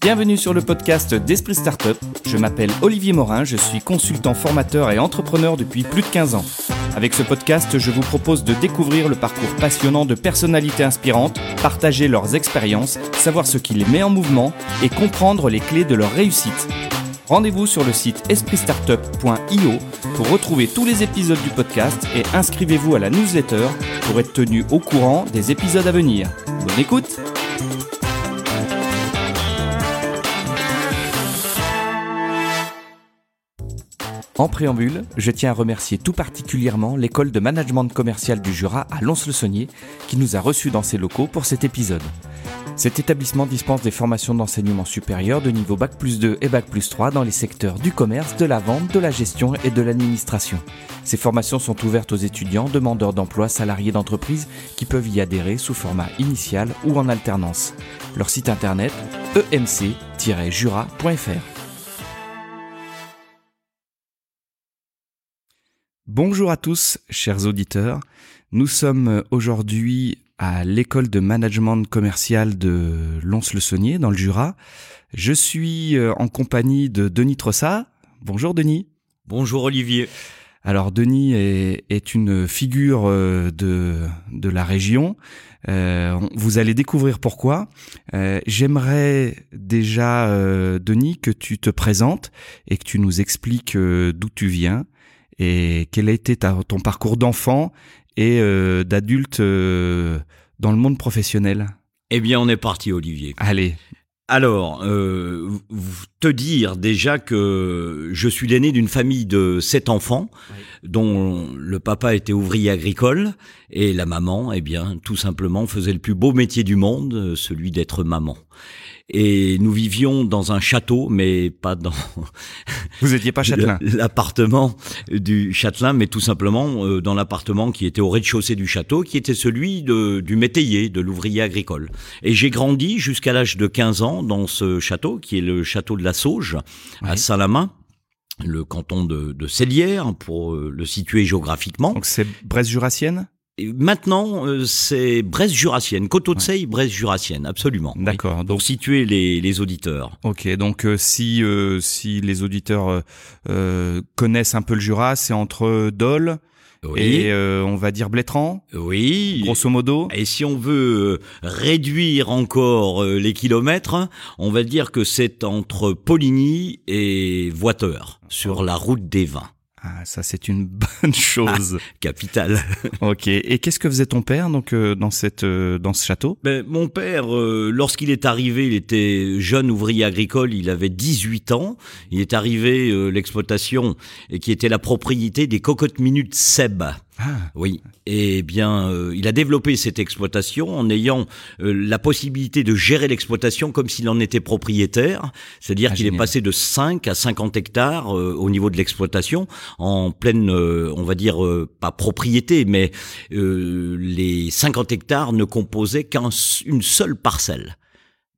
Bienvenue sur le podcast d'Esprit Startup. Je m'appelle Olivier Morin, je suis consultant formateur et entrepreneur depuis plus de 15 ans. Avec ce podcast, je vous propose de découvrir le parcours passionnant de personnalités inspirantes, partager leurs expériences, savoir ce qui les met en mouvement et comprendre les clés de leur réussite. Rendez-vous sur le site espritstartup.io pour retrouver tous les épisodes du podcast et inscrivez-vous à la newsletter pour être tenu au courant des épisodes à venir. Bonne écoute En préambule, je tiens à remercier tout particulièrement l'école de management commercial du Jura à Lons-le-Saunier qui nous a reçus dans ses locaux pour cet épisode. Cet établissement dispense des formations d'enseignement supérieur de niveau Bac plus 2 et Bac plus 3 dans les secteurs du commerce, de la vente, de la gestion et de l'administration. Ces formations sont ouvertes aux étudiants, demandeurs d'emploi, salariés d'entreprise qui peuvent y adhérer sous format initial ou en alternance. Leur site internet emc-jura.fr. Bonjour à tous, chers auditeurs. Nous sommes aujourd'hui à l'école de management commercial de Lons-le-Saunier, dans le Jura. Je suis euh, en compagnie de Denis Trossat. Bonjour Denis. Bonjour Olivier. Alors Denis est, une figure euh, de, de la région. Euh, vous allez découvrir pourquoi. J'aimerais déjà, Denis, que tu te présentes et que tu nous expliques d'où tu viens, et quel a été ton parcours d'enfant et euh, d'adulte euh, dans le monde professionnel? Eh bien, on est parti, Olivier. Allez. Alors, euh, te dire déjà que je suis l'aîné d'une famille de sept enfants, dont le papa était ouvrier agricole et la maman, eh bien, tout simplement faisait le plus beau métier du monde, celui d'être maman et nous vivions dans un château, mais pas dans. Vous étiez pas châtelain. L'appartement du châtelain, mais tout simplement euh, dans l'appartement qui était au rez-de-chaussée du château, qui était celui de, du métayer, de l'ouvrier agricole. Et j'ai grandi jusqu'à l'âge de 15 ans dans ce château, qui est le château de la Sauge, à Saint-Lamain le canton de, de pour euh, le situer géographiquement. Donc c'est Maintenant, euh, c'est Bresse-Jurassienne, Coteau de Seille, Bresse-Jurassienne, absolument. D'accord. Pour situer les, les auditeurs. Ok, donc euh, si euh, si les auditeurs connaissent un peu le Jura, c'est entre Dole et on va dire Blétran. Oui. Grosso modo. Et si on veut réduire encore les kilomètres, on va dire que c'est entre Poligny et Voiteur, sur la route des vins. Ah, ça c'est une bonne chose. Ah, capital. ok. Et qu'est-ce que faisait ton père donc euh, dans cette euh, dans ce château? Ben, mon père, euh, lorsqu'il est arrivé, il était jeune ouvrier agricole. Il avait 18 ans. Il est arrivé l'exploitation et qui était la propriété des cocottes minutes Seb. Ah. Oui. Eh bien, euh, il a développé cette exploitation en ayant euh, la possibilité de gérer l'exploitation comme s'il en était propriétaire. C'est-à-dire ah, qu'il est passé de 5 à 50 hectares euh, au niveau de l'exploitation en pleine, on va dire, pas propriété, mais les 50 hectares ne composaient qu'une seule parcelle.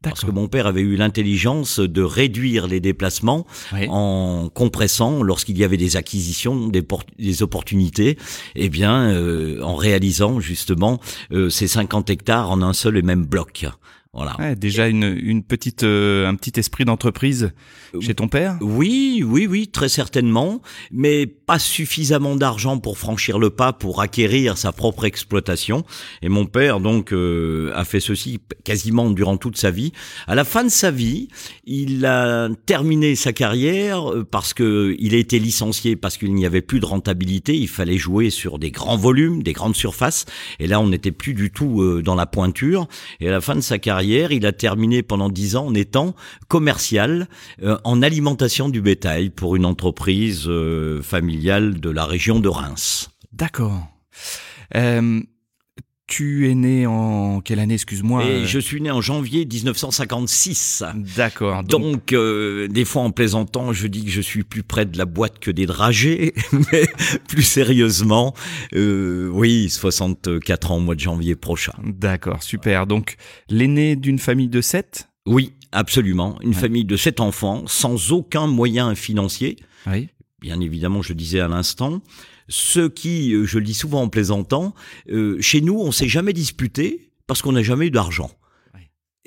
Parce que mon père avait eu l'intelligence de réduire les déplacements en compressant lorsqu'il y avait des acquisitions, des, des opportunités, et eh bien euh, en réalisant justement euh, ces 50 hectares en un seul et même bloc. Voilà. déjà une, une petite euh, un petit esprit d'entreprise chez ton père? Oui, oui, oui, très certainement, mais pas suffisamment d'argent pour franchir le pas pour acquérir sa propre exploitation. Et mon père donc euh, a fait ceci quasiment durant toute sa vie. À la fin de sa vie, il a terminé sa carrière euh, parce que il a été licencié parce qu'il n'y avait plus de rentabilité. Il fallait jouer sur des grands volumes, des grandes surfaces. Et là, on n'était plus du tout dans la pointure. Et à la fin de sa carrière il a terminé pendant dix ans en étant commercial euh, en alimentation du bétail pour une entreprise euh, familiale de la région de Reims. D'accord. Euh, tu es né en quelle année, excuse-moi Et Je suis né en janvier 1956. D'accord. Donc, euh, des fois en plaisantant, je dis que je suis plus près de la boîte que des dragées, mais plus sérieusement, euh, oui, 64 ans au mois de janvier prochain. D'accord, super. Donc, l'aîné d'une famille de sept? Oui, absolument. Une famille de sept enfants, sans aucun moyen financier. Oui. Bien évidemment, je disais à l'instant, ce qui, euh, je le dis souvent en plaisantant, euh, chez nous, on s'est jamais disputé parce qu'on n'a jamais eu d'argent.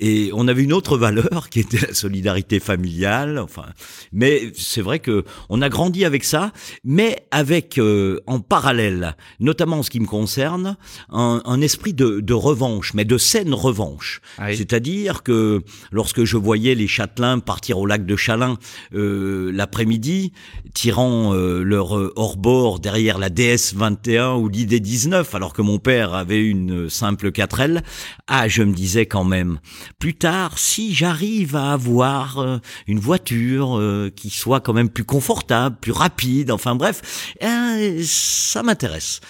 Et on avait une autre valeur qui était la solidarité familiale. Enfin, mais c'est vrai que on a grandi avec ça, mais avec euh, en parallèle, notamment en ce qui me concerne, un, un esprit de, de, revanche, mais de saine revanche. Ah C'est-à-dire que lorsque je voyais les châtelains partir au lac de Chalin euh, l'après-midi, tirant euh, leur hors-bord derrière la DS 21 ou l'ID 19, alors que mon père avait une simple 4L, ah, je me disais quand même plus tard, si j'arrive à avoir euh, une voiture euh, qui soit quand même plus confortable, plus rapide, enfin bref, eh, ça m'intéresse.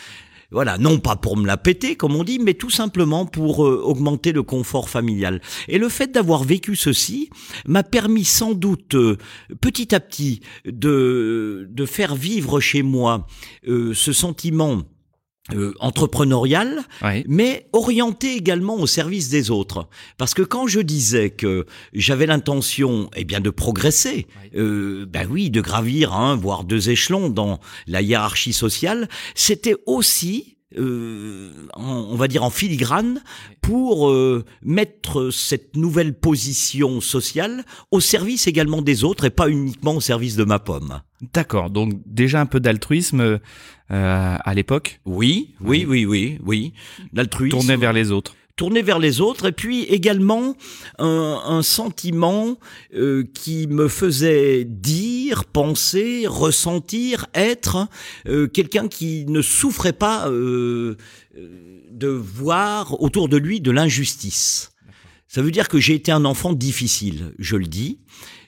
Voilà, non pas pour me la péter, comme on dit, mais tout simplement pour euh, augmenter le confort familial. Et le fait d'avoir vécu ceci m'a permis sans doute, petit à petit, de, de faire vivre chez moi ce sentiment euh, entrepreneurial, mais orienté également au service des autres. Parce que quand je disais que j'avais l'intention, eh bien, de progresser, euh, ben oui, de gravir, hein, voire deux échelons dans la hiérarchie sociale, c'était aussi euh, on va dire en filigrane, pour euh, mettre cette nouvelle position sociale au service également des autres et pas uniquement au service de ma pomme. D'accord, donc déjà un peu d'altruisme euh, à l'époque Oui, oui, oui, oui, oui. L'altruisme. Tourné vers les autres tourner vers les autres et puis également un, un sentiment euh, qui me faisait dire, penser, ressentir, être euh, quelqu'un qui ne souffrait pas de voir autour de lui de l'injustice. Ça veut dire que j'ai été un enfant difficile, je le dis.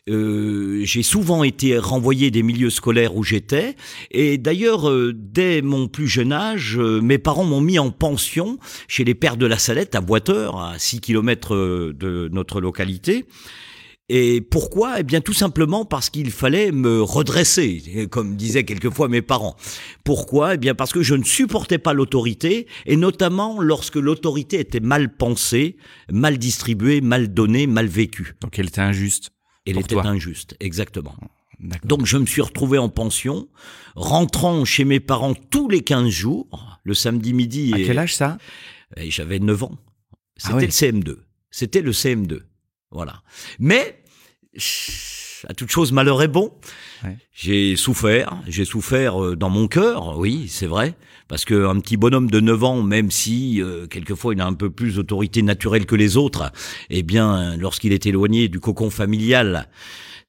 Euh, j'ai souvent été renvoyé des milieux scolaires où j'étais. Et d'ailleurs, euh, dès mon plus jeune âge, euh, mes parents m'ont mis en pension chez les Pères de la Salette à Boiteur, à 6 kilomètres de notre localité. Et pourquoi? Eh bien tout simplement parce qu'il fallait me redresser, comme disaient quelquefois mes parents. Pourquoi? Eh bien parce que je ne supportais pas l'autorité, et notamment lorsque l'autorité était mal pensée, mal distribuée, mal donnée, mal vécue. Donc elle était injuste elle était injuste, exactement. Donc je me suis retrouvé en pension, rentrant chez mes parents tous les 15 jours, le samedi midi. À quel âge ça? J'avais 9 ans. Ah C'était le CM2. C'était le CM2. Voilà. Mais, à toute chose, malheur est bon. J'ai souffert, j'ai souffert euh, dans mon cœur, oui, c'est vrai, parce qu'un petit bonhomme de 9 ans, même si euh, quelquefois il a un peu plus d'autorité naturelle que les autres, eh bien, lorsqu'il est éloigné du cocon familial,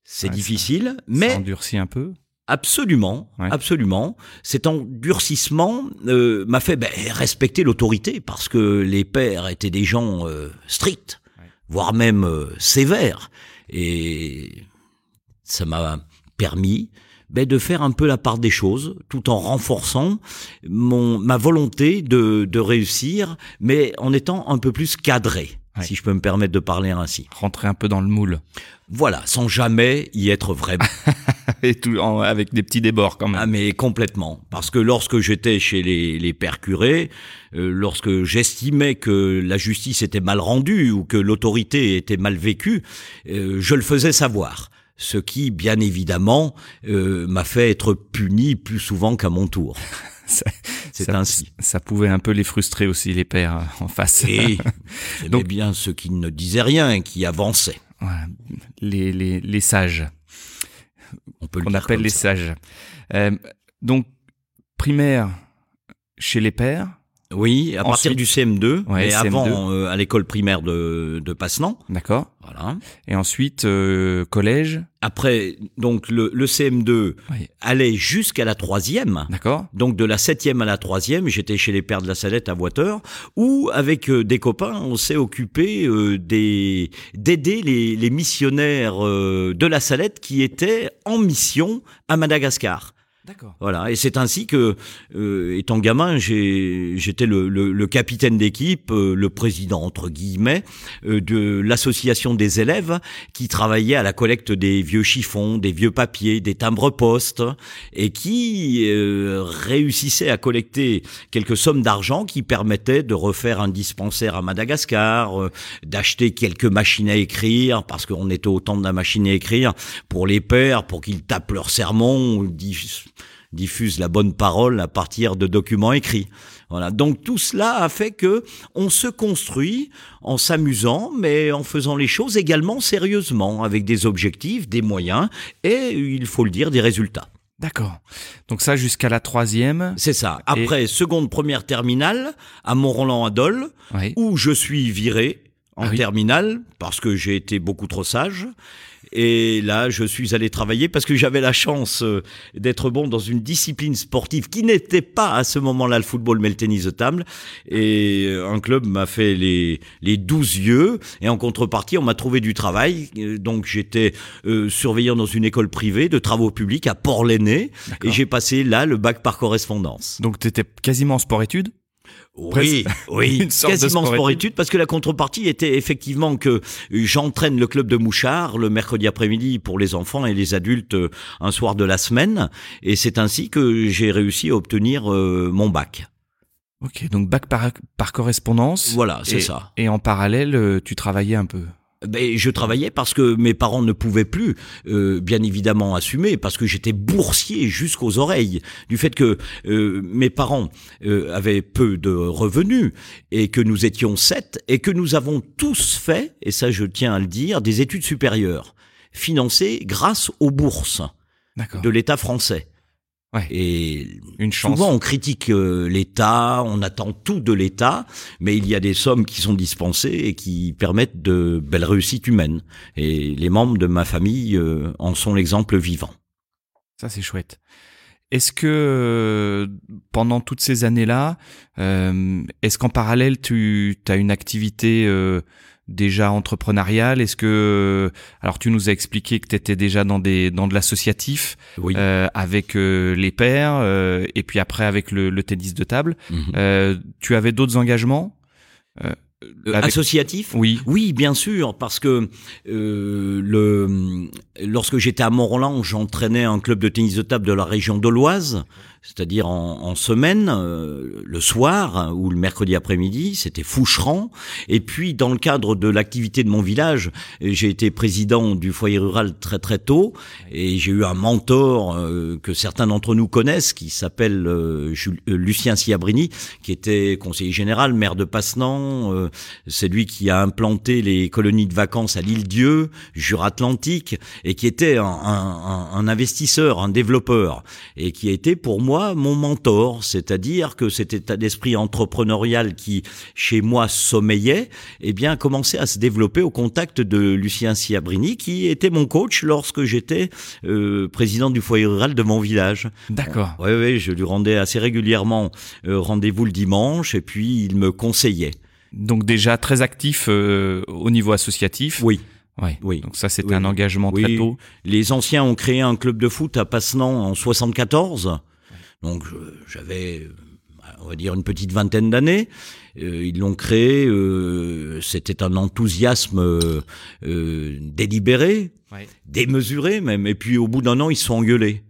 c'est difficile, mais... Ça endurcit un peu. Absolument, absolument. Cet endurcissement euh, m'a fait ben, respecter l'autorité parce que les pères étaient des gens stricts, voire même sévères, et ça m'a permis ben, de faire un peu la part des choses, tout en renforçant mon ma volonté de, de réussir, mais en étant un peu plus cadré, si je peux me permettre de parler ainsi. Rentrer un peu dans le moule. Voilà, sans jamais y être vraiment. Et tout avec des petits débords quand même. Ah mais complètement, parce que lorsque j'étais chez les, les pères curés, euh, lorsque j'estimais que la justice était mal rendue ou que l'autorité était mal vécue, euh, je le faisais savoir ce qui, bien évidemment, euh, m'a fait être puni plus souvent qu'à mon tour. C'est ainsi. Ça pouvait un peu les frustrer aussi, les pères euh, en face. Et donc bien ceux qui ne disaient rien et qui avançaient. les, les, les sages. On peut On appelle les sages. Euh, donc, primaire chez les pères, oui, à partir du CM2, mais avant euh, à l'école primaire de, de Passenant. D'accord. Voilà. Et ensuite euh, collège. Après, donc le, le CM2 allait jusqu'à la troisième. D'accord. Donc de la septième à la troisième, j'étais chez les Pères de la Salette à Boiteur, où avec euh, des copains, on s'est occupé des d'aider les, les missionnaires de la Salette qui étaient en mission à Madagascar. Voilà, et c'est ainsi que, euh, étant gamin, j'étais le, capitaine d'équipe, euh, le président entre guillemets euh, de l'association des élèves qui travaillait à la collecte des vieux chiffons, des vieux papiers, des timbres-postes, et qui réussissait à collecter quelques sommes d'argent qui permettaient de refaire un dispensaire à Madagascar, d'acheter quelques machines à écrire parce qu'on était au temps de la machine à écrire pour les pères, pour qu'ils tapent leur sermon diffuse la bonne parole à partir de documents écrits. Voilà. Donc tout cela a fait que on se construit en s'amusant, mais en faisant les choses également sérieusement, avec des objectifs, des moyens et, il faut le dire, des résultats. D'accord. Donc ça jusqu'à la troisième. C'est ça. Après seconde, première terminale à Mont-Roland-Adol, où je suis viré en ah terminale parce que j'ai été beaucoup trop sage. Et là, je suis allé travailler parce que j'avais la chance euh, d'être bon dans une discipline sportive qui n'était pas à ce moment-là le football, mais le tennis de table. Et euh, un club m'a fait les, les douze yeux. Et en contrepartie, on m'a trouvé du travail. Euh, donc, j'étais surveillant dans une école privée de travaux publics à Port-l'Aîné. Et j'ai passé là le bac par correspondance. Donc, tu étais quasiment sport-études? Oui, oui, quasiment sport-études, parce que la contrepartie était effectivement que j'entraîne le club de Mouchard le mercredi après-midi pour les enfants et les adultes euh, un soir de la semaine, et c'est ainsi que j'ai réussi à obtenir euh, mon bac. Ok, donc bac par, par correspondance. Voilà, c'est ça. Et en parallèle, euh, tu travaillais un peu ben, je travaillais parce que mes parents ne pouvaient plus, euh, bien évidemment, assumer, parce que j'étais boursier jusqu'aux oreilles, du fait que euh, mes parents euh, avaient peu de revenus et que nous étions sept et que nous avons tous fait, et ça je tiens à le dire, des études supérieures, financées grâce aux bourses de l'État français. Et Une chance. souvent on critique euh, l'État, on attend tout de l'État, mais il y a des sommes qui sont dispensées et qui permettent de belles réussites humaines. Et les membres de ma famille euh, en sont l'exemple vivant. Ça c'est chouette. Est-ce que euh, pendant toutes ces années-là, est-ce qu'en parallèle tu as une activité déjà entrepreneurial? Est-ce que alors tu nous as expliqué que tu étais déjà dans des dans de l'associatif euh, avec euh, les pairs euh, et puis après avec le, le tennis de table. Mhm. tu avais d'autres engagements? Associatif? Oui. Oui, bien sûr, parce que le lorsque j'étais à Mont-Roland, j'entraînais un club de tennis de table de la région d'Auloise c'est-à-dire en, semaine, euh, le soir hein, ou le mercredi après-midi, c'était Foucheran. Et puis, dans le cadre de l'activité de mon village, j'ai été président du foyer rural très très tôt, et j'ai eu un mentor euh, que certains d'entre nous connaissent, qui s'appelle euh, Lucien Siabrini, qui était conseiller général, maire de Passenant. C'est lui qui a implanté les colonies de vacances à l'île Dieu, Jura Atlantique, et qui était un, un, un investisseur, un développeur, et qui a été pour moi mon mentor, c'est-à-dire que cet état d'esprit entrepreneurial qui, chez moi, sommeillait, eh bien, commençait à se développer au contact de Lucien Siabrini, qui était mon coach lorsque j'étais euh, président du foyer rural de mon village. D'accord. Oui, oui, je lui rendais assez régulièrement euh, rendez-vous le dimanche, et puis il me conseillait. Donc déjà très actif euh, au niveau associatif. Oui. Ouais. Oui. Donc ça, c'était un engagement très tôt. Les anciens ont créé un club de foot à Passenant en 74. Donc j'avais, on va dire, une petite vingtaine d'années. Euh, ils l'ont créé, euh, c'était un enthousiasme euh, délibéré, démesuré même. Et puis au bout d'un an, ils se sont engueulés.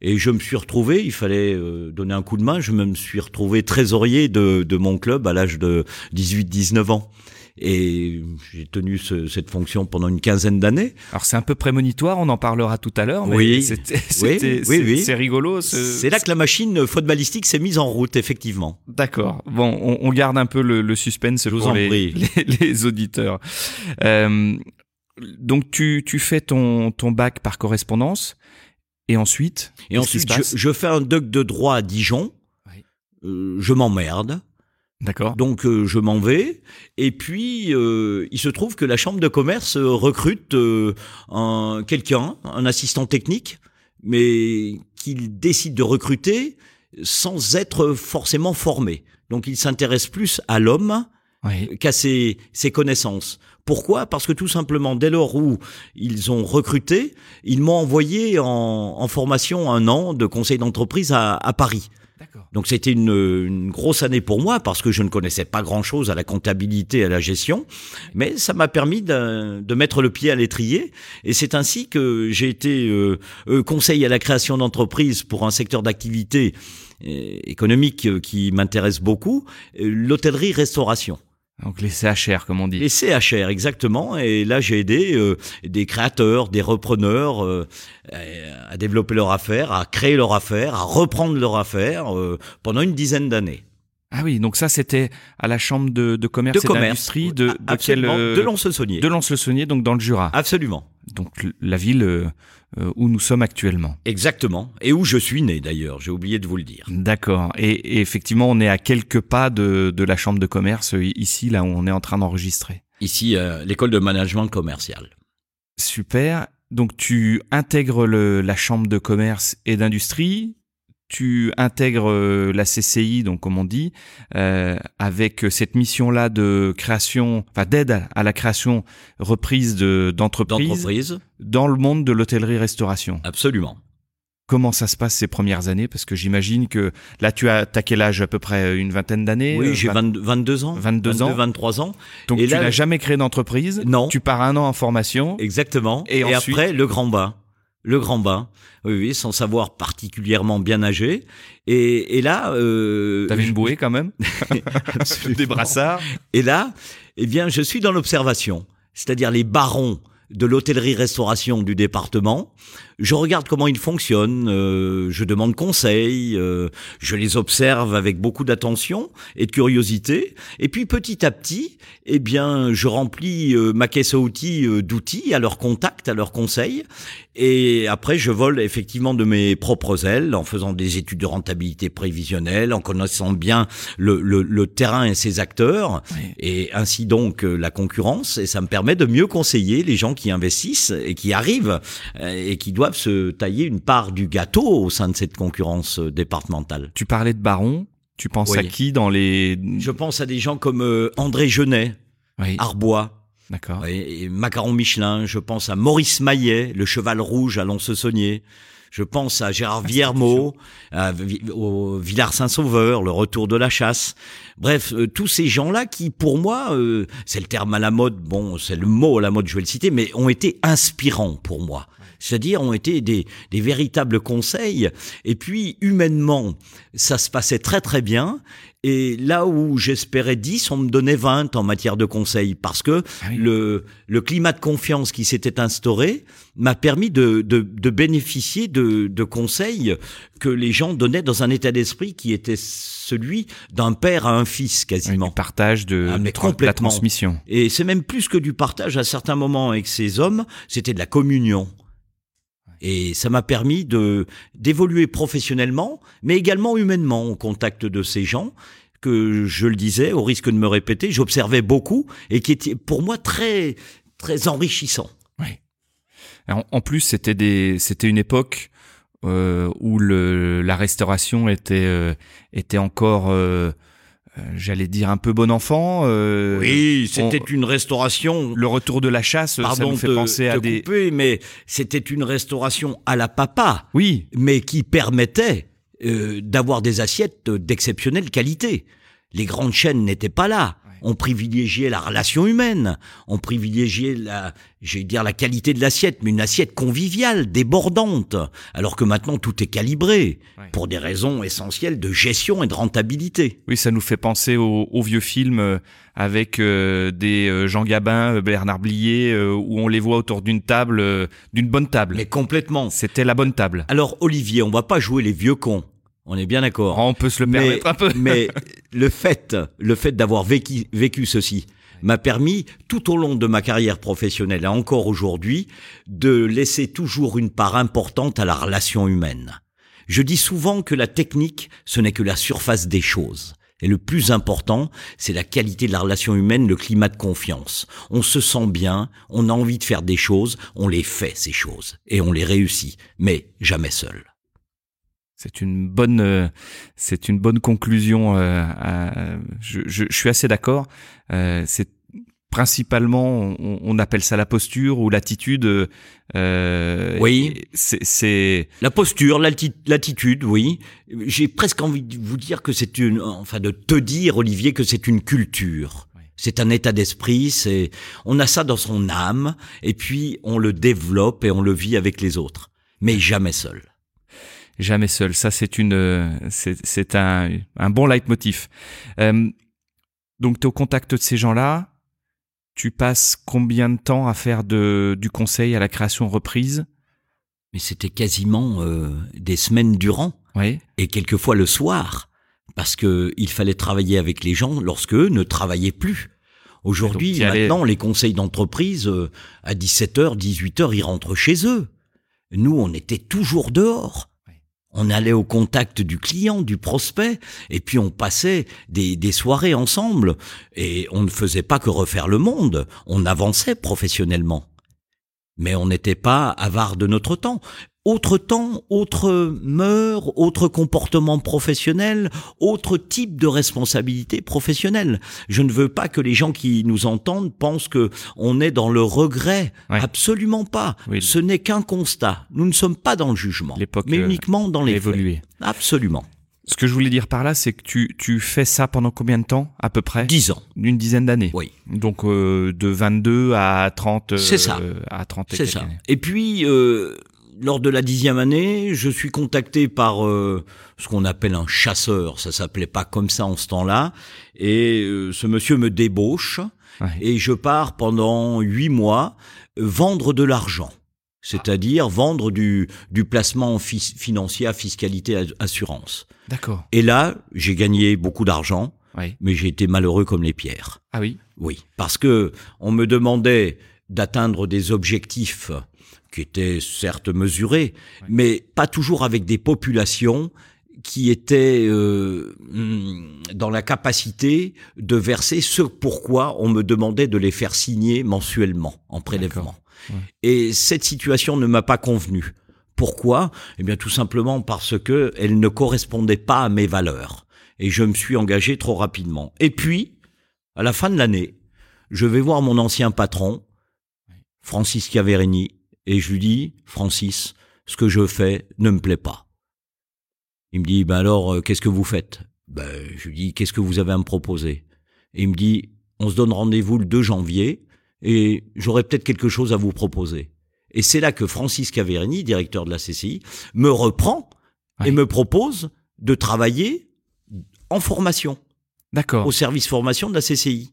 Et je me suis retrouvé, il fallait donner un coup de main, je me suis retrouvé trésorier de, de mon club à l'âge de 18-19 ans. Et j'ai tenu ce, cette fonction pendant une quinzaine d'années. Alors c'est un peu prémonitoire, on en parlera tout à l'heure, mais oui, c'est rigolo. C'est là que la machine footballistique s'est mise en route, effectivement. D'accord. Bon, on, on, garde un peu le, le suspense pour les, les, les, auditeurs. Euh, donc tu, tu fais ton, ton bac par correspondance, et ensuite Et ensuite, je, je, fais un doc de droit à Dijon. Euh, je m'emmerde. D'accord. Donc euh, je m'en vais et puis euh, il se trouve que la chambre de commerce recrute euh, un quelqu'un, un assistant technique, mais qu'il décide de recruter sans être forcément formé. Donc il s'intéresse plus à l'homme qu'à ses, ses connaissances. Pourquoi? Parce que tout simplement, dès lors où ils ont recruté, ils m'ont envoyé en, en, formation un an de conseil d'entreprise à, à Paris. Donc c'était une, une, grosse année pour moi parce que je ne connaissais pas grand-chose à la comptabilité à la gestion, mais ça m'a permis de, de, mettre le pied à l'étrier. Et c'est ainsi que j'ai été euh, euh conseil à la création d'entreprises pour un secteur d'activité euh, économique euh, qui m'intéresse beaucoup, l'hôtellerie-restauration. Donc les CHR, comme on dit. Les CHR, exactement. Et là, j'ai aidé euh, des créateurs, des repreneurs euh, à développer leur affaire, à créer leur affaire, à reprendre leur affaire euh, pendant une dizaine d'années. Ah oui, donc ça c'était à la chambre de, de commerce de et d'industrie de, de, quel, de Lons-le-Saunier. De Lons-le-Saunier, donc dans le Jura. Absolument. Donc la ville où nous sommes actuellement. Exactement. Et où je suis né d'ailleurs, j'ai oublié de vous le dire. D'accord. Et, et, effectivement, on est à quelques pas de, de la chambre de commerce ici, là où on est en train d'enregistrer. Ici, euh, l'école de management commercial. Super. Donc tu intègres le, la chambre de commerce et d'industrie tu intègres euh, la CCI, donc comme on dit, euh, avec cette mission-là de création, enfin d'aide à la création reprise de d'entreprises dans le monde de l'hôtellerie-restauration. Absolument. Comment ça se passe ces premières années? Parce que j'imagine que là, tu as, as quel âge À peu près une vingtaine d'années Oui, j'ai 22 ans. 22 ans. 23 ans. Donc tu n'as jamais créé d'entreprise Non. Tu pars un an en formation. Exactement. Et, et après, le grand bain le grand bain, oui, oui, sans savoir particulièrement bien nager. Et, et là, euh, t'avais une bouée quand même, des brassards. Et là, eh bien, je suis dans l'observation, c'est-à-dire les barons de l'hôtellerie-restauration du département. Je regarde comment ils fonctionnent, euh, je demande conseil, euh, je les observe avec beaucoup d'attention et de curiosité. Et puis petit à petit, eh bien, je remplis euh, ma caisse à outils d'outils à leur contact, à leur conseil. Et après, je vole effectivement de mes propres ailes en faisant des études de rentabilité prévisionnelle, en connaissant bien le, le, le terrain et ses acteurs, et ainsi donc la concurrence. Et ça me permet de mieux conseiller les gens qui investissent et qui arrivent et qui doivent se tailler une part du gâteau au sein de cette concurrence euh, départementale. Tu parlais de Baron, tu penses à qui dans les... Je pense à des gens comme euh, André Genet, Arbois, D'accord. Et Macaron Michelin, je pense à Maurice Maillet, le cheval rouge à Lons-Saunier. Je pense à Gérard Viermot, à, au Villars-Saint-Sauveur, le retour de la chasse. Bref, euh, tous ces gens-là qui, pour moi, c'est le terme à la mode, bon, c'est le mot à la mode, je vais le citer, mais ont été inspirants pour moi c'est-à-dire ont été des, des véritables conseils. Et puis, humainement, ça se passait très très bien. Et là où j'espérais 10, on me donnait 20 en matière de conseils parce que ah le, le climat de confiance qui s'était instauré m'a permis de, de, de bénéficier de, de, conseils que les gens donnaient dans un état d'esprit qui était celui d'un père à un fils quasiment. du partage de, ah, de la transmission. Et c'est même plus que du partage à certains moments avec ces hommes, c'était de la communion. Et ça m'a permis de d'évoluer professionnellement, mais également humainement au contact de ces gens que je le disais, au risque de me répéter, j'observais beaucoup et qui était pour moi très très enrichissant. Oui. En, plus, c'était des c'était une époque euh, où le, la restauration était euh, était encore euh, j'allais dire un peu bon enfant. Euh, oui, c'était une restauration. Le retour de la chasse, ça me fait penser à des. Couper, mais c'était une restauration à la papa. Oui. Mais qui permettait euh, d'avoir des assiettes d'exceptionnelle qualité. Les grandes chaînes n'étaient pas là on privilégiait la relation humaine, on privilégiait la, j'ai dire la qualité de l'assiette, mais une assiette conviviale, débordante, alors que maintenant tout est calibré pour des raisons essentielles de gestion et de rentabilité. Oui, ça nous fait penser aux, vieux films euh, avec euh, des euh, Jean Gabin, Bernard Blier, où on les voit autour d'une table, d'une bonne table. Mais complètement. C'était la bonne table. Alors Olivier, on va pas jouer les vieux cons. On est bien d'accord. On peut se le permettre un peu. mais le fait, le fait d'avoir vécu, vécu ceci m'a permis, tout au long de ma carrière professionnelle et encore aujourd'hui, de laisser toujours une part importante à la relation humaine. Je dis souvent que la technique, ce n'est que la surface des choses. Et le plus important, c'est la qualité de la relation humaine, le climat de confiance. On se sent bien, on a envie de faire des choses, on les fait, ces choses. Et on les réussit. Mais jamais seul. C'est une bonne, euh, c'est une bonne conclusion. Euh, je, je, je, suis assez d'accord. Euh, c'est principalement, on, on, appelle ça la posture ou l'attitude. Euh, oui. C'est la posture, l'attitude. Oui. J'ai presque envie de vous dire que c'est une, enfin de te dire, Olivier, que c'est une culture. C'est un état d'esprit, c'est on a ça dans son âme et puis on le développe et on le vit avec les autres, mais jamais seul jamais seul. Ça, c'est une, c'est un, un bon leitmotiv. Euh, Donc tu es au contact de ces gens-là. Tu passes combien de temps à faire de, du conseil à la création reprise? Mais c'était quasiment euh, des semaines durant. Oui. Et quelquefois le soir. Parce que il fallait travailler avec les gens lorsque eux ne travaillaient plus. Aujourd'hui, allais- maintenant, les conseils d'entreprise, euh, à 17h, 18h, ils rentrent chez eux. Nous, on était toujours dehors. On allait au contact du client, du prospect, et puis on passait des soirées ensemble. Et on ne faisait pas que refaire le monde, on avançait professionnellement. Mais on n'était pas avare de notre temps. Autre temps, autre mœurs, autre comportement professionnel, autre type de responsabilité professionnelle. Je ne veux pas que les gens qui nous entendent pensent que on est dans le regret. Ouais. Absolument pas. Oui. Ce n'est qu'un constat. Nous ne sommes pas dans le jugement, L'époque, mais euh, uniquement dans les. Évoluer. Absolument. Ce que je voulais dire par là, c'est que tu, tu fais ça pendant combien de temps, à peu près? Dix ans. Une dizaine d'années. Oui. Donc euh, de 22 à 30. euh, C'est ça. À 30 et C'est ça. années. Et puis, euh, lors de la dixième année, je suis contacté par euh, ce qu'on appelle un chasseur. Ça s'appelait pas comme ça en ce temps-là. Et euh, ce monsieur me débauche Ouais. et je pars pendant huit mois euh, vendre de l'argent. C'est-à-dire vendre du, du placement fi- financier à fiscalité assurance. D'accord. Et là, j'ai gagné beaucoup d'argent, Oui. mais j'ai été malheureux comme les pierres. Ah oui. Oui, parce que on me demandait d'atteindre des objectifs qui étaient certes mesurés, mais pas toujours avec des populations qui étaient euh, hum, dans la capacité de verser ce pourquoi on me demandait de les faire signer mensuellement en prélèvement. Ouais. Et cette situation ne m'a pas convenu. Pourquoi? Eh bien tout simplement parce que elle ne correspondait pas à mes valeurs et je me suis engagé trop rapidement. Et puis à la fin de l'année, je vais voir mon ancien patron, Francis Chiaverini, et je lui dis, Francis, ce que je fais ne me plaît pas. Il me dit, ben alors, euh, qu'est-ce que vous faites? Ben, je lui dis, qu'est-ce que vous avez à me proposer? Et il me dit, on se donne rendez-vous le 2 janvier, et j'aurai peut-être quelque chose à vous proposer. Et c'est là que Francis Chiaverini, directeur de la CCI, me reprend Ouais. et me propose de travailler en formation D'accord. au service formation de la CCI.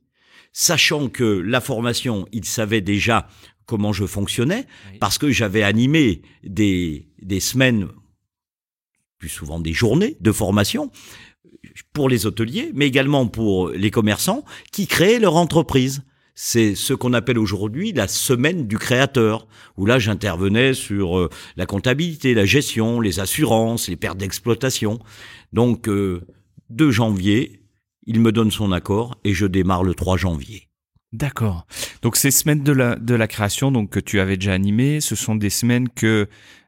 Sachant que la formation, il savait déjà comment je fonctionnais, parce que j'avais animé des, des semaines, plus souvent des journées de formation pour les hôteliers, mais également pour les commerçants qui créaient leur entreprise. C'est ce qu'on appelle aujourd'hui la semaine du créateur, où là j'intervenais sur euh, la comptabilité, la gestion, les assurances, les pertes d'exploitation. Donc, euh, 2 janvier, il me donne son accord et je démarre le 3 janvier. D'accord. Donc ces semaines de la, de la création donc que tu avais déjà animées, ce sont des semaines que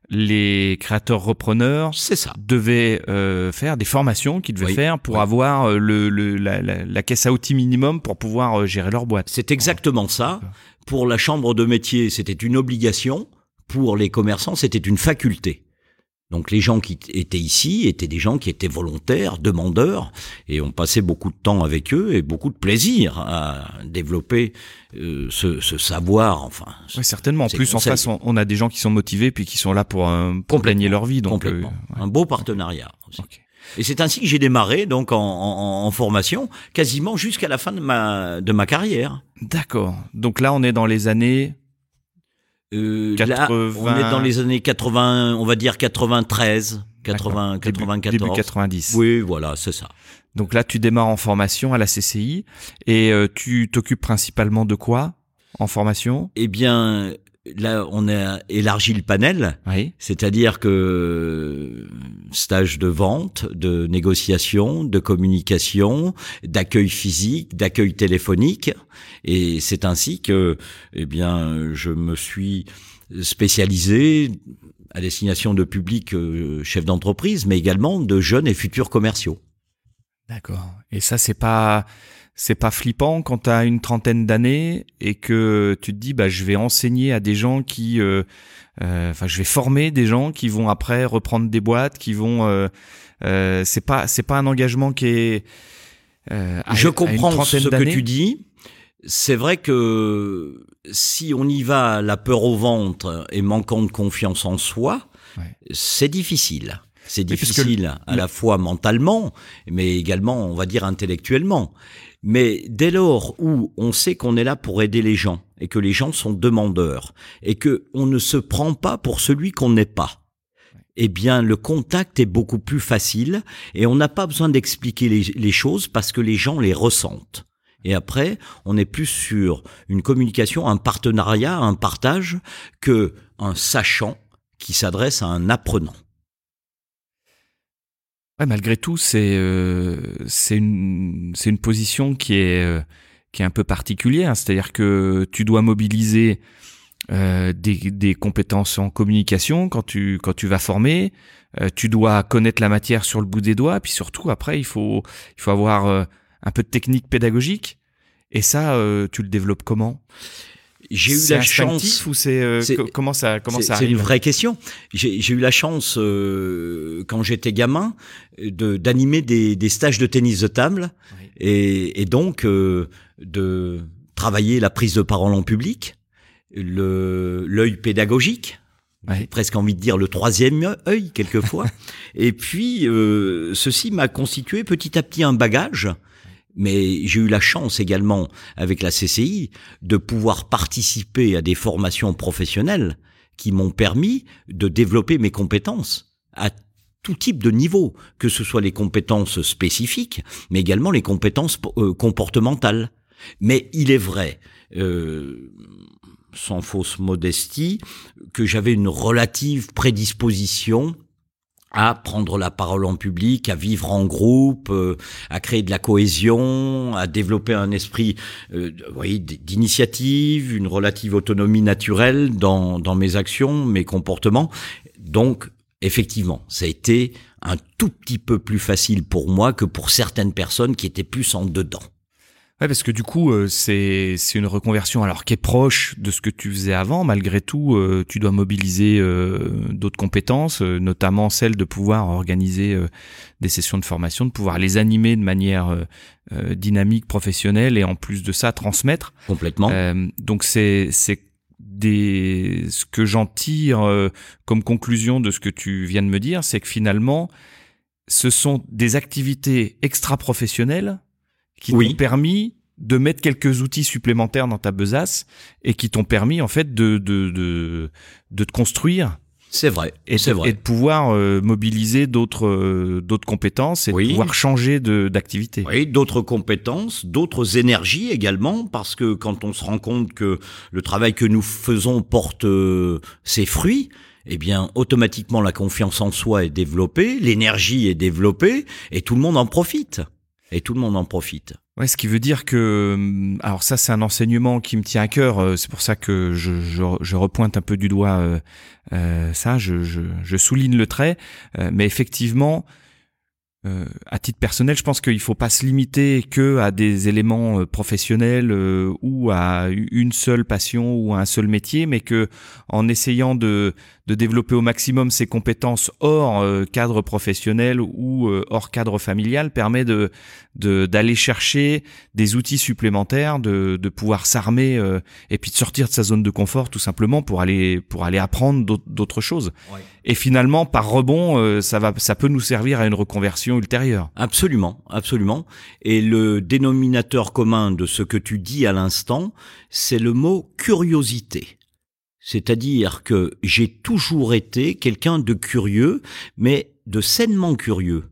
les créateurs repreneurs C'est ça. devaient euh, faire, des formations qu'ils devaient Oui. faire pour avoir euh, le, le- la, la- la caisse à outils minimum pour pouvoir euh, gérer leur boîte. C'est exactement ça. Pour la chambre de métier, c'était une obligation. Pour les commerçants, c'était une faculté. Donc les gens qui étaient ici étaient des gens qui étaient volontaires, demandeurs, et on passait beaucoup de temps avec eux et beaucoup de plaisir à développer euh, ce, ce savoir. Enfin, Oui, certainement. En plus, en face, on, on a des gens qui sont motivés puis qui sont là pour, euh, pour Complètement. gagner leur vie. Donc, complètement. euh, ouais. Un beau partenariat. aussi. Ok. Et c'est ainsi que j'ai démarré donc en, en- en formation, quasiment jusqu'à la fin de ma de ma carrière. D'accord. Donc là, on est dans les années. Euh, là, 80. on est dans les années 80, on va dire 93, 80, D'accord. Début- 94. Début 90. Oui, voilà, c'est ça. Donc là, tu démarres en formation à la CCI et euh, tu t'occupes principalement de quoi en formation? Eh bien, là, on a élargi le panel, Oui. c'est-à-dire que euh, stage de vente, de négociation, de communication, d'accueil physique, d'accueil téléphonique, et c'est ainsi que, eh bien, je me suis spécialisé à destination de publics euh, chefs d'entreprise, mais également de jeunes et futurs commerciaux. D'accord. Et ça, c'est pas c'est pas flippant quand tu as une trentaine d'années et que tu te dis bah je vais enseigner à des gens qui euh, euh, enfin je vais former des gens qui vont après reprendre des boîtes qui vont euh, euh, c'est pas c'est pas un engagement qui est euh, à- Je comprends ce que tu dis. C'est vrai que si on y va la peur au ventre et manquant de confiance en soi, Ouais. c'est difficile. C'est difficile à la fois mentalement, mais également, on va dire, intellectuellement. Mais dès lors où on sait qu'on est là pour aider les gens et que les gens sont demandeurs et que on ne se prend pas pour celui qu'on n'est pas, eh bien, le contact est beaucoup plus facile et on n'a pas besoin d'expliquer les, choses parce que les gens les ressentent. Et après, on est plus sur une communication, un partenariat, un partage que un sachant qui s'adresse à un apprenant. Ouais, malgré tout, c'est euh, une une position qui est euh, qui est un peu particulière. C'est-à-dire que tu dois mobiliser euh, des, des, compétences en communication quand tu quand tu vas former. Tu dois connaître la matière sur le bout des doigts. Puis surtout après, il faut il faut avoir un peu de technique pédagogique. Et ça, tu le développes comment? J'ai eu la chance ou c'est comment ça comment ça C'est une vraie question. J'ai eu la chance quand j'étais gamin de d'animer des, des stages de tennis de table et, et donc de travailler la prise de parole en public le l'œil pédagogique, J'ai presque envie de dire le troisième œil quelquefois. et puis, euh, ceci m'a constitué petit à petit un bagage. Mais j'ai eu la chance également, avec la CCI, de pouvoir participer à des formations professionnelles qui m'ont permis de développer mes compétences à tout type de niveau, que ce soit les compétences spécifiques, mais également les compétences euh, comportementales. Mais il est vrai, euh, sans fausse modestie, que j'avais une relative prédisposition à prendre la parole en public, à vivre en groupe, euh, à créer de la cohésion, à développer un esprit euh, d'initiative, une relative autonomie naturelle dans, dans mes actions, mes comportements. Donc, effectivement, ça a été un tout petit peu plus facile pour moi que pour certaines personnes qui étaient plus en dedans. Ouais, parce que du coup, euh, c'est une reconversion alors qui est proche de ce que tu faisais avant. Malgré tout, euh, tu dois mobiliser euh, d'autres compétences, notamment celle de pouvoir organiser des sessions de formation, de pouvoir les animer de manière dynamique, professionnelle, et en plus de ça, transmettre. Complètement. donc c'est c'est des ce que j'en tire comme conclusion de ce que tu viens de me dire, c'est que finalement, ce sont des activités extra-professionnelles qui t'ont permis de mettre quelques outils supplémentaires dans ta besace et qui t'ont permis en fait de de de, de te construire. C'est vrai. Et c'est vrai. Et de pouvoir euh, mobiliser d'autres euh, d'autres compétences et de pouvoir changer de d'activité. Oui, d'autres compétences, d'autres énergies également, parce que quand on se rend compte que le travail que nous faisons porte euh, ses fruits, eh bien, automatiquement la confiance en soi est développée, l'énergie est développée, et tout le monde en profite et tout le monde en profite. Ouais, ce qui veut dire que, hum, alors ça c'est un enseignement qui me tient à cœur, euh, c'est pour ça que je, repointe un peu du doigt euh, euh ça, je, souligne le trait, mais effectivement, à titre personnel, je pense qu'il faut pas se limiter que à des éléments professionnels ou à une seule passion ou à un seul métier, mais que en essayant de, de développer au maximum ses compétences hors cadre professionnel ou hors cadre familial permet de d'aller chercher des outils supplémentaires, de, de pouvoir s'armer et puis de sortir de sa zone de confort tout simplement pour aller pour aller apprendre d'autres choses. Et finalement, par rebond, ça va ça peut nous servir à une reconversion ultérieure. Absolument, absolument. Et le dénominateur commun de ce que tu dis à l'instant, c'est le mot curiosité. C'est-à-dire que j'ai toujours été quelqu'un de curieux, mais de sainement curieux.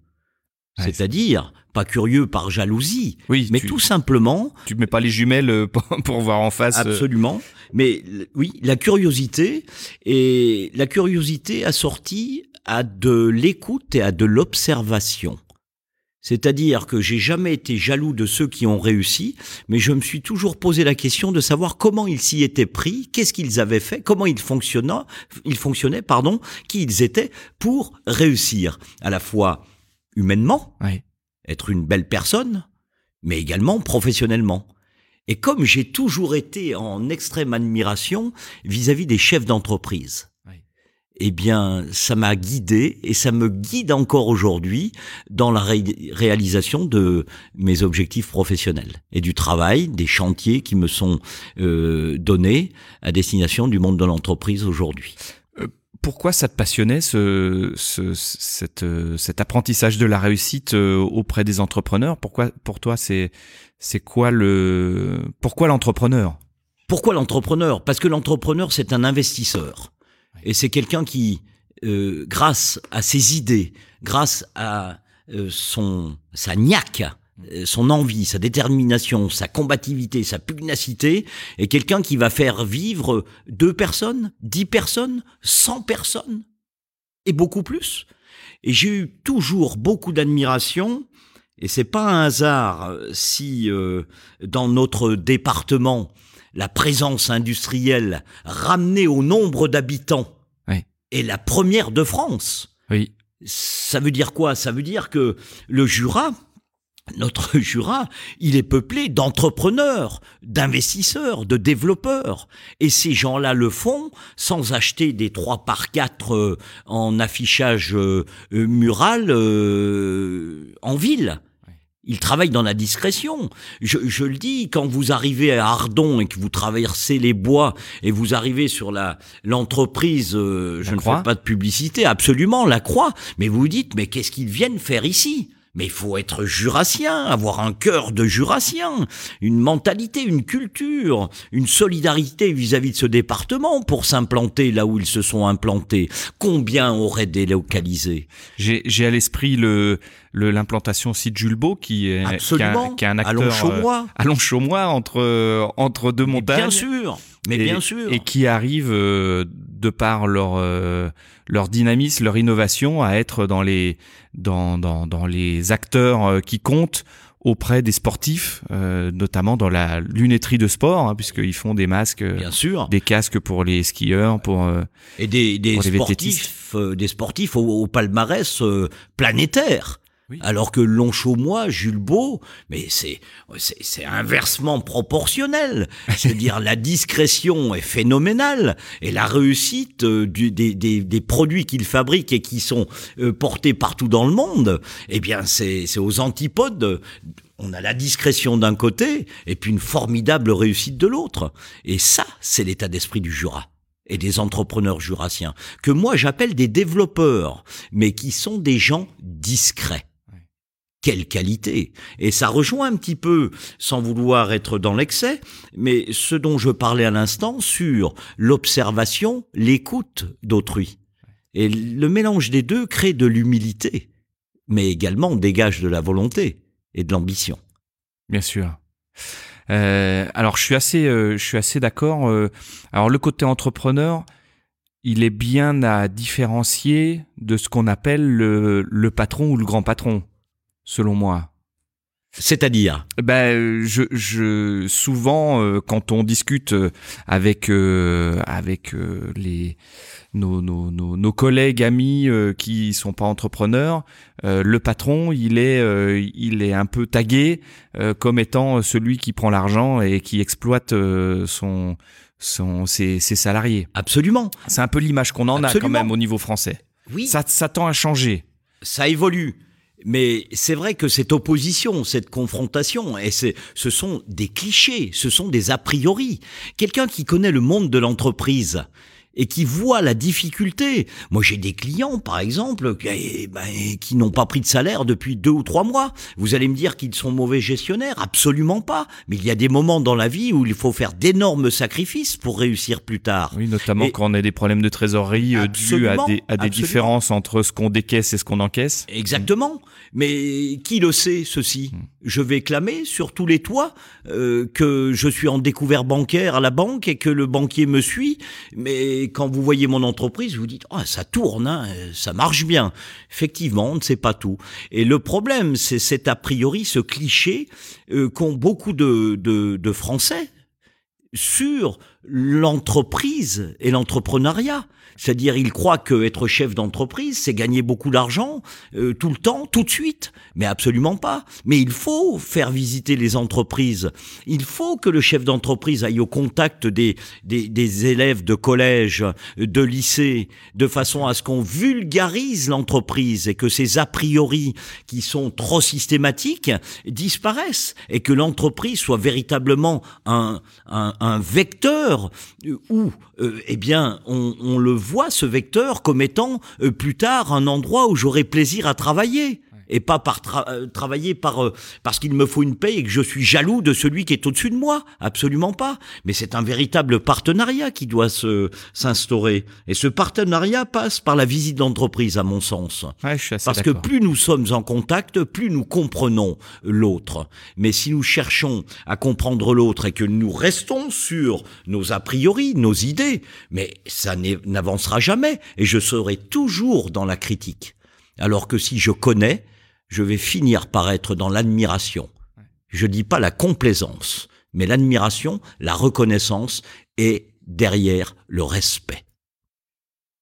C'est-à-dire pas curieux par jalousie, oui, mais tout simplement. Tu mets pas les jumelles euh, pour, voir en face. Euh. Absolument. Mais oui, la curiosité et la curiosité assortie à de l'écoute et à de l'observation. C'est-à-dire que j'ai jamais été jaloux de ceux qui ont réussi, mais je me suis toujours posé la question de savoir comment ils s'y étaient pris, qu'est-ce qu'ils avaient fait, comment ils fonctionnaient, ils fonctionnaient, pardon, qui ils étaient pour réussir, à la fois humainement, être une belle personne, mais également professionnellement. Et comme j'ai toujours été en extrême admiration vis-à-vis des chefs d'entreprise, eh bien, ça m'a guidé et ça me guide encore aujourd'hui dans la réalisation de mes objectifs professionnels et du travail, des chantiers qui me sont euh, donnés à destination du monde de l'entreprise aujourd'hui. Euh, pourquoi ça te passionnait ce, ce cet, cet apprentissage de la réussite auprès des entrepreneurs? Pourquoi pour toi c'est c'est quoi le pourquoi l'entrepreneur? Pourquoi l'entrepreneur? Parce que l'entrepreneur c'est un investisseur et c'est quelqu'un qui euh, grâce à ses idées, grâce à euh, son sa niaque, euh, son envie, sa détermination, sa combativité, sa pugnacité, est quelqu'un qui va faire vivre deux personnes, dix personnes, cent personnes, et beaucoup plus. Et j'ai eu toujours beaucoup d'admiration, et c'est pas un hasard si dans notre département la présence industrielle ramenée au nombre d'habitants est la première de France. Oui. Ça veut dire quoi? Ça veut dire que le Jura, notre Jura, il est peuplé d'entrepreneurs, d'investisseurs, de développeurs. Et ces gens-là le font sans acheter des 3 par 4 euh, en affichage euh, euh, mural en ville. Il travaille dans la discrétion. Je, je, le dis, quand vous arrivez à Ardon et que vous traversez les bois et vous arrivez sur la l'entreprise, euh, je ne fais pas de publicité, absolument, la croix, mais vous vous dites, mais qu'est-ce qu'ils viennent faire ici? Mais il faut être jurassien, avoir un cœur de jurassien, une mentalité, une culture, une solidarité vis-à-vis de ce département pour s'implanter là où ils se sont implantés. Combien auraient délocalisé? J'ai à l'esprit le l'implantation aussi de Jules Beau qui est, Absolument. qui, est un acteur à Longchaumois entre entre deux montagnes. bien sûr. Mais bien sûr. Et qui arrive euh, de par leur euh, leur dynamisme, leur innovation à être dans les dans dans, dans les acteurs euh, qui comptent auprès des sportifs, notamment dans la lunetterie de sport, hein, puisqu'ils font des masques, bien sûr, des casques pour les skieurs, pour et des, des sportifs, des sportifs au, au palmarès planétaire. Alors que Longchaumois, Jules Beau, mais c'est c'est inversement proportionnel. C'est-à-dire la discrétion est phénoménale et la réussite euh, du, des, des, des, produits qu'il fabrique et qui sont euh, portés partout dans le monde, eh bien c'est aux antipodes on a la discrétion d'un côté et puis une formidable réussite de l'autre. Et ça, c'est l'état d'esprit du Jura et des entrepreneurs jurassiens, que moi j'appelle des développeurs, mais qui sont des gens discrets quelle qualité Et ça rejoint un petit peu, sans vouloir être dans l'excès, mais ce dont je parlais à l'instant sur l'observation, l'écoute d'autrui. Et le mélange des deux crée de l'humilité, mais également dégage de la volonté et de l'ambition. Bien sûr. Euh, alors je suis assez, euh, je suis assez d'accord. Euh, alors le côté entrepreneur, il est bien à différencier de ce qu'on appelle le patron ou le grand patron selon moi. C'est-à-dire? Ben, je, je souvent euh, quand on discute euh, avec euh, avec les nos, nos, nos, nos, collègues amis qui sont pas entrepreneurs, le patron il est il est un peu tagué comme étant celui qui prend l'argent et qui exploite son son ses, ses salariés. Absolument. C'est un peu l'image qu'on en a quand même au niveau français. Oui. Ça ça tend à changer. Ça évolue. Mais c'est vrai que cette opposition, cette confrontation, et ce sont des clichés, ce sont des a priori. Quelqu'un qui connaît le monde de l'entreprise, et qui voient la difficulté. Moi, j'ai des clients, par exemple, qui, eh ben, qui n'ont pas pris de salaire depuis deux ou trois mois. Vous allez me dire qu'ils sont mauvais gestionnaires? Absolument pas. Mais il y a des moments dans la vie où il faut faire d'énormes sacrifices pour réussir plus tard. Oui, notamment quand on a des problèmes de trésorerie euh, dus à des, à des différences entre ce qu'on décaisse et ce qu'on encaisse. Exactement. Mais qui le sait, ceci? Hmm. Je vais clamer sur tous les toits euh, que je suis en découvert bancaire à la banque et que le banquier me suit, mais et quand vous voyez mon entreprise, vous dites, ah, ça tourne, hein, ça marche bien. Effectivement, on ne sait pas tout. Et le problème, c'est cet a priori, ce cliché euh, qu'ont beaucoup de, de, de Français sur l'entreprise et l'entrepreneuriat. C'est-à-dire, il croit que être chef d'entreprise, c'est gagner beaucoup d'argent euh, tout le temps, tout de suite. Mais absolument pas. Mais il faut faire visiter les entreprises. Il faut que le chef d'entreprise aille au contact des, des, des, élèves de collège, de lycée, de façon à ce qu'on vulgarise l'entreprise et que ces a priori qui sont trop systématiques disparaissent et que l'entreprise soit véritablement un, un, un vecteur où, euh, eh bien, on, on, le voit ce vecteur comme étant plus tard un endroit où j'aurai plaisir à travailler et pas par euh, travailler par euh, parce qu'il me faut une paye et que je suis jaloux de celui qui est au-dessus de moi. Absolument pas. Mais c'est un véritable partenariat qui doit se s'instaurer. Et ce partenariat passe par la visite d'entreprise, à mon sens. parce que plus nous sommes en contact, plus nous comprenons l'autre. Mais si nous cherchons à comprendre l'autre et que nous restons sur nos a priori, nos idées, mais ça n'avancera jamais et je serai toujours dans la critique. Alors que si je connais, je vais finir par être dans l'admiration. Je dis pas la complaisance, mais l'admiration, la reconnaissance et derrière le respect.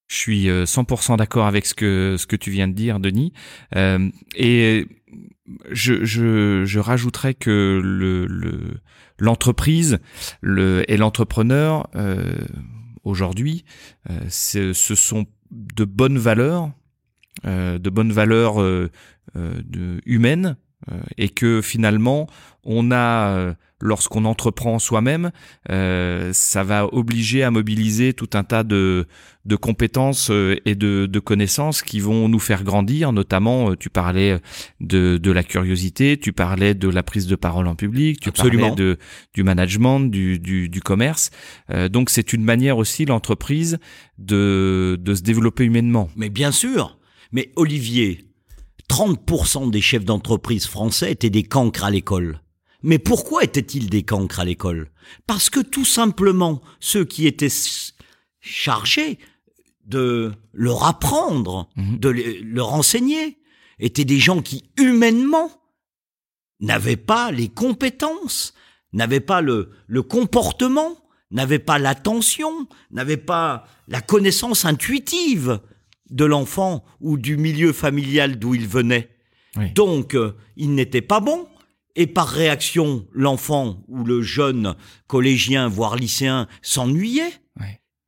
Je suis 100% euh, d'accord avec ce que ce que tu viens de dire, Denis. Euh, et je, je, je rajouterais que le l'entreprise le, et l'entrepreneur euh, aujourd'hui, euh, ce sont de bonnes valeurs, de bonnes valeurs de, humaines et que finalement on a lorsqu'on entreprend soi-même, ça va obliger à mobiliser tout un tas de, de compétences et de, de, connaissances qui vont nous faire grandir. Notamment, tu parlais de, de la curiosité, tu parlais de la prise de parole en public, tu parlais de, du management, du, du, du commerce. donc, c'est une manière aussi l'entreprise de, de se développer humainement. Mais bien sûr, mais Olivier, 30% des chefs d'entreprise français étaient des cancres à l'école. Mais pourquoi étaient-ils des cancres à l'école? Parce que tout simplement, ceux qui étaient chargés de leur apprendre, mhm. de leur enseigner, étaient des gens qui, humainement, n'avaient pas les compétences, n'avaient pas le, le comportement, n'avaient pas l'attention, n'avaient pas la connaissance intuitive de l'enfant ou du milieu familial d'où il venait. Donc, euh, il n'était pas bon. Et par réaction, l'enfant ou le jeune collégien, voire lycéen, s'ennuyait.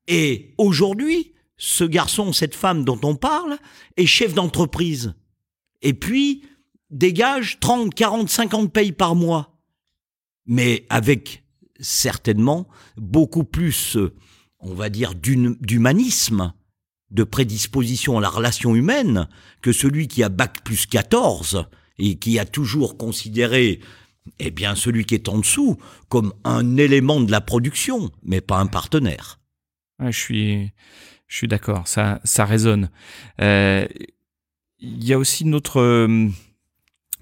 Et aujourd'hui, ce garçon, cette femme dont on parle, est chef d'entreprise. Et puis, dégage 30, 40, 50 payes par mois. Mais avec certainement beaucoup plus, euh, on va dire, d'humanisme de prédisposition à la relation humaine que celui qui a bac plus 14 et qui a toujours considéré eh bien celui qui est en dessous comme un élément de la production mais pas un partenaire. je suis je suis d'accord, ça ça résonne. Euh, il y a aussi euh,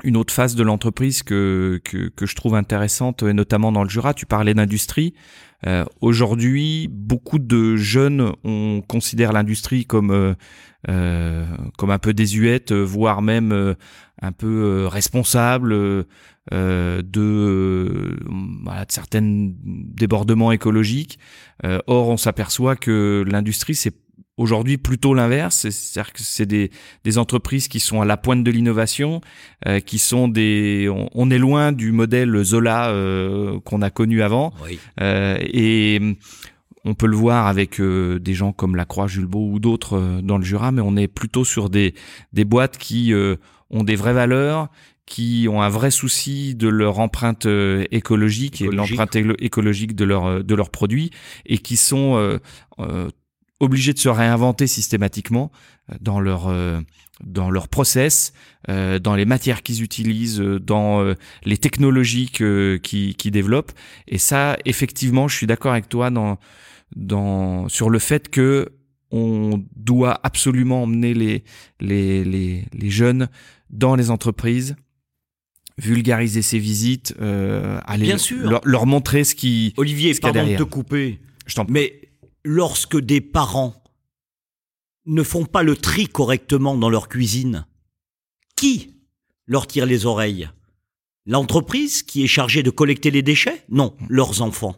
une autre phase de l'entreprise que, que, que je trouve intéressante, et notamment dans le Jura. Tu parlais d'industrie. Euh, Aujourd'hui, beaucoup de jeunes on considère l'industrie comme euh, euh comme un peu désuète, voire même euh, un peu euh, responsable de, de certains débordements écologiques. or, on s'aperçoit que l'industrie c'est Aujourd'hui, plutôt l'inverse, c'est-à-dire que c'est des, des, entreprises qui sont à la pointe de l'innovation, euh, qui sont des, on, est loin du modèle Zola euh, qu'on a connu avant, euh, et on peut le voir avec des gens comme la Croix Julbeau ou d'autres dans le Jura, mais on est plutôt sur des, des boîtes qui ont des vraies valeurs, qui ont un vrai souci de leur empreinte écologique, et de l'empreinte écologique de leurs de leurs produits et qui sont obligés de se réinventer systématiquement euh, dans leur euh, dans leur process, euh, dans les matières qu'ils utilisent, dans les technologies qu'ils qui développent. Et ça, effectivement, je suis d'accord avec toi dans dans sur le fait que on doit absolument emmener les les les, les jeunes dans les entreprises vulgariser ces visites, aller Bien sûr. Leur, leur, montrer ce qui Olivier, ce pardon de te couper. Je mais lorsque des parents ne font pas le tri correctement dans leur cuisine Qui leur tire les oreilles? L'entreprise qui est chargée de collecter les déchets? Non, leurs enfants.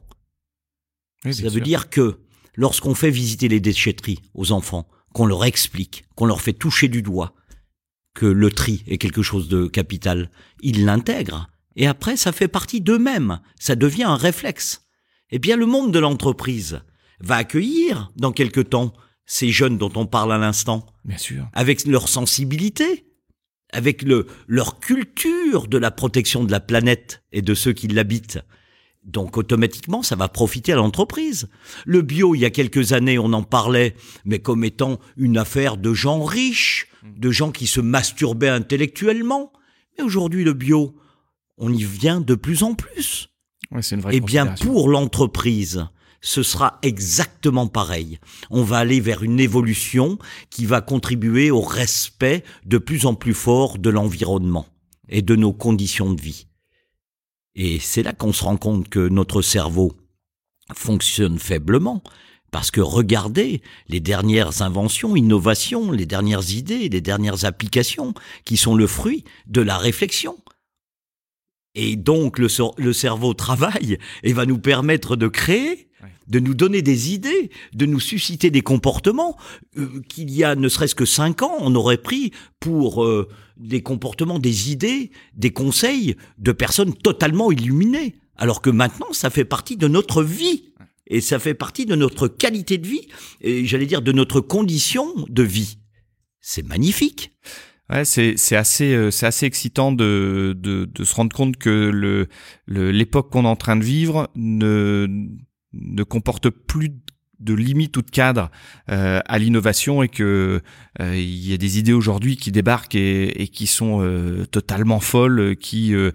Ça veut dire que lorsqu'on fait visiter les déchetteries aux enfants, qu'on leur explique, qu'on leur fait toucher du doigt que le tri est quelque chose de capital, ils l'intègrent. Et après, ça fait partie d'eux-mêmes. Ça devient un réflexe. Eh bien, le monde de l'entreprise, va accueillir dans quelque temps ces jeunes dont on parle à l'instant. Bien sûr. Avec leur sensibilité, avec le, leur culture de la protection de la planète et de ceux qui l'habitent. Donc automatiquement, ça va profiter à l'entreprise. Le bio, il y a quelques années, on en parlait, mais comme étant une affaire de gens riches, de gens qui se masturbaient intellectuellement. Mais aujourd'hui, le bio, on y vient de plus en plus. Ouais, c'est une vraie Eh bien, pour l'entreprise, ce sera exactement pareil. On va aller vers une évolution qui va contribuer au respect de plus en plus fort de l'environnement et de nos conditions de vie. Et c'est là qu'on se rend compte que notre cerveau fonctionne faiblement. Parce que regardez les dernières inventions, innovations, les dernières idées, les dernières applications qui sont le fruit de la réflexion. Et donc le, cer- le cerveau travaille et va nous permettre de créer, de nous donner des idées, de nous susciter des comportements euh, qu'il y a ne serait-ce que cinq ans, on aurait pris pour euh, des comportements, des idées, des conseils de personnes totalement illuminées. Alors que maintenant, ça fait partie de notre vie. Et ça fait partie de notre qualité de vie, et j'allais dire de notre condition de vie. C'est magnifique. Ouais, c'est c'est assez euh, c'est assez excitant de, se rendre compte que l'époque qu'on est en train de vivre ne ne comporte plus de limites ou de cadres euh, à l'innovation et que euh, il y a des idées aujourd'hui qui débarquent et, et qui sont euh, totalement folles, euh, qui euh,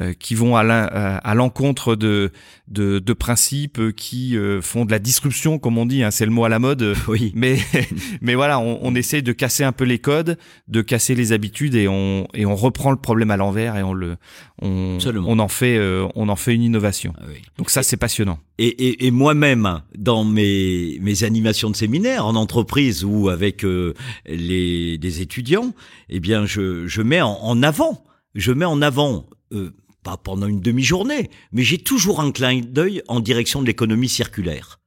euh, qui vont à l'encontre de, de de principes, euh, qui euh, font de la disruption comme on dit, hein, c'est le mot à la mode. Oui. Mais, mais voilà, on, on essaye de casser un peu les codes, de casser les habitudes et on, et on reprend le problème à l'envers et on le, on, on en fait, euh, on en fait une innovation. Ah oui. Donc ça, c'est passionnant. Et, et, et moi-même, dans mes, mes animations de séminaires en entreprise ou avec euh, les, des étudiants, eh bien, je, je mets en, en avant, je mets en avant, euh, pas pendant une demi-journée, mais j'ai toujours un clin d'œil en direction de l'économie circulaire.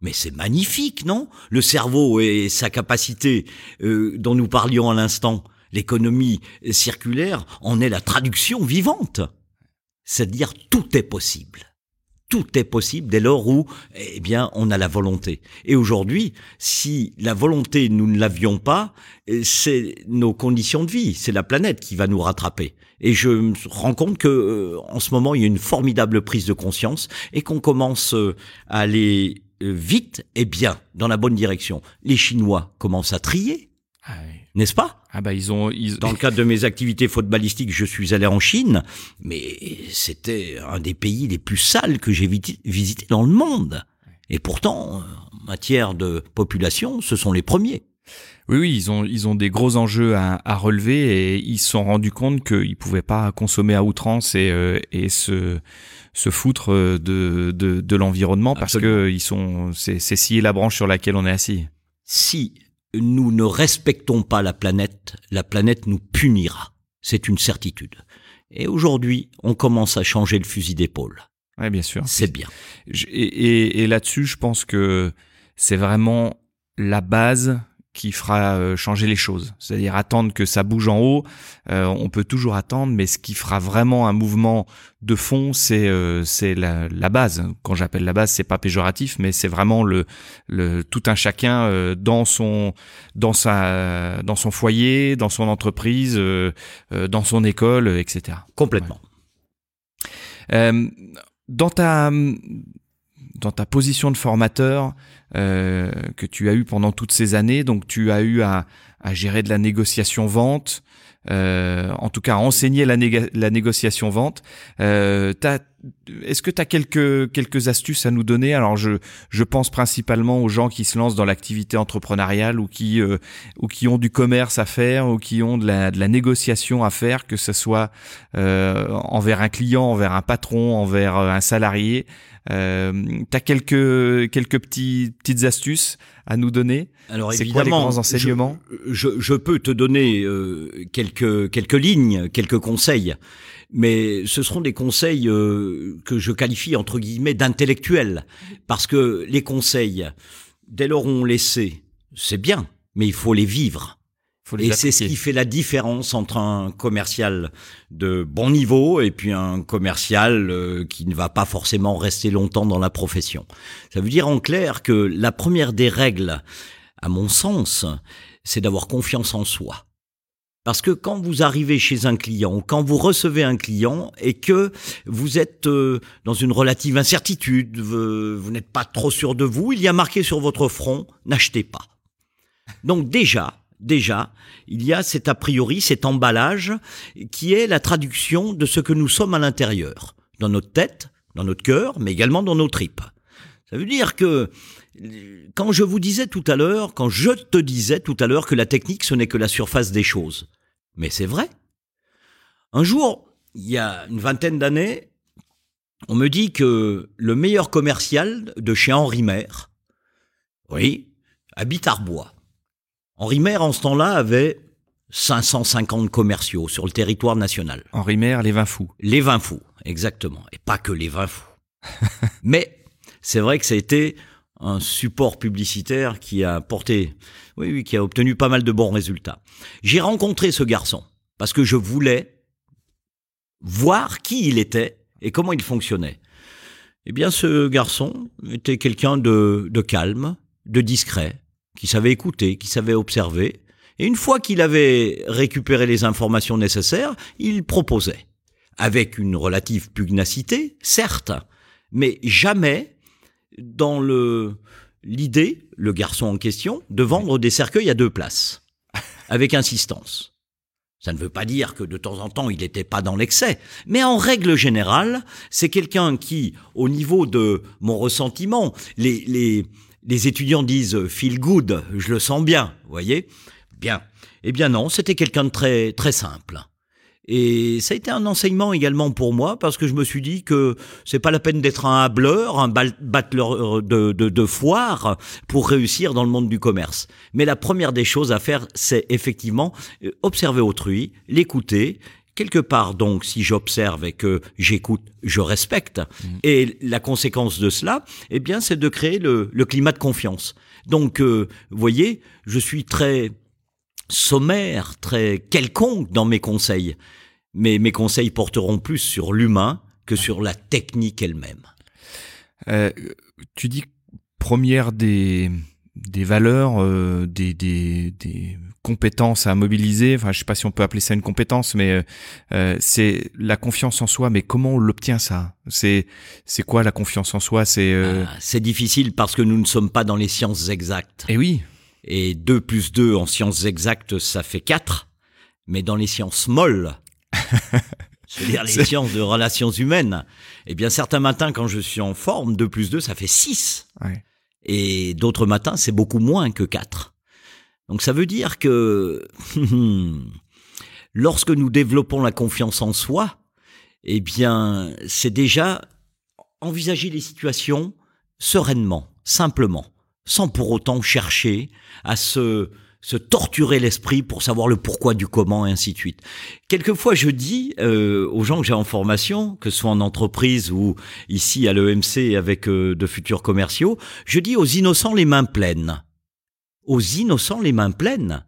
Mais c'est magnifique, non? Le cerveau et sa capacité euh, dont nous parlions à l'instant, l'économie circulaire, en est la traduction vivante. C'est-à-dire tout est possible. Tout est possible dès lors où, eh bien, on a la volonté. Et aujourd'hui, si la volonté, nous ne l'avions pas, eh, c'est nos conditions de vie, c'est la planète qui va nous rattraper. Et je me rends compte que, euh, en ce moment, il y a une formidable prise de conscience et qu'on commence euh, à aller euh, vite et bien dans la bonne direction. Les Chinois commencent à trier, Ah, oui. N'est-ce pas? Ah bah ils ont, ils, dans le cadre de mes activités footballistiques, je suis allé en Chine, mais c'était un des pays les plus sales que j'ai visité dans le monde. Et pourtant, euh, en matière de population, ce sont les premiers. oui, oui, ils ont, ils ont des gros enjeux à, à relever et ils se sont rendus compte qu'ils pouvaient pas consommer à outrance et, euh, et se, se foutre euh, de, de, de l'environnement parce que ils sont, c'est, c'est scier la branche sur laquelle on est assis. Si nous ne respectons pas la planète, la planète nous punira. C'est une certitude. Et aujourd'hui, on commence à changer le fusil d'épaule. Ouais, bien sûr. C'est bien. Et, et là-dessus, je pense que c'est vraiment la base qui fera euh, changer les choses. C'est-à-dire attendre que ça bouge en haut, euh, on peut toujours attendre, mais ce qui fera vraiment un mouvement de fond, c'est euh, c'est la, la base. Quand j'appelle la base, c'est pas péjoratif, mais c'est vraiment le, le tout un chacun euh, dans son dans sa dans son foyer, dans son entreprise, dans son école, etc. Complètement. Dans ta dans ta position de formateur euh, que tu as eu pendant toutes ces années, donc tu as eu à, à gérer de la négociation vente, euh, en tout cas à enseigner la, néga- la négociation vente. Euh, Est-ce que tu as quelques quelques astuces à nous donner? Alors je je pense principalement aux gens qui se lancent dans l'activité entrepreneuriale ou qui euh, ou qui ont du commerce à faire ou qui ont de la de la négociation à faire, que ce soit euh, envers un client, envers un patron, envers euh, un salarié. Euh, T'as quelques quelques petits petites astuces à nous donner Alors C'est quoi les évidemment, grands enseignements je, je, je peux te donner euh, quelques quelques lignes, quelques conseils, mais ce seront des conseils euh, que je qualifie entre guillemets d'intellectuels, parce que les conseils, dès lors où on les sait, c'est bien, mais il faut les vivre. Faut les Et c'est ce qui fait la différence entre un commercial de bon niveau et puis un commercial euh, qui ne va pas forcément rester longtemps dans la profession. Ça veut dire en clair que la première des règles, à mon sens, c'est d'avoir confiance en soi. Parce que quand vous arrivez chez un client quand vous recevez un client et que vous êtes euh, dans une relative incertitude, vous, vous n'êtes pas trop sûr de vous, il y a marqué sur votre front n'achetez pas. Donc déjà, déjà, il y a cet a priori, cet emballage qui est la traduction de ce que nous sommes à l'intérieur, dans notre tête, dans notre cœur, mais également dans nos tripes. Ça veut dire que quand je vous disais tout à l'heure, quand je te disais tout à l'heure que la technique ce n'est que la surface des choses, mais c'est vrai. Un jour, il y a une vingtaine d'années, on me dit que le meilleur commercial de chez Henri Maire, oui, habite Arbois. Henri Maire, en ce temps-là, avait 550 commerciaux sur le territoire national. Henri Maire, les vins fous. Les vins fous, exactement. Et pas que les vins fous. Mais c'est vrai que ça a été un support publicitaire qui a porté, oui, oui, qui a obtenu pas mal de bons résultats. J'ai rencontré ce garçon parce que je voulais voir qui il était et comment il fonctionnait. Eh bien, ce garçon était quelqu'un de, de calme, de discret, qui savait écouter, qui savait observer. Et une fois qu'il avait récupéré les informations nécessaires, il proposait. Avec une relative pugnacité, certes, mais jamais dans le l'idée, le garçon en question, de vendre des cercueils à deux places, avec insistance. Ça ne veut pas dire que de temps en temps il n'était pas dans l'excès, mais en règle générale, c'est quelqu'un qui, au niveau de mon ressentiment, les, les, les étudiants disent feel good, je le sens bien, voyez? Bien. Eh bien non, c'était quelqu'un de très très simple. Et ça a été un enseignement également pour moi parce que je me suis dit que c'est pas la peine d'être un hableur, un battleur de, de, de, foire pour réussir dans le monde du commerce. Mais la première des choses à faire, c'est effectivement euh, observer autrui, l'écouter. Quelque part, donc, si j'observe et que j'écoute, je respecte. Mmh. Et la conséquence de cela, eh bien, c'est de créer le, le, climat de confiance. Donc, euh, vous voyez, je suis très sommaire, très quelconque dans mes conseils. Mais mes conseils porteront plus sur l'humain que sur la technique elle-même. Euh, tu dis première des, des valeurs, euh, des, des, des, compétences à mobiliser. Enfin, je sais pas si on peut appeler ça une compétence, mais euh, euh c'est la confiance en soi. Mais comment on l'obtient ça? C'est c'est quoi la confiance en soi? C'est euh, ah, c'est difficile parce que nous ne sommes pas dans les sciences exactes. Et eh oui. Et 2 plus 2 en sciences exactes, ça fait 4. Mais dans les sciences molles, c'est-à-dire les sciences de relations humaines, eh bien certains matins quand je suis en forme, 2 plus 2, ça fait 6. Ouais. Et d'autres matins, c'est beaucoup moins que 4. Donc ça veut dire que lorsque nous développons la confiance en soi, eh bien c'est déjà envisager les situations sereinement, simplement sans pour autant chercher à se, se torturer l'esprit pour savoir le pourquoi du comment et ainsi de suite. Quelquefois, je dis euh, aux gens que j'ai en formation, que ce soit en entreprise ou ici à l'EMC avec euh, de futurs commerciaux, je dis aux innocents les mains pleines. Aux innocents les mains pleines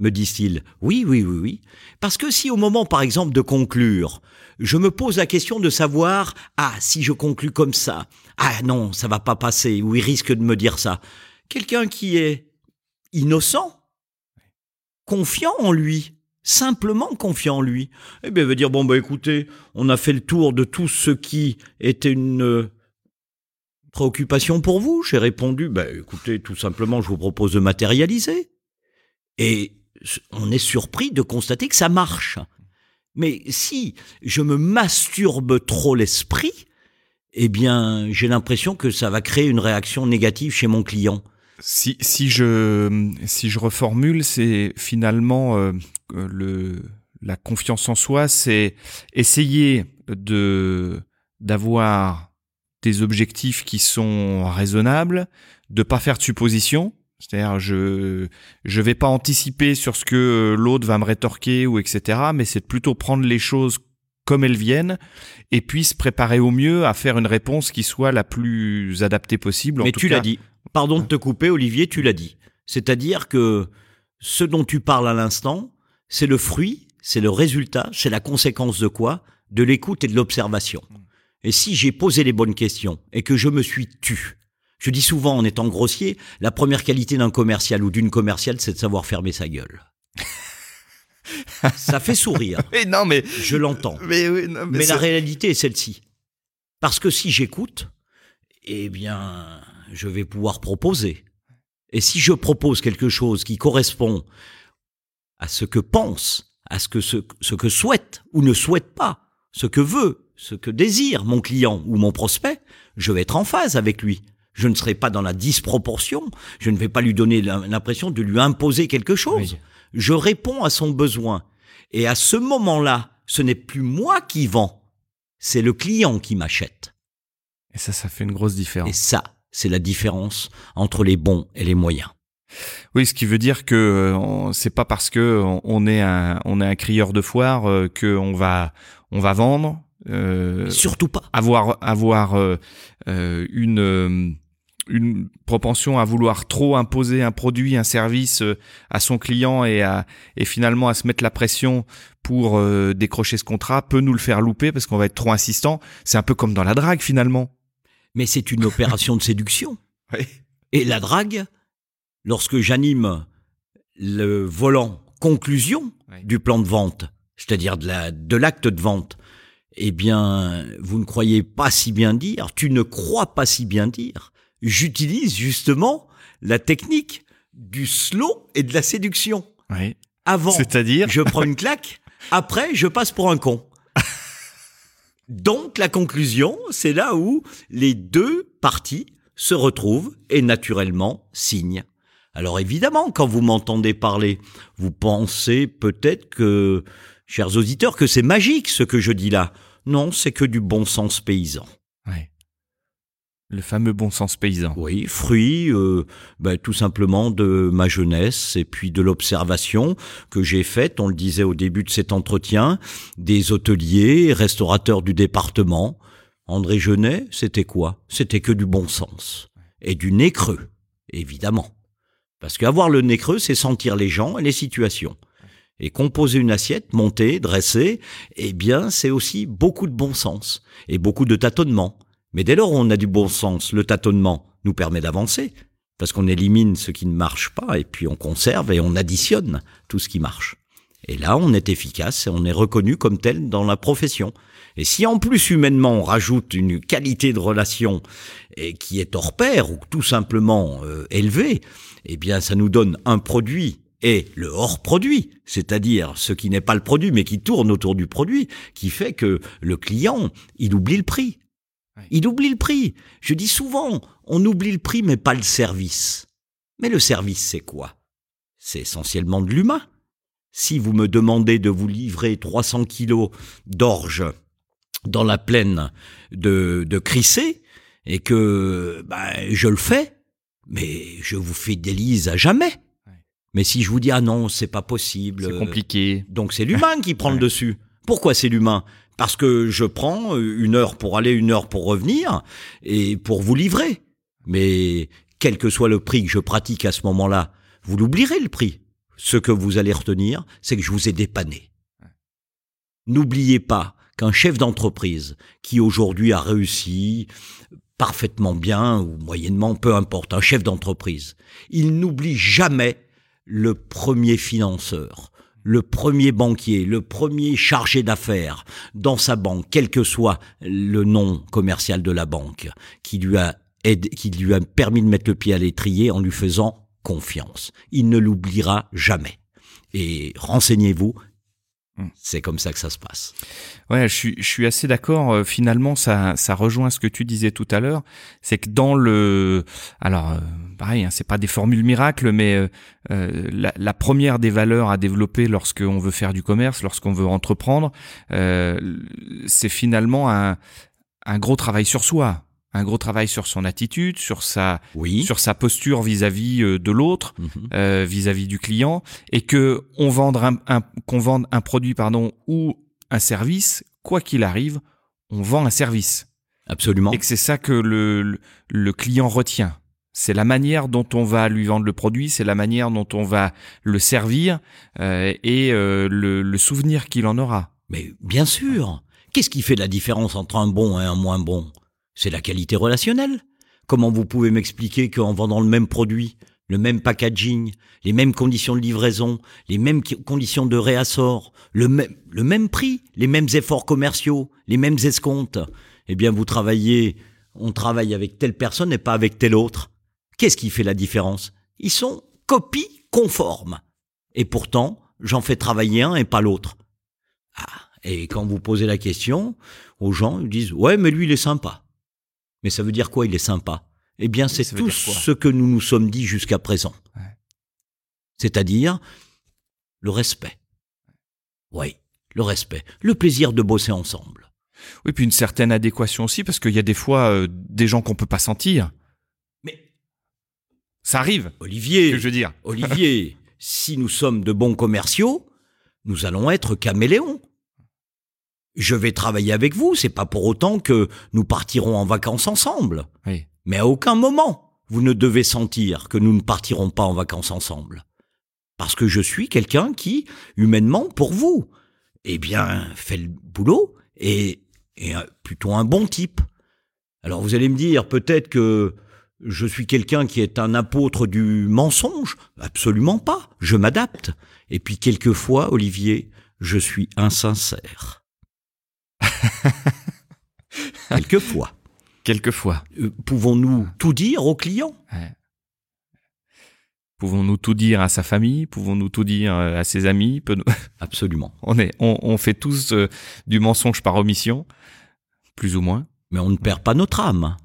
me disent-ils. Oui, oui, oui, oui. Parce que si au moment, par exemple, de conclure, je me pose la question de savoir, ah, si je conclus comme ça, ah non, ça va pas passer, ou il risque de me dire ça. Quelqu'un qui est innocent, confiant en lui, simplement confiant en lui, eh bien, veut dire, bon, bah, écoutez, on a fait le tour de tout ce qui était une préoccupation pour vous? J'ai répondu, bah, écoutez, tout simplement, je vous propose de matérialiser. Et on est surpris de constater que ça marche. Mais si je me masturbe trop l'esprit, eh bien, j'ai l'impression que ça va créer une réaction négative chez mon client. Si, si je si je reformule, c'est finalement euh, le la confiance en soi, c'est essayer de d'avoir des objectifs qui sont raisonnables, de pas faire de suppositions, c'est-à-dire, je je vais pas anticiper sur ce que l'autre va me rétorquer ou etc. Mais c'est plutôt prendre les choses comme elles viennent et puis se préparer au mieux à faire une réponse qui soit la plus adaptée possible. Mais tu l'as dit. Pardon de te couper, Olivier, tu l'as dit. C'est-à-dire que ce dont tu parles à l'instant, c'est le fruit, c'est le résultat, c'est la conséquence de quoi? De l'écoute et de l'observation. Et si j'ai posé les bonnes questions et que je me suis tu, je dis souvent en étant grossier, la première qualité d'un commercial ou d'une commerciale, c'est de savoir fermer sa gueule. Ça fait sourire. Mais non, mais Je l'entends. mais, oui, non, Mais, la c'est- réalité est celle-ci. Parce que si j'écoute, eh bien, je vais pouvoir proposer. Et si je propose quelque chose qui correspond à ce que pense, à ce que, ce, ce que souhaite ou ne souhaite pas, ce que veut, ce que désire mon client ou mon prospect, je vais être en phase avec lui. Je ne serai pas dans la disproportion, je ne vais pas lui donner l'im- l'impression de lui imposer quelque chose. Oui. Je réponds à son besoin. Et à ce moment-là, ce n'est plus moi qui vends, c'est le client qui m'achète. Et ça, ça fait une grosse Et différence. ça, c'est la différence entre les bons et les moyens. Oui, ce qui veut dire que euh, c'est pas parce que on- est un, on est un crieur de foire euh, que on va, on va vendre, euh, Surtout pas. avoir, avoir euh, euh, une, une propension à vouloir trop imposer un produit, un service à son client et à, et finalement à se mettre la pression pour décrocher ce contrat peut nous le faire louper parce qu'on va être trop insistant. C'est un peu comme dans la drague finalement. Mais c'est une opération de séduction. Et la drague, lorsque j'anime le volant conclusion du plan de vente, c'est-à-dire de la de l'acte de vente, eh bien, vous ne croyez pas si bien dire, tu ne crois pas si bien dire. J'utilise justement la technique du slow et de la séduction. Oui. Avant, C'est-à-dire je prends une claque, après, je passe pour un con. Donc, la conclusion, c'est là où les deux parties se retrouvent et naturellement signent. Alors évidemment, quand vous m'entendez parler, vous pensez peut-être que, chers auditeurs, que c'est magique ce que je dis là. Non, c'est que du bon sens paysan. Ouais. Le fameux bon sens paysan. Oui, fruit euh, ben, tout simplement de ma jeunesse et puis de l'observation que j'ai faite, on le disait au début de cet entretien, des hôteliers, restaurateurs du département. André Genet, c'était quoi? C'était que du bon sens. Et du nez creux, évidemment. Parce qu'avoir le nez creux, c'est sentir les gens et les situations. Et composer une assiette, monter, dresser, eh bien, c'est aussi beaucoup de bon sens et beaucoup de tâtonnement. Mais dès lors on a du bon sens, le tâtonnement nous permet d'avancer, parce qu'on élimine ce qui ne marche pas, et puis on conserve et on additionne tout ce qui marche. Et là, on est efficace et on est reconnu comme tel dans la profession. Et si en plus humainement on rajoute une qualité de relation et qui est hors pair ou tout simplement euh, élevée, eh bien ça nous donne un produit et le hors produit, c'est-à-dire ce qui n'est pas le produit mais qui tourne autour du produit, qui fait que le client, il oublie le prix. Il oublie le prix. Je dis souvent, on oublie le prix mais pas le service. Mais le service, c'est quoi? C'est essentiellement de l'humain. Si vous me demandez de vous livrer 300 kilos d'orge dans la plaine de, de Crissé, et que ben, je le fais, mais je vous fidélise à jamais. Mais si je vous dis, ah non, c'est pas possible. C'est euh, compliqué. donc c'est l'humain qui prend le dessus. Pourquoi c'est l'humain? Parce que je prends euh, une heure pour aller, une heure pour revenir, et pour vous livrer. Mais quel que soit le prix que je pratique à ce moment-là, vous l'oublierez le prix. Ce que vous allez retenir, c'est que je vous ai dépanné. N'oubliez pas qu'un chef d'entreprise qui aujourd'hui a réussi parfaitement bien ou moyennement, peu importe, un chef d'entreprise, il n'oublie jamais le premier financeur, le premier banquier, le premier chargé d'affaires dans sa banque, quel que soit le nom commercial de la banque, qui lui a permis de mettre le pied à l'étrier en lui faisant confiance. Il ne l'oubliera jamais. Et renseignez-vous. C'est comme ça que ça se passe. Ouais, je suis, je suis assez d'accord. Euh, finalement, ça, ça rejoint ce que tu disais tout à l'heure. C'est que dans le, alors, euh, pareil, hein, c'est pas des formules miracles, mais euh, euh, la, la première des valeurs à développer lorsqu'on veut faire du commerce, lorsqu'on veut entreprendre, euh, c'est finalement un, un gros travail sur soi, un gros travail sur son attitude, sur sa, Oui. sur sa posture vis-à-vis euh, de l'autre Mhm. euh, vis-à-vis du client et que on vende un, un- qu'on vende un produit pardon ou un service quoi qu'il arrive on vend un service Absolument. et que c'est ça que le, le, le client retient c'est la manière dont on va lui vendre le produit c'est la manière dont on va le servir euh, et euh, le, le souvenir qu'il en aura Mais bien sûr. Qu'est-ce qui fait la différence entre un bon et un moins bon? C'est la qualité relationnelle. Comment vous pouvez m'expliquer qu'en vendant le même produit, le même packaging, les mêmes conditions de livraison, les mêmes conditions de réassort, le même, le même prix, les mêmes efforts commerciaux, les mêmes escomptes, eh bien vous travaillez, on travaille avec telle personne et pas avec telle autre. Qu'est-ce qui fait la différence? Ils sont copies conformes. Et pourtant, j'en fais travailler un et pas l'autre. Ah, et quand vous posez la question aux gens, ils disent ouais, mais lui il est sympa. Mais ça veut dire quoi? Il est sympa Eh bien, c'est tout ce que nous nous sommes dit jusqu'à présent. C'est-à-dire le respect. Oui, le respect, le plaisir de bosser ensemble. Oui, puis une certaine adéquation aussi, parce qu'il y a des fois euh, des gens qu'on peut pas sentir. Mais ça arrive. Olivier, que je veux dire. Olivier, si nous sommes de bons commerciaux, nous allons être caméléons. Je vais travailler avec vous, c'est pas pour autant que nous partirons en vacances ensemble. Oui. Mais à aucun moment, vous ne devez sentir que nous ne partirons pas en vacances ensemble. Parce que je suis quelqu'un qui, humainement, pour vous, eh bien, fait le boulot et est plutôt un bon type. Alors vous allez me dire peut-être que je suis quelqu'un qui est un apôtre du mensonge? Absolument pas. Je m'adapte. Et puis quelquefois, Olivier, je suis insincère. quelquefois. Quelquefois. Euh, pouvons-nous tout dire aux clients? Pouvons-nous tout dire à sa famille? Pouvons-nous tout dire euh, à ses amis? Absolument. On, est, on, fait tous euh, du mensonge par omission, plus ou moins. Mais on ne perd pas notre âme.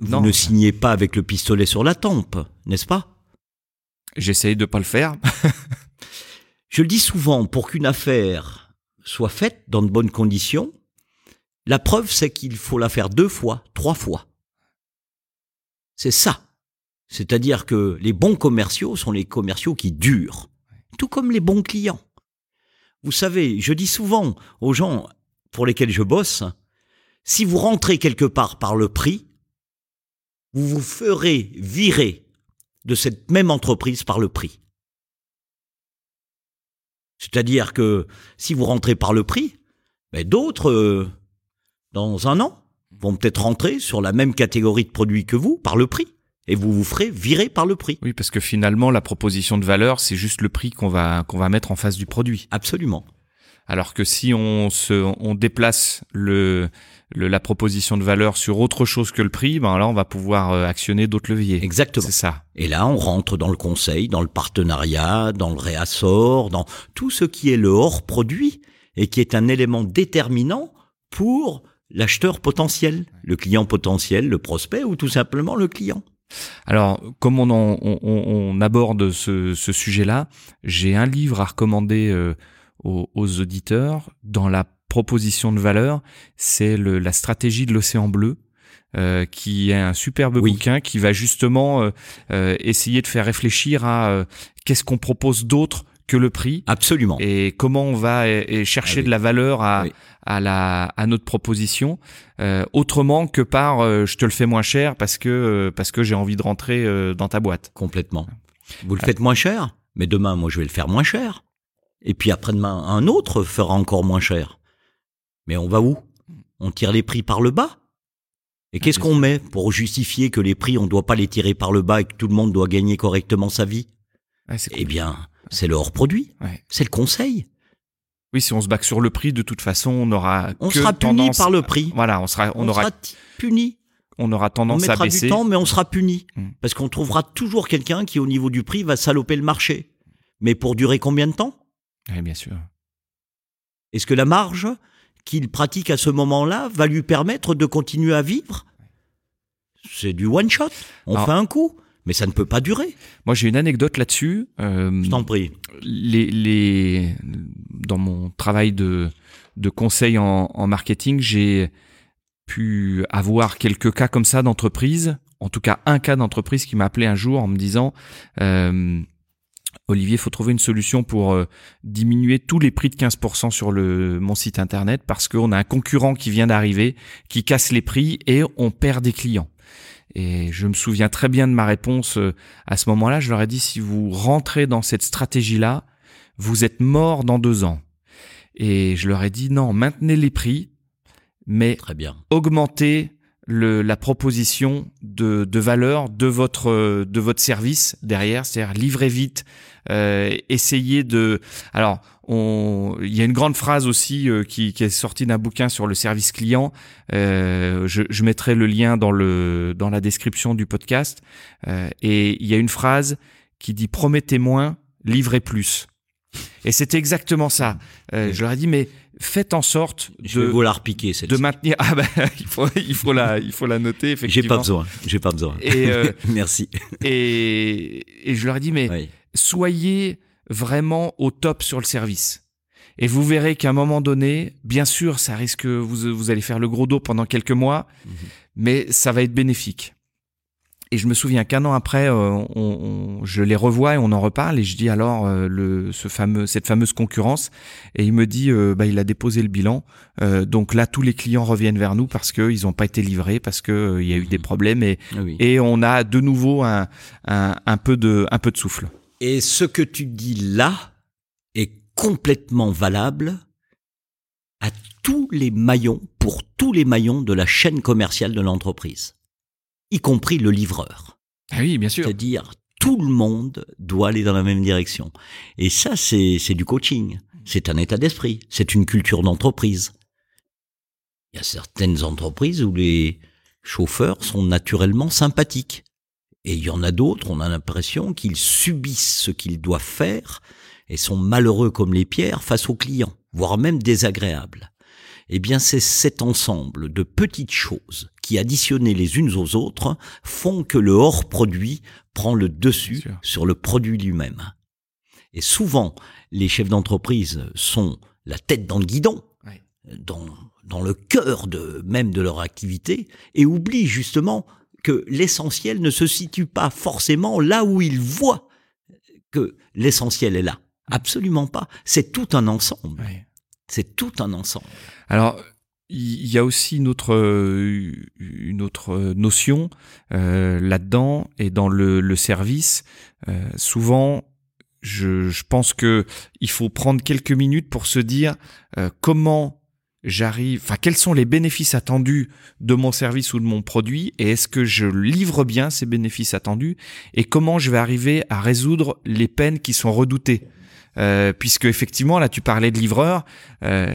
Vous ne signez pas avec le pistolet sur la tempe, n'est-ce pas? J'essaye de pas le faire. Je le dis souvent, pour qu'une affaire soit faite dans de bonnes conditions, la preuve c'est qu'il faut la faire deux fois, trois fois. C'est ça. C'est-à-dire que les bons commerciaux sont les commerciaux qui durent, tout comme les bons clients. Vous savez, je dis souvent aux gens pour lesquels je bosse, si vous rentrez quelque part par le prix, vous vous ferez virer de cette même entreprise par le prix. C'est-à-dire que si vous rentrez par le prix, ben d'autres, euh, dans un an, vont peut-être rentrer sur la même catégorie de produits que vous par le prix. Et vous vous ferez virer par le prix. Oui, parce que finalement, la proposition de valeur, c'est juste le prix qu'on va, qu'on va mettre en face du produit. Absolument. Alors que si on se, on déplace le, la proposition de valeur sur autre chose que le prix, ben là on va pouvoir euh, actionner d'autres leviers. Exactement. C'est ça. Et là on rentre dans le conseil, dans le partenariat, dans le réassort, dans tout ce qui est le hors produit et qui est un élément déterminant pour l'acheteur potentiel, le client potentiel, le prospect ou tout simplement le client. Alors, comme on, on, aborde ce, sujet-là, j'ai un livre à recommander euh, aux, aux, auditeurs dans la proposition de valeur, c'est la stratégie de l'océan bleu. Euh, qui est un superbe bouquin qui va justement euh, euh, essayer de faire réfléchir à qu'est-ce qu'on propose d'autre que le prix. Absolument. Et comment on va chercher ah de la valeur à, à, la, à notre proposition, autrement que par je te le fais moins cher parce que, parce que j'ai envie de rentrer dans ta boîte. Complètement. Vous le faites moins cher, mais demain, moi, je vais le faire moins cher. Et puis après-demain, un autre fera encore moins cher. Mais on va où? On tire les prix par le bas? Et ah, qu'est-ce qu'on met pour justifier que les prix, on ne doit pas les tirer par le bas et que tout le monde doit gagner correctement sa vie? Eh bien, c'est le hors-produit. C'est le conseil. Oui, si on se baque sur le prix, de toute façon, on aura. On sera puni par le prix. Voilà, on sera, on, aura puni. On aura tendance on à baisser. du temps, mais on sera puni hmm. parce qu'on trouvera toujours quelqu'un qui, au niveau du prix, va saloper le marché. Mais pour durer combien de temps? Oui, bien sûr. Est-ce que la marge qu'il pratique à ce moment-là va lui permettre de continuer à vivre C'est du one shot. On fait un coup. Mais ça ne peut pas durer. Moi, j'ai une anecdote là-dessus. Euh, Je t'en prie. Les, les, dans mon travail de, de conseil en, en marketing, j'ai pu avoir quelques cas comme ça d'entreprise. En tout cas, un cas d'entreprise qui m'a appelé un jour en me disant euh, Olivier, il faut trouver une solution pour euh, diminuer tous les prix de 15% sur le, mon site internet parce qu'on a un concurrent qui vient d'arriver, qui casse les prix et on perd des clients. Et je me souviens très bien de ma réponse euh, à ce moment-là. Je leur ai dit, si vous rentrez dans cette stratégie-là, vous êtes mort dans deux ans. Et je leur ai dit, non, maintenez les prix, mais très bien. augmentez le, la proposition de, de valeur de votre de votre service derrière, c'est-à-dire livrer vite, euh, essayer de. Alors, on, il y a une grande phrase aussi euh, qui, qui, est sortie d'un bouquin sur le service client. Euh, je, je, mettrai le lien dans le dans la description du podcast. Euh, et il y a une phrase qui dit promettez moins, livrez plus. Et c'était exactement ça. Euh, je leur ai dit mais faites en sorte de je vais vous la repiquer, de maintenir ah ben il faut il faut la il faut la noter effectivement. J'ai pas besoin, j'ai pas besoin. Et euh, merci. Et, et je leur ai dit mais oui. soyez vraiment au top sur le service. Et vous verrez qu'à un moment donné, bien sûr, ça risque vous vous allez faire le gros dos pendant quelques mois, -hmm. mais ça va être bénéfique. Et je me souviens qu'un an après, euh, on, on, je les revois et on en reparle et je dis alors euh, le, ce fameux, cette fameuse concurrence et il me dit euh, bah, il a déposé le bilan. Euh, donc là, tous les clients reviennent vers nous parce que ils n'ont pas été livrés, parce que euh, il y a eu des problèmes et, ah oui. et on a de nouveau un, un, un, peu de, un peu de souffle. Et ce que tu dis là est complètement valable à tous les maillons, pour tous les maillons de la chaîne commerciale de l'entreprise y compris le livreur. Ah oui, bien sûr. C'est-à-dire, tout le monde doit aller dans la même direction. Et ça, c'est, du coaching. C'est un état d'esprit. C'est une culture d'entreprise. Il y a certaines entreprises où les chauffeurs sont naturellement sympathiques. Et il y en a d'autres, on a l'impression qu'ils subissent ce qu'ils doivent faire et sont malheureux comme les pierres face aux clients, voire même désagréables eh bien c'est cet ensemble de petites choses qui, additionnées les unes aux autres, font que le hors-produit prend le dessus sur le produit lui-même. Et souvent, les chefs d'entreprise sont la tête dans le guidon, dans, dans le cœur de, même de leur activité, et oublient justement que l'essentiel ne se situe pas forcément là où ils voient que l'essentiel est là. Absolument pas. C'est tout un ensemble. C'est tout un ensemble. Alors, il y a aussi une autre, autre notion euh, là-dedans et dans le, service. Euh, souvent, je, pense que il faut prendre quelques minutes pour se dire euh, comment j'arrive, enfin quels sont les bénéfices attendus de mon service ou de mon produit et est-ce que je livre bien ces bénéfices attendus et comment je vais arriver à résoudre les peines qui sont redoutées. Euh, puisque effectivement là tu parlais de livreur, euh,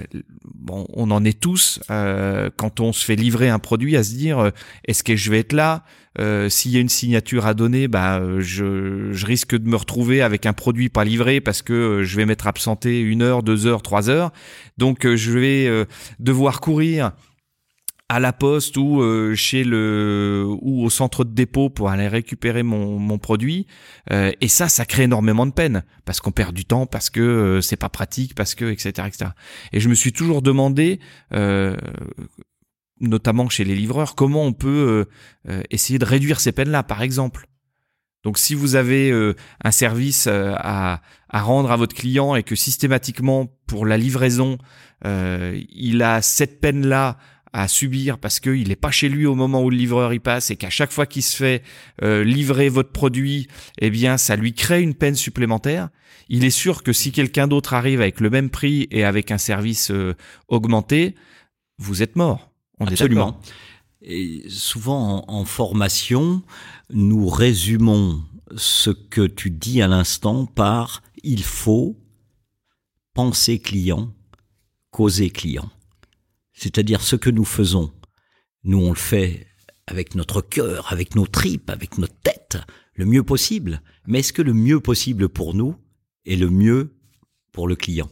bon on en est tous euh, quand on se fait livrer un produit à se dire est-ce que je vais être là? S'il y a une signature à donner, bah je, je, risque de me retrouver avec un produit pas livré parce que je vais m'être absenté une heure, deux heures, trois heures, donc je vais devoir courir à la poste ou euh, chez le ou au centre de dépôt pour aller récupérer mon, mon produit. Euh, et ça ça crée énormément de peine parce qu'on perd du temps parce que euh, c'est pas pratique parce que etc etc et je me suis toujours demandé euh, notamment chez les livreurs comment on peut euh, essayer de réduire ces peines là par exemple. Donc si vous avez un service à, à rendre à votre client et que systématiquement pour la livraison il a cette peine là à subir parce qu'il n'est pas chez lui au moment où le livreur y passe et qu'à chaque fois qu'il se fait euh, livrer votre produit, eh bien ça lui crée une peine supplémentaire. Il est sûr que si quelqu'un d'autre arrive avec le même prix et avec un service euh, augmenté, vous êtes mort. On Absolument. et souvent en, en formation, nous résumons ce que tu dis à l'instant par il faut penser client, causer client. C'est-à-dire ce que nous faisons. Nous, on le fait avec notre cœur, avec nos tripes, avec notre tête, le mieux possible. Mais est-ce que le mieux possible pour nous est le mieux pour le client?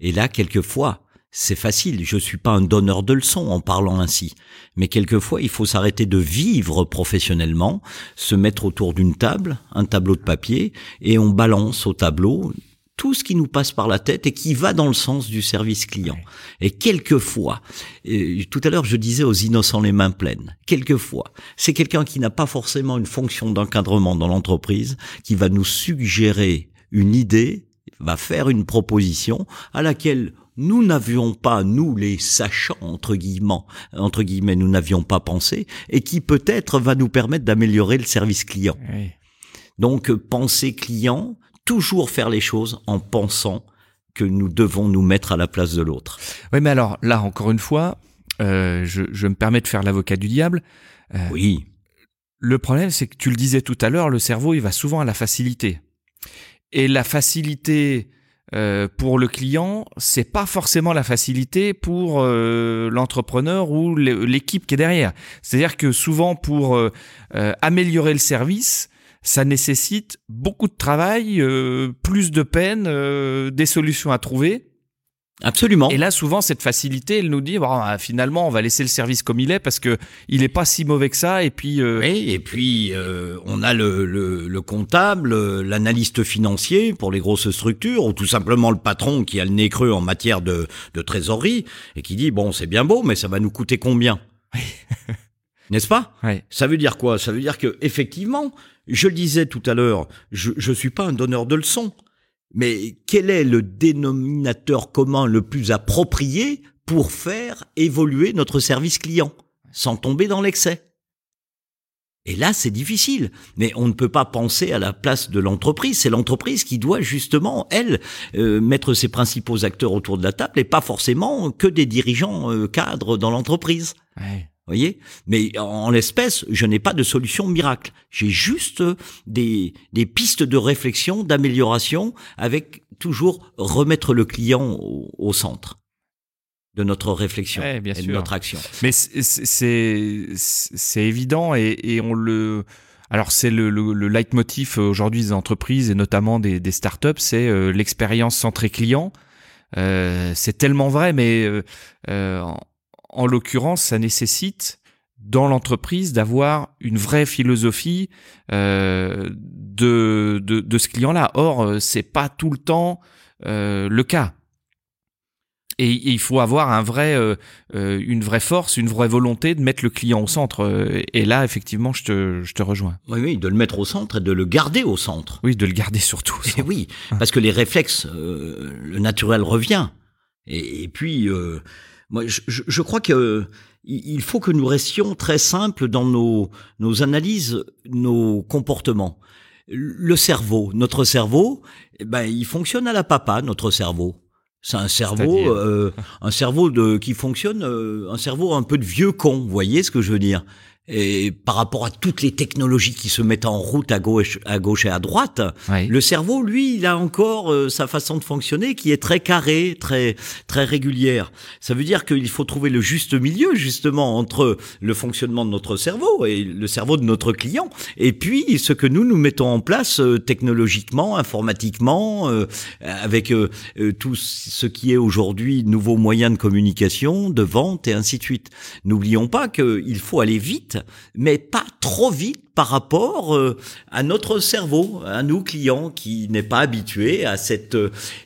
Et là, quelquefois, c'est facile, je suis pas un donneur de leçons en parlant ainsi, mais quelquefois il faut s'arrêter de vivre professionnellement, se mettre autour d'une table, un tableau de papier, et on balance au tableau tout ce qui nous passe par la tête et qui va dans le sens du service client. Et quelquefois, euh, tout à l'heure je disais aux innocents les mains pleines, quelquefois, c'est quelqu'un qui n'a pas forcément une fonction d'encadrement dans l'entreprise, qui va nous suggérer une idée, va faire une proposition à laquelle nous n'avions pas, nous les sachants, entre guillemets, entre guillemets, nous n'avions pas pensé, et qui peut-être va nous permettre d'améliorer le service client. Oui. Donc, penser client, toujours faire les choses en pensant que nous devons nous mettre à la place de l'autre. Oui, mais alors là, encore une fois, je, je, me permets de faire l'avocat du diable. oui. Le problème, c'est que tu le disais tout à l'heure, le cerveau, il va souvent à la facilité. Et la facilité euh, pour le client, c'est pas forcément la facilité pour euh, l'entrepreneur ou l'équipe qui est derrière. C'est-à-dire que souvent pour euh, améliorer le service, ça nécessite beaucoup de travail, plus de peine, des solutions à trouver. Absolument. Et là, souvent, cette facilité, elle nous dit, bon, bah, finalement, on va laisser le service comme il est parce que il est pas si mauvais que ça. Et puis, euh... oui, et puis, euh, on a le, le, le comptable, l'analyste financier pour les grosses structures, ou tout simplement le patron qui a le nez creux en matière de, de trésorerie et qui dit, bon, c'est bien beau, mais ça va nous coûter combien? N'est-ce pas? Oui. Ça veut dire quoi? Ça veut dire que effectivement, je le disais tout à l'heure, je ne suis pas un donneur de leçons. Mais quel est le dénominateur commun le plus approprié pour faire évoluer notre service client sans tomber dans l'excès? Et là, c'est difficile. Mais on ne peut pas penser à la place de l'entreprise. C'est l'entreprise qui doit justement, elle, euh, mettre ses principaux acteurs autour de la table et pas forcément que des dirigeants euh, cadres dans l'entreprise. Ouais voyez? Mais en, l'espèce, je n'ai pas de solution miracle. J'ai juste des, des pistes de réflexion, d'amélioration, avec toujours remettre le client au, centre de notre réflexion et de notre action. Mais c'est c'est évident et, et, on le alors c'est le, le, le, leitmotiv aujourd'hui des entreprises et notamment des, des startups, c'est euh, l'expérience centrée client. Euh, c'est tellement vrai, mais euh, euh en l'occurrence, ça nécessite dans l'entreprise d'avoir une vraie philosophie euh, de, de, de, ce client-là. Or, euh, c'est pas tout le temps euh, le cas. Et, il faut avoir un vrai, euh, euh, une vraie force, une vraie volonté de mettre le client au centre. Et là, effectivement, je te, je te rejoins. Oui, oui, de le mettre au centre et de le garder au centre. Oui, de le garder surtout. Et oui, parce que les réflexes, le naturel revient. Et, et puis, moi, je, je crois que il faut que nous restions très simples dans nos, nos analyses, nos comportements. Le cerveau, notre cerveau, eh ben, il fonctionne à la papa, notre cerveau. C'est un cerveau, euh, un cerveau de qui fonctionne, euh, un cerveau un peu de vieux con. Vous voyez ce que je veux dire? Et par rapport à toutes les technologies qui se mettent en route à gauche, à gauche et à droite, le cerveau, lui, il a encore euh, sa façon de fonctionner qui est très carrée, très très régulière. Ça veut dire qu'il faut trouver le juste milieu justement entre le fonctionnement de notre cerveau et le cerveau de notre client, et puis ce que nous nous mettons en place euh, technologiquement, informatiquement, euh, avec tout ce qui est aujourd'hui nouveaux moyens de communication, de vente et ainsi de suite. N'oublions pas qu'il faut aller vite mais pas trop vite par rapport euh, à notre cerveau, à nous clients qui n'est pas habitué à cette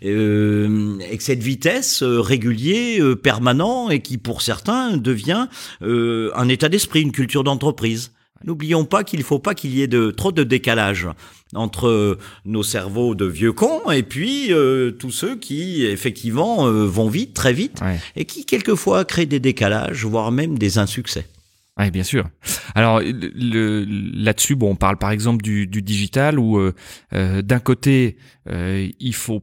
euh, avec cette vitesse euh, régulier, euh, permanent et qui pour certains devient un état d'esprit, une culture d'entreprise. N'oublions pas qu'il ne faut pas qu'il y ait de trop de décalage entre nos cerveaux de vieux cons et puis tous ceux qui effectivement vont vite, très vite, et qui quelquefois créent des décalages, voire même des insuccès. Oui, bien sûr. Alors là-dessus, bon, on parle par exemple du, digital où euh, euh d'un côté, euh, il faut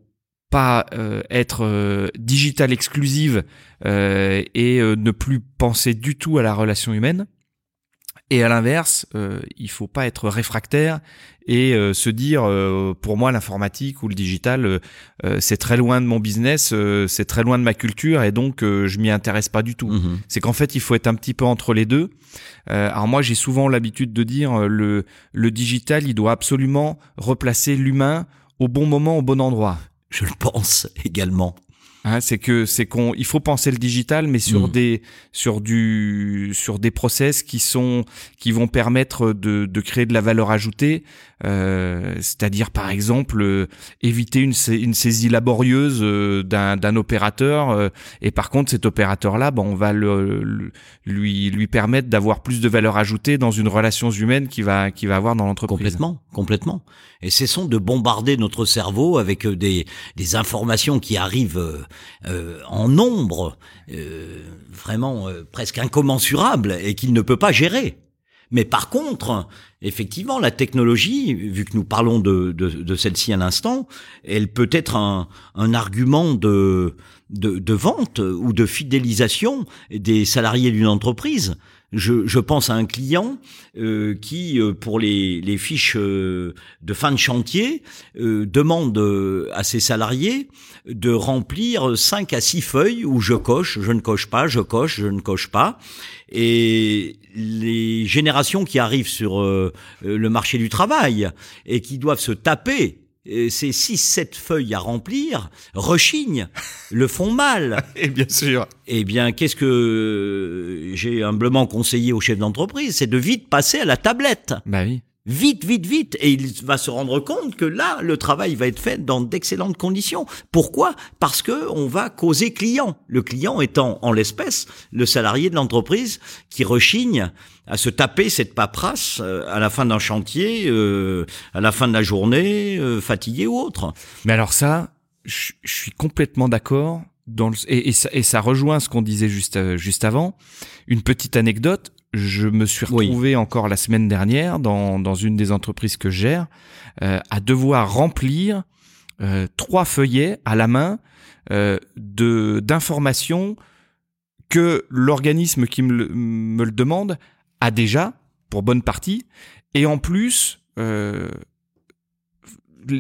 pas euh, être euh, digital exclusive et ne plus penser du tout à la relation humaine. Et à l'inverse, il faut pas être réfractaire et euh, se dire euh, pour moi l'informatique ou le digital euh, c'est très loin de mon business, c'est très loin de ma culture et donc je m'y intéresse pas du tout. Mhm. C'est qu'en fait il faut être un petit peu entre les deux. alors moi j'ai souvent l'habitude de dire le le digital il doit absolument replacer l'humain au bon moment au bon endroit. Je le pense également. Hein, c'est que c'est qu'on il faut penser le digital mais sur mm. des sur du sur des process qui sont qui vont permettre de, de créer de la valeur ajoutée. Euh, c'est-à-dire par exemple euh, éviter une, une saisie laborieuse euh, d'un d'un opérateur. Euh, et par contre cet opérateur là bon on va le, lui lui permettre d'avoir plus de valeur ajoutée dans une relation humaine qui va qui va avoir dans l'entreprise. Complètement complètement. Et cessons de bombarder notre cerveau avec des des informations qui arrivent euh, en nombre euh, vraiment euh, presque incommensurable et qu'il ne peut pas gérer. Mais par contre, effectivement, la technologie, vu que nous parlons de, de, celle-ci un instant, elle peut être un, un argument de, de, vente ou de fidélisation des salariés d'une entreprise. Je, je, pense à un client euh, qui, euh, pour les, les fiches euh, de fin de chantier, euh, demande à ses salariés de remplir cinq à six feuilles où je coche, je ne coche pas, je coche, je ne coche pas. Et les générations qui arrivent sur le marché du travail et qui doivent se taper ces six, sept feuilles à remplir rechignent, le font mal. Et bien sûr. Eh bien, qu'est-ce que j'ai humblement conseillé au chef d'entreprise C'est de vite passer à la tablette. Bah oui. Vite, vite, vite. Et il va se rendre compte que là, le travail va être fait dans d'excellentes conditions. Pourquoi? Parce que on va causer client. Le client étant, en l'espèce, le salarié de l'entreprise qui rechigne à se taper cette paperasse euh, à la fin d'un chantier, euh, à la fin de la journée, euh, fatigué ou autre. Mais alors ça, je suis complètement d'accord. Et, ça, et, ça, rejoint ce qu'on disait juste juste avant. Une petite anecdote je me suis retrouvé oui. encore la semaine dernière dans, dans une des entreprises que je gère euh, à devoir remplir euh, trois feuillets à la main euh, de d'informations que l'organisme qui me le, me le, demande a déjà pour bonne partie et en plus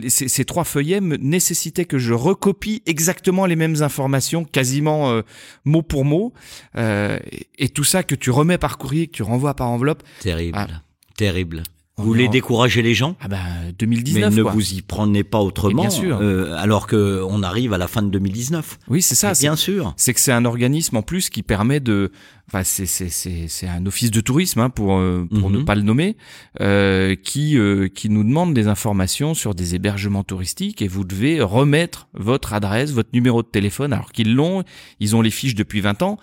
ces, ces, trois feuillets me nécessitaient que je recopie exactement les mêmes informations, quasiment euh, mot pour mot, euh, et, et, tout ça que tu remets par courrier, que tu renvoies par enveloppe. Terrible, ah. terrible. Vous voulez décourager les gens? Ah ben 2019. Mais ne quoi. vous y prenez pas autrement. Et bien sûr. Euh, alors que on arrive à la fin de 2019. Oui, c'est ça. Bien sûr. C'est que c'est un organisme en plus qui permet de. Enfin, c'est c'est c'est c'est un office de tourisme hein, pour euh, pour Mhm. ne pas le nommer, euh, qui euh, qui nous demande des informations sur des hébergements touristiques et vous devez remettre votre adresse, votre numéro de téléphone. Alors qu'ils l'ont, ils ont les fiches depuis 20 ans.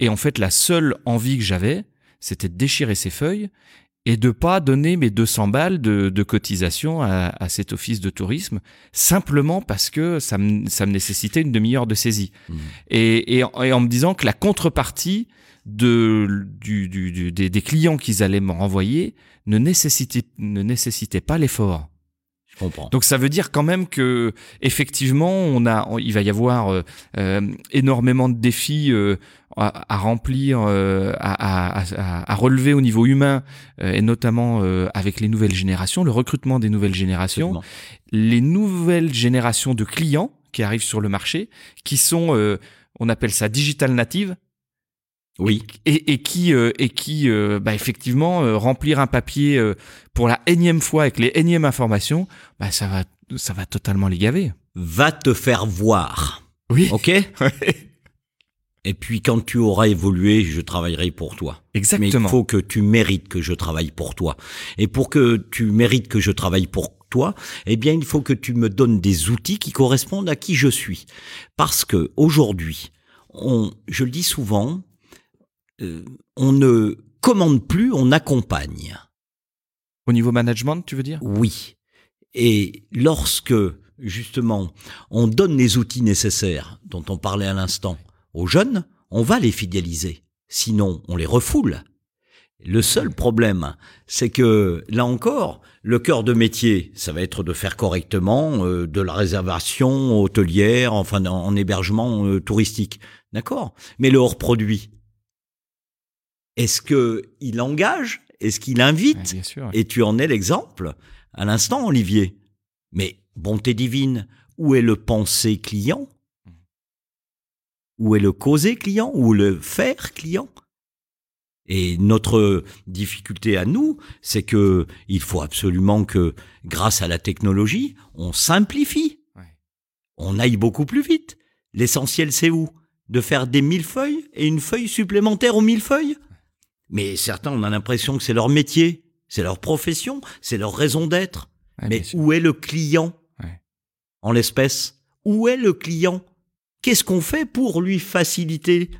Et en fait, la seule envie que j'avais, c'était de déchirer ces feuilles et de pas donner mes 200 balles de, de cotisation à, à, cet office de tourisme simplement parce que ça me, ça me nécessitait une demi-heure de saisie. Mmh. Et, et, et, en me disant que la contrepartie de, du, du, du des, des, clients qu'ils allaient me renvoyer ne nécessitait, ne nécessitait pas l'effort. Je comprends. Donc ça veut dire quand même que effectivement on a, il va y avoir euh, euh, énormément de défis euh, à, à, remplir, euh, à, à, à, relever au niveau humain, euh, et notamment euh, avec les nouvelles générations, le recrutement des nouvelles générations, les nouvelles générations de clients qui arrivent sur le marché, qui sont, on appelle ça digital native. Oui. Et, et qui, et qui bah, effectivement, remplir un papier pour la énième fois avec les énièmes informations, bah, ça, va, ça va totalement les gaver. Va te faire voir. Oui. Ok? Et puis quand tu auras évolué, je travaillerai pour toi. Exactement. Mais il faut que tu mérites que je travaille pour toi. Et pour que tu mérites que je travaille pour toi, eh bien il faut que tu me donnes des outils qui correspondent à qui je suis. Parce que aujourd'hui, on, je le dis souvent, euh, on ne commande plus, on accompagne. Au niveau management, tu veux dire? Oui. Et lorsque, justement, on donne les outils nécessaires dont on parlait à l'instant aux jeunes, on va les fidéliser. Sinon, on les refoule. Le seul problème, c'est que, là encore, le cœur de métier, ça va être de faire correctement euh, de la réservation hôtelière, enfin en, en hébergement euh, touristique. D'accord? Mais le hors-produit, est-ce qu'il engage? Est-ce qu'il invite? Ouais, sûr, Et tu en es l'exemple à l'instant, Olivier. Mais bonté divine, où est le pensée client? Où est le causer client Ou le faire client? Et notre difficulté à nous, c'est que il faut absolument que, grâce à la technologie, on simplifie. Ouais. On aille beaucoup plus vite. L'essentiel, c'est où? De faire des mille feuilles et une feuille supplémentaire aux mille feuilles? Mais certains, on a l'impression que c'est leur métier, c'est leur profession, c'est leur raison d'être. Ouais, Mais où est le client? Ouais. En l'espèce, où est le client? Qu'est-ce qu'on fait pour lui faciliter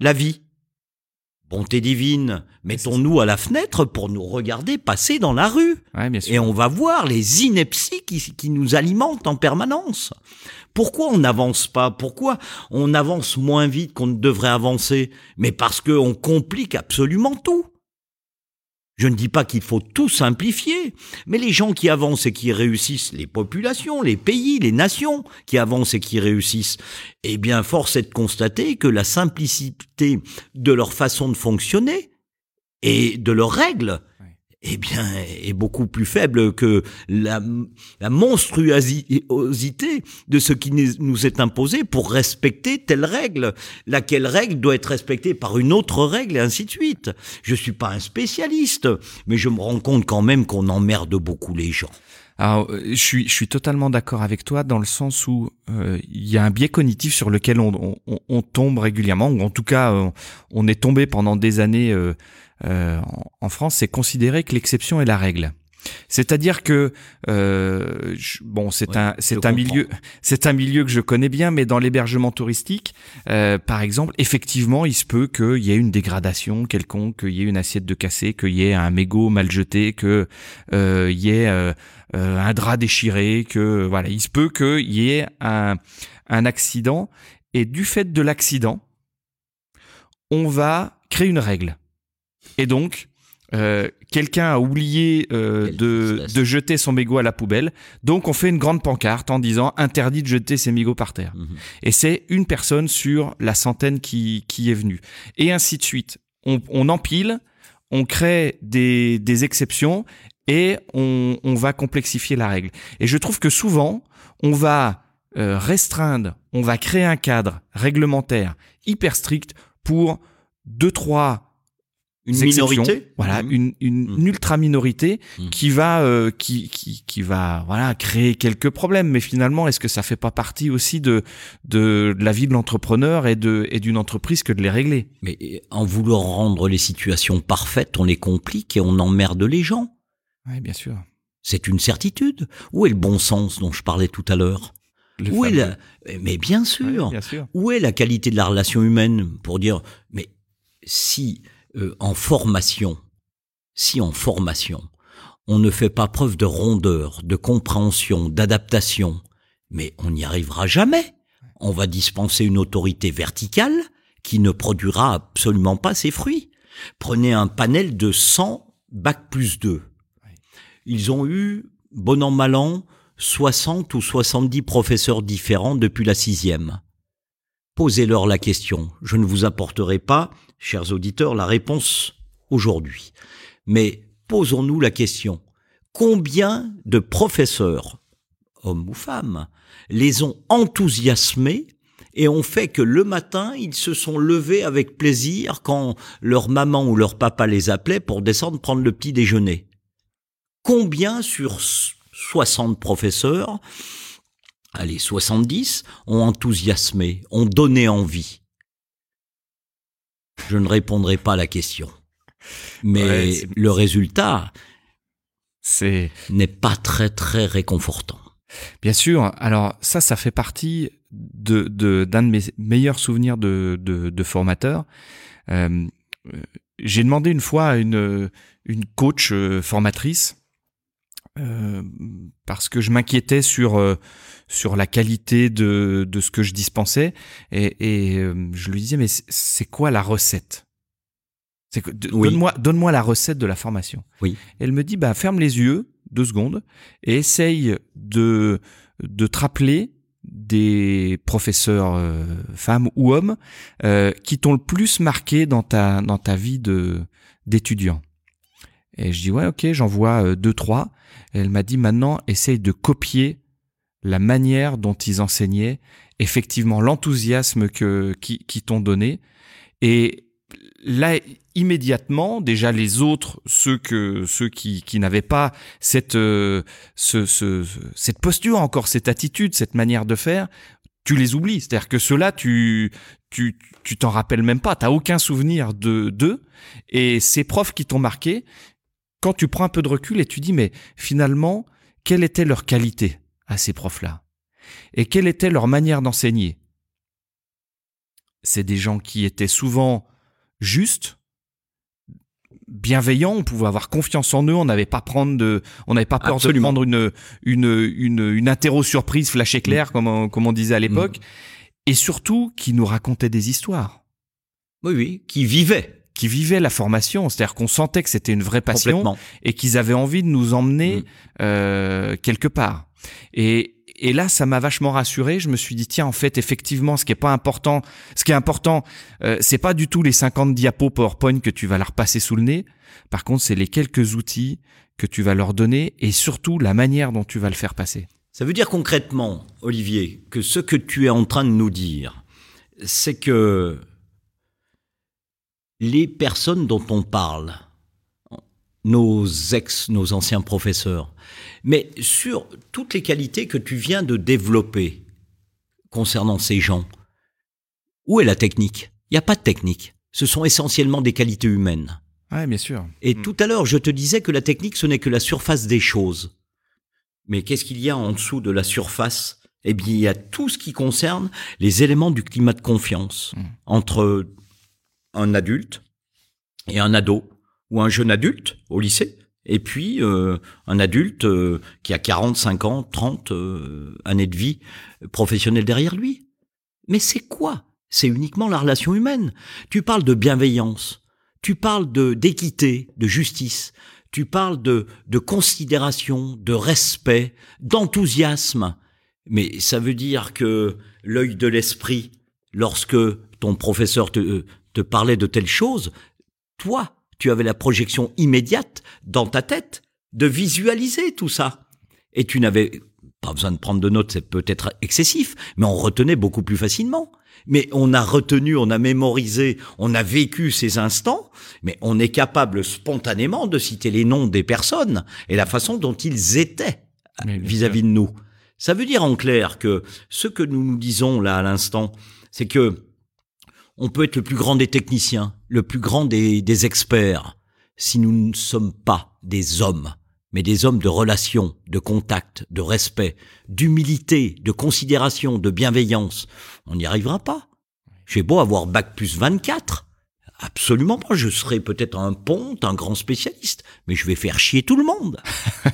la vie? Bonté divine, mettons-nous à la fenêtre pour nous regarder passer dans la rue. Ouais, et on va voir les inepties qui, qui nous alimentent en permanence. Pourquoi on n'avance pas? Pourquoi on avance moins vite qu'on ne devrait avancer? Mais parce qu'on complique absolument tout. Je ne dis pas qu'il faut tout simplifier, mais les gens qui avancent et qui réussissent, les populations, les pays, les nations qui avancent et qui réussissent, eh bien, force est de constater que la simplicité de leur façon de fonctionner et de leurs règles eh bien, est beaucoup plus faible que la, monstruosité de ce qui nous est imposé pour respecter telle règle. Laquelle règle doit être respectée par une autre règle et ainsi de suite. Je suis pas un spécialiste, mais je me rends compte quand même qu'on emmerde beaucoup les gens. Alors, euh, je suis, je suis totalement d'accord avec toi dans le sens où euh, il y a un biais cognitif sur lequel on, on, on, tombe régulièrement, ou en tout cas, on, on est tombé pendant des années euh, euh, en France, c'est considérer que l'exception est la règle. C'est-à-dire que euh, bon, c'est un c'est un milieu c'est un milieu que je connais bien, mais dans l'hébergement touristique, euh, par exemple, effectivement, il se peut qu'il y ait une dégradation quelconque, qu'il y ait une assiette de cassé, qu'il y ait un mégot mal jeté, qu'il euh, y ait euh, euh, un drap déchiré, que voilà, il se peut qu'il y ait un un accident et du fait de l'accident, on va créer une règle. Et donc, euh, quelqu'un a oublié euh, de, de, jeter son mégot à la poubelle. Donc, on fait une grande pancarte en disant interdit de jeter ses mégots par terre. Mhm. Et c'est une personne sur la centaine qui, qui est venue. Et ainsi de suite. On, on empile, on crée des, des exceptions et on, on, va complexifier la règle. Et je trouve que souvent, on va euh, restreindre, on va créer un cadre réglementaire hyper strict pour deux, trois une minorité voilà mmh. une, une, mmh. ultra minorité mmh. qui va euh, qui, qui qui va voilà créer quelques problèmes mais finalement est-ce que ça fait pas partie aussi de de la vie de l'entrepreneur et de et d'une entreprise que de les régler? Mais en voulant rendre les situations parfaites on les complique et on emmerde les gens oui bien sûr c'est une certitude où est le bon sens dont je parlais tout à l'heure? Où est la... mais bien sûr. bien sûr où est la qualité de la relation humaine pour dire mais si euh, en formation, si en formation, on ne fait pas preuve de rondeur, de compréhension, d'adaptation, mais on n'y arrivera jamais. On va dispenser une autorité verticale qui ne produira absolument pas ses fruits. Prenez un panel de 100 bac plus 2. Ils ont eu, bon an mal an, 60 ou 70 professeurs différents depuis la sixième. Posez-leur la question. Je ne vous apporterai pas chers auditeurs, la réponse aujourd'hui. Mais posons-nous la question. Combien de professeurs, hommes ou femmes, les ont enthousiasmés et ont fait que le matin, ils se sont levés avec plaisir quand leur maman ou leur papa les appelait pour descendre prendre le petit déjeuner? Combien sur 60 professeurs, allez, 70, ont enthousiasmé, ont donné envie? Je ne répondrai pas à la question. Mais le résultat n'est pas très très réconfortant. Bien sûr. Alors ça, ça fait partie de d'un de, mes meilleurs souvenirs de de, formateur. Euh, j'ai demandé une fois à une une coach euh, formatrice euh, parce que je m'inquiétais sur sur la qualité de, de ce que je dispensais et, et euh, je lui disais mais c'est quoi la recette? C'est donne-moi donne-moi la recette de la formation. Oui. elle me dit bah ferme les yeux deux secondes et essaye de de te rappeler des professeurs euh, femmes ou hommes euh, qui t'ont le plus marqué dans ta dans ta vie de d'étudiant. Et je dis ouais ok j'en vois deux trois. elle m'a dit maintenant essaye de copier la manière dont ils enseignaient, effectivement l'enthousiasme que qui, qui t'ont donné. Et là immédiatement déjà les autres ceux que ceux qui, qui n'avaient pas cette euh, ce, ce, cette posture encore cette attitude cette manière de faire tu les oublies. C'est-à-dire que ceux-là tu tu tu t'en rappelles même pas. T'as aucun souvenir de d'eux. Et ces profs qui t'ont marqué quand tu prends un peu de recul et tu dis mais finalement quelle était leur qualité? À ces profs-là Et quelle était leur manière d'enseigner? C'est des gens qui étaient souvent justes, bienveillants, on pouvait avoir confiance en eux, on n'avait pas prendre de, on n'avait pas peur de prendre une une une, une interro surprise flash éclair mm. comme on, comme on disait à l'époque, mm. et surtout qui nous racontaient des histoires. Oui oui, qui vivaient. qui vivaient la formation, c'est-à-dire qu'on sentait que c'était une vraie passion et qu'ils avaient envie de nous emmener Mm. euh, quelque part. Et, là, ça m'a vachement rassuré. Je me suis dit, tiens, en fait, effectivement, ce qui est pas important, ce qui est important, euh, c'est pas du tout les 50 diapos PowerPoint que tu vas leur passer sous le nez. Par contre, c'est les quelques outils que tu vas leur donner et surtout la manière dont tu vas le faire passer. Ça veut dire concrètement, Olivier, que ce que tu es en train de nous dire, c'est que les personnes dont on parle, nos ex, nos anciens professeurs, mais sur toutes les qualités que tu viens de développer concernant ces gens, où est la technique? Il n'y a pas de technique. Ce sont essentiellement des qualités humaines. Ouais, bien sûr. Et Mm. tout à l'heure, je te disais que la technique, ce n'est que la surface des choses. Mais qu'est-ce qu'il y a en dessous de la surface? Eh bien, il y a tout ce qui concerne les éléments du climat de confiance Mm. entre un adulte et un ado, ou un jeune adulte au lycée, et puis euh, un adulte euh, qui a 40, 50, 30 euh, années de vie professionnelle derrière lui. Mais c'est quoi? C'est uniquement la relation humaine. Tu parles de bienveillance, tu parles de d'équité, de justice, tu parles de, de considération, de respect, d'enthousiasme. Mais ça veut dire que l'œil de l'esprit, lorsque ton professeur te, te parlait de telle chose, toi, tu avais la projection immédiate dans ta tête de visualiser tout ça. Et tu n'avais pas besoin de prendre de notes, c'est peut-être excessif, mais on retenait beaucoup plus facilement. Mais on a retenu, on a mémorisé, on a vécu ces instants, mais on est capable spontanément de citer les noms des personnes et la façon dont ils étaient vis-à-vis de nous. Ça veut dire en clair que ce que nous nous disons là à l'instant, c'est que on peut être le plus grand des techniciens, le plus grand des, des experts, si nous ne sommes pas des hommes, mais des hommes de relation, de contact, de respect, d'humilité, de considération, de bienveillance. On n'y arrivera pas. J'ai beau avoir bac plus 24. Absolument pas. Je serai peut-être un ponte, un grand spécialiste, mais je vais faire chier tout le monde.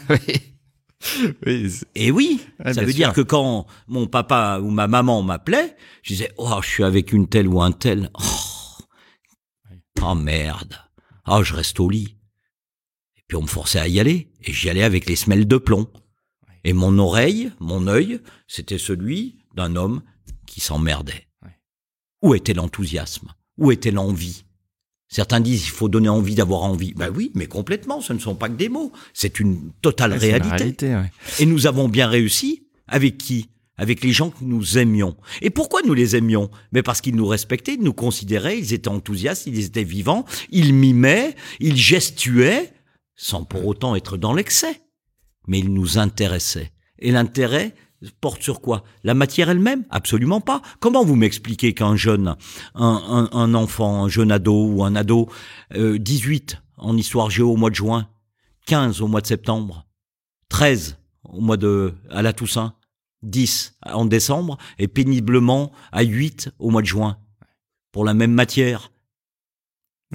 Et oui, ça veut sûr. dire que quand mon papa ou ma maman m'appelait, je disais oh je suis avec une telle ou un tel. Oh, oh merde. Oh je reste au lit. Et puis on me forçait à y aller et j'y allais avec les semelles de plomb. Et mon oreille, mon œil, c'était celui d'un homme qui s'emmerdait. Où était l'enthousiasme? Où était l'envie? Certains disent il faut donner envie d'avoir envie. Ben oui, mais complètement, ce ne sont pas que des mots. C'est une totale Ouais, la réalité. réalité, ouais. Et nous avons bien réussi. Avec qui? Avec les gens que nous aimions. Et pourquoi nous les aimions? Mais parce qu'ils nous respectaient, ils nous considéraient, ils étaient enthousiastes, ils étaient vivants, ils mimaient, ils gestuaient, sans pour autant être dans l'excès. Mais ils nous intéressaient. Et l'intérêt porte sur quoi? La matière elle-même? Absolument pas. Comment vous m'expliquez qu'un jeune, un, un- un enfant, un jeune ado ou un ado, euh, 18 en histoire géo au mois de juin, 15 au mois de septembre, 13 au mois de à la Toussaint, 10 en décembre et péniblement à 8 au mois de juin pour la même matière?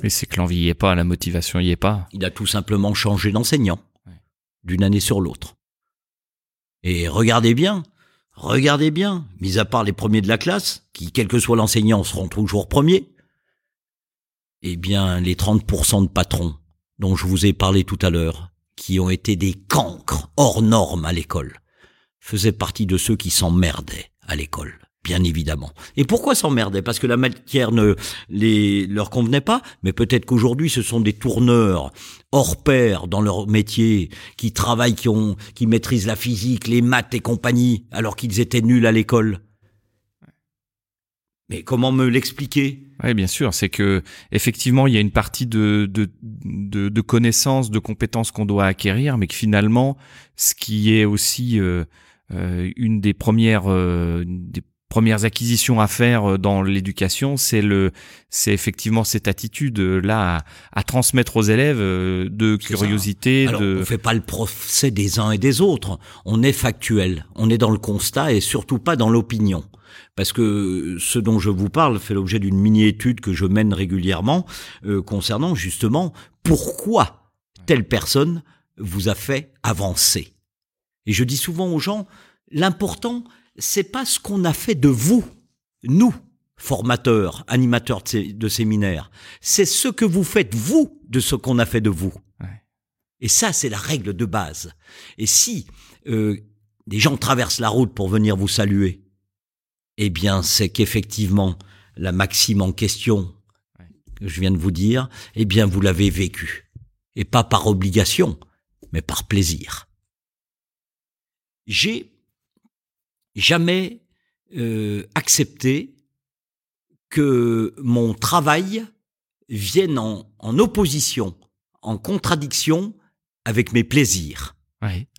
Mais c'est que l'envie y est pas, la motivation y est pas. Il a tout simplement changé d'enseignant d'une année sur l'autre. Et regardez bien, regardez bien, mis à part les premiers de la classe, qui, quel que soit l'enseignant, seront toujours premiers, eh bien, les 30% de patrons dont je vous ai parlé tout à l'heure, qui ont été des cancres hors normes à l'école, faisaient partie de ceux qui s'emmerdaient à l'école. Bien évidemment. Et pourquoi s'emmerdaient Parce que la matière ne les, leur convenait pas, mais peut-être qu'aujourd'hui ce sont des tourneurs hors pair dans leur métier, qui travaillent, qui ont, qui maîtrisent la physique, les maths et compagnie, alors qu'ils étaient nuls à l'école. Mais comment me l'expliquer? Oui, bien sûr. C'est que effectivement, il y a une partie de de, de, de connaissances, de compétences qu'on doit acquérir, mais que finalement, ce qui est aussi euh, euh, une des premières euh, des premières acquisitions à faire euh, dans l'éducation, c'est le c'est effectivement cette attitude euh, là à, à transmettre aux élèves euh, de curiosité, Alors, de on fait pas le procès des uns et des autres. On est factuel. On est dans le constat et surtout pas dans l'opinion. Parce que ce dont je vous parle fait l'objet d'une mini-étude que je mène régulièrement euh, concernant justement pourquoi telle personne vous a fait avancer. Et je dis souvent aux gens, l'important, c'est pas ce qu'on a fait de vous, nous, formateur, animateur de, séminaire, c'est ce que vous faites, vous, de ce qu'on a fait de vous. Et ça, c'est la règle de base. Et si euh, des gens traversent la route pour venir vous saluer, eh bien, c'est qu'effectivement, la maxime en question que je viens de vous dire, eh bien, vous l'avez vécu. Et pas par obligation, mais par plaisir. J'ai jamais euh, accepté que mon travail vienne en, en opposition, en contradiction avec mes plaisirs.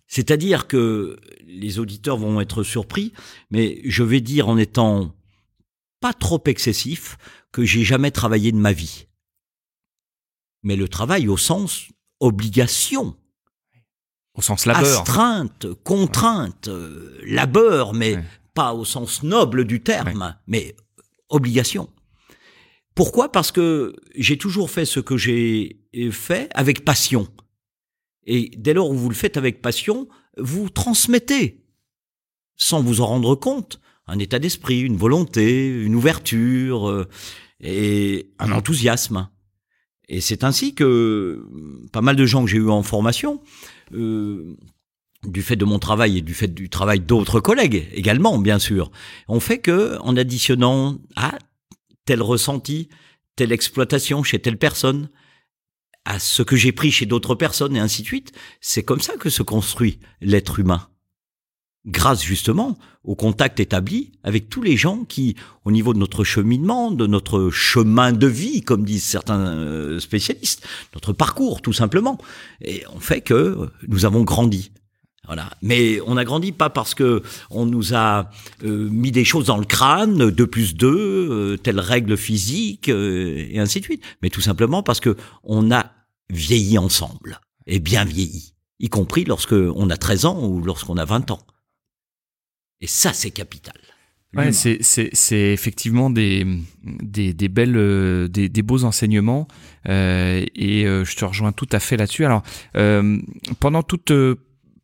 C'est-à-dire que les auditeurs vont être surpris, mais je vais dire en étant pas trop excessif que j'ai jamais travaillé de ma vie. Mais le travail au sens obligation. Au sens labeur. Astreinte, contrainte, euh, labeur, mais pas au sens noble du terme, mais obligation. Pourquoi? Parce que j'ai toujours fait ce que j'ai fait avec passion. Et dès lors où vous le faites avec passion, vous transmettez, sans vous en rendre compte, un état d'esprit, une volonté, une ouverture euh, et un enthousiasme. Et c'est ainsi que pas mal de gens que j'ai eu en formation, euh, du fait de mon travail et du fait du travail d'autres collègues également, bien sûr, ont fait que, en additionnant à tel ressenti, telle exploitation chez telle personne, à ce que j'ai pris chez d'autres personnes et ainsi de suite. C'est comme ça que se construit l'être humain. Grâce justement au contact établi avec tous les gens qui, au niveau de notre cheminement, de notre chemin de vie, comme disent certains euh, spécialistes, notre parcours tout simplement, et on fait que nous avons grandi. Voilà. Mais on a grandi pas parce que on nous a euh, mis des choses dans le crâne, 2 plus 2, euh, telle règle physique, euh, et ainsi de suite. Mais tout simplement parce que on a vieilli ensemble, et bien vieilli, y compris lorsque on a 13 ans ou lorsqu'on a 20 ans. Et ça, c'est capital. Ouais, c'est, c'est, c'est effectivement des, des, des belles, des, des beaux enseignements, et je te rejoins tout à fait là-dessus. Alors, pendant toute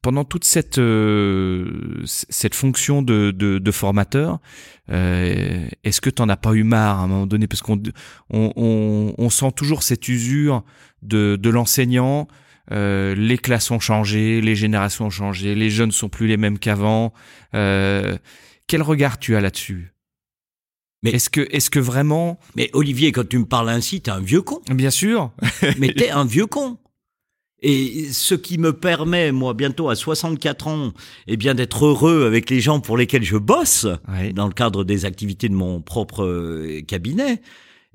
pendant toute cette euh, cette fonction de, de, de formateur, euh, est-ce que tu n'en as pas eu marre à un moment donné? Parce qu'on on, on, on, sent toujours cette usure de, de l'enseignant. Euh, les classes ont changé, les générations ont changé, les jeunes sont plus les mêmes qu'avant. Euh, quel regard tu as là-dessus? Mais est-ce que, est-ce que vraiment Mais Olivier, quand tu me parles ainsi, t'es un vieux con. Bien sûr. mais t'es un vieux con. Et ce qui me permet, moi, bientôt à 64 ans, eh bien, d'être heureux avec les gens pour lesquels je bosse, dans le cadre des activités de mon propre euh, cabinet,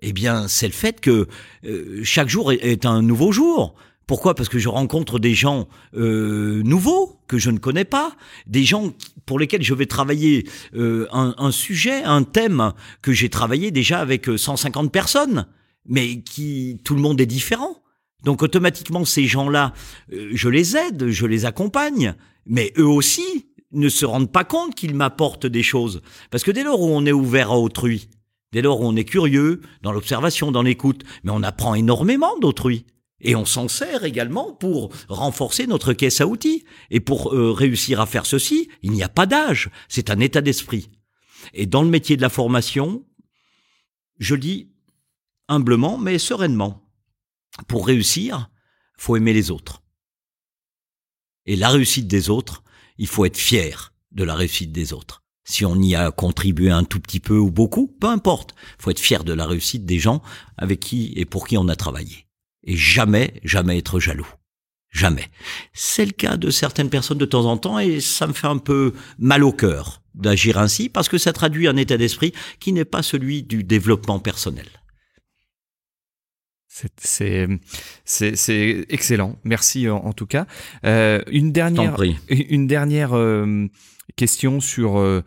eh bien, c'est le fait que euh, chaque jour est, un nouveau jour. Pourquoi? Parce que je rencontre des gens euh, nouveaux que je ne connais pas, des gens pour lesquels je vais travailler un, un, sujet, un thème que j'ai travaillé déjà avec 150 personnes, mais qui tout le monde est différent. Donc automatiquement, ces gens-là, euh, je les aide, je les accompagne, mais eux aussi ne se rendent pas compte qu'ils m'apportent des choses. Parce que dès lors où on est ouvert à autrui, dès lors où on est curieux, dans l'observation, dans l'écoute, mais on apprend énormément d'autrui. Et on s'en sert également pour renforcer notre caisse à outils. Et pour euh, réussir à faire ceci, il n'y a pas d'âge, c'est un état d'esprit. Et dans le métier de la formation, je dis humblement, mais sereinement, pour réussir, faut aimer les autres. Et la réussite des autres, il faut être fier de la réussite des autres. Si on y a contribué un tout petit peu ou beaucoup, peu importe. Faut être fier de la réussite des gens avec qui et pour qui on a travaillé. Et jamais, jamais être jaloux. Jamais. C'est le cas de certaines personnes de temps en temps et ça me fait un peu mal au cœur d'agir ainsi parce que ça traduit un état d'esprit qui n'est pas celui du développement personnel. C'est excellent. Merci en, tout cas. Euh, une dernière, une dernière euh, question sur euh,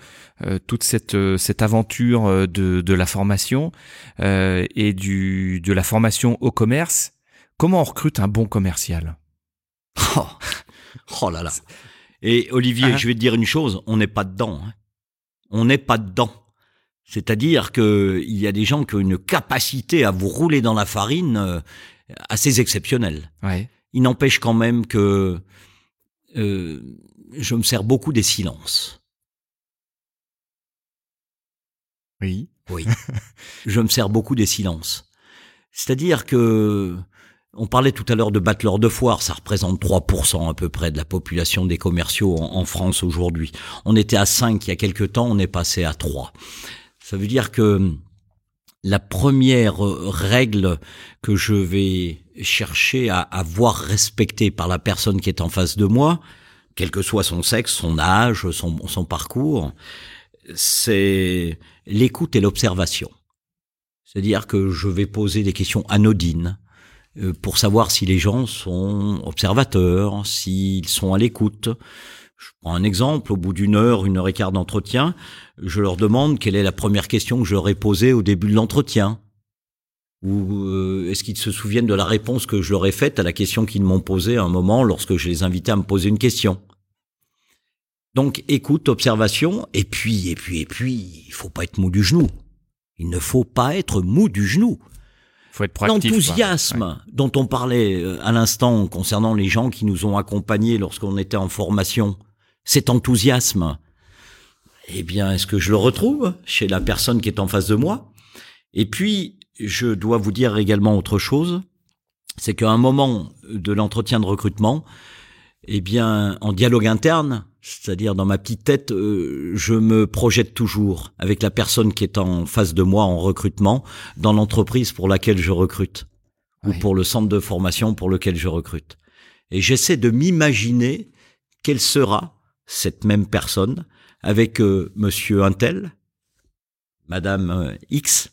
toute cette, cette aventure de, de la formation et du, de la formation au commerce. Comment on recrute un bon commercial oh, oh, là là. Et Olivier, ah. je vais te dire une chose, on n'est pas dedans. Hein. On n'est pas dedans. C'est-à-dire qu'il y a des gens qui ont une capacité à vous rouler dans la farine euh, assez exceptionnelle. Il n'empêche quand même que euh, je me sers beaucoup des silences. Oui. Oui. je me sers beaucoup des silences. C'est-à-dire que on parlait tout à l'heure de battleurs de foire, ça représente 3% à peu près de la population des commerciaux en, France aujourd'hui. On était à 5 il y a quelques temps, on est passé à 3. Ça veut dire que la première règle que je vais chercher à, voir respectée par la personne qui est en face de moi, quel que soit son sexe, son âge, son, son parcours, c'est l'écoute et l'observation. C'est-à-dire que je vais poser des questions anodines euh, pour savoir si les gens sont observateurs, s'ils sont à l'écoute. Je prends un exemple, au bout d'une heure, une heure et quart d'entretien, je leur demande quelle est la première question que ai posée au début de l'entretien. Ou euh, est-ce qu'ils se souviennent de la réponse que je leur ai faite à la question qu'ils m'ont posée à un moment lorsque je les invitais à me poser une question donc écoute, observation, et puis, et puis, et puis, il faut pas être mou du genou. Il ne faut pas être mou du genou. L'enthousiasme dont on parlait euh, à l'instant concernant les gens qui nous ont accompagnés lorsqu'on était en formation, cet enthousiasme, eh bien, est-ce que je le retrouve chez la personne qui est en face de moi? Et puis, je dois vous dire également autre chose, c'est qu'à un moment de l'entretien de recrutement, eh bien, en dialogue interne, c'est-à-dire dans ma petite tête, euh, je me projette toujours avec la personne qui est en face de moi en recrutement dans l'entreprise pour laquelle je recrute ou pour le centre de formation pour lequel je recrute. Et j'essaie de m'imaginer quelle sera cette même personne avec euh, monsieur Intel, madame euh, X,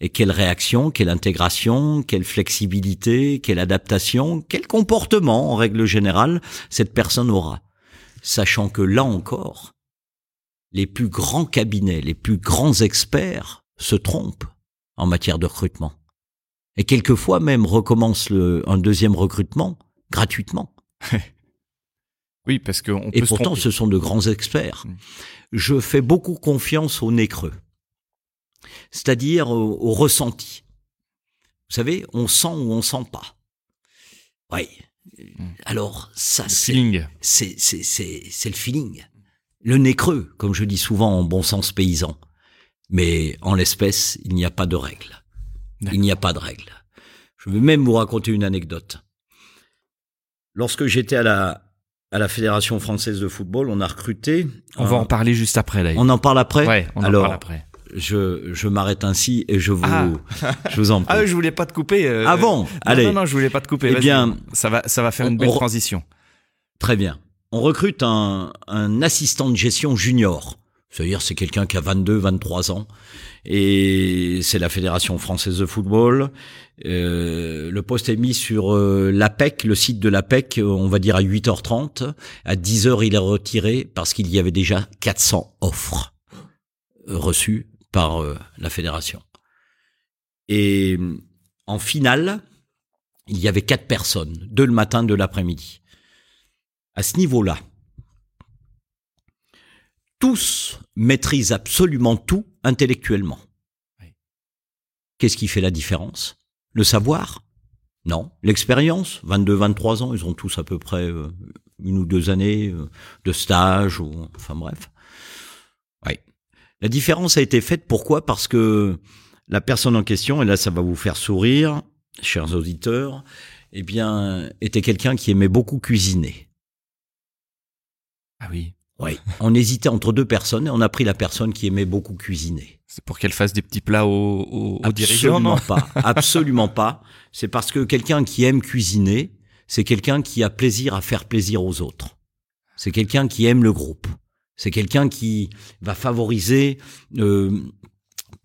et quelle réaction, quelle intégration, quelle flexibilité, quelle adaptation, quel comportement en règle générale cette personne aura sachant que là encore, les plus grands cabinets, les plus grands experts se trompent en matière de recrutement. Et quelquefois même recommencent le, un deuxième recrutement gratuitement. oui, parce que et pourtant ce sont de grands experts. Mm. Je fais beaucoup confiance au nez creux, c'est-à-dire au ressenti. Vous savez, on sent ou on sent pas. Oui, Mm. Alors ça, c'est le feeling, le nez creux, comme je dis souvent en bon sens paysan. Mais en l'espèce, il n'y a pas de règle. Il n'y a pas de règle. Je vais même vous raconter une anecdote. Lorsque j'étais à la à la Fédération française de football, on a recruté. On va en parler juste après. Là. On en parle après. Ouais, on Alors, en parle après je, je m'arrête ainsi et je vous, ah. je vous en prie. Ah, je voulais pas te couper. Euh, ah bon? Allez. Non, non, je voulais pas te couper. Eh bien, ça va, ça va faire une belle transition. Très bien. On recrute un, un assistant de gestion junior. C'est-à-dire, c'est quelqu'un qui a 22, 23 ans. Et c'est la Fédération française de football. Euh, le poste est mis sur euh, l'APEC, le site de l'APEC, on va dire à 8h30. À 10h, il est retiré parce qu'il y avait déjà 400 offres reçues par euh, la fédération. Et en finale, il y avait quatre personnes, deux le matin, deux l'après-midi. À ce niveau-là, tous maîtrisent absolument tout intellectuellement. Qu'est-ce qui fait la différence? Le savoir? Non. L'expérience? 22, 23 ans, ils ont tous à peu près euh, une ou deux années euh, de stage, ou enfin bref. La différence a été faite pourquoi? Parce que la personne en question, et là ça va vous faire sourire, chers auditeurs, eh bien, était quelqu'un qui aimait beaucoup cuisiner. Ah oui. Oui. On hésitait entre deux personnes et on a pris la personne qui aimait beaucoup cuisiner. C'est pour qu'elle fasse des petits plats aux, aux, Absolument pas. Absolument pas. C'est parce que quelqu'un qui aime cuisiner, c'est quelqu'un qui a plaisir à faire plaisir aux autres. C'est quelqu'un qui aime le groupe. C'est quelqu'un qui va favoriser euh,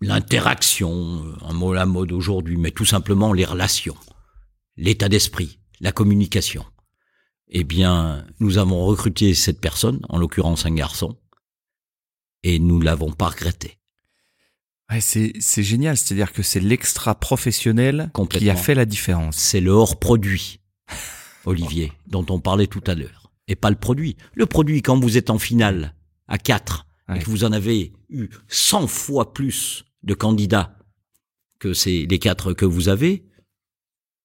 l'interaction, un mot à la mode aujourd'hui, mais tout simplement les relations, l'état d'esprit, la communication. Eh bien, nous avons recruté cette personne, en l'occurrence un garçon, et nous l'avons pas regretté. Ouais, c'est, c'est génial, c'est-à-dire que c'est l'extra professionnel qui a fait la différence. C'est le hors produit, Olivier, dont on parlait tout à l'heure, et pas le produit. Le produit, quand vous êtes en finale, à 4 et que vous en avez eu 100 fois plus de candidats que c'est les quatre que vous avez,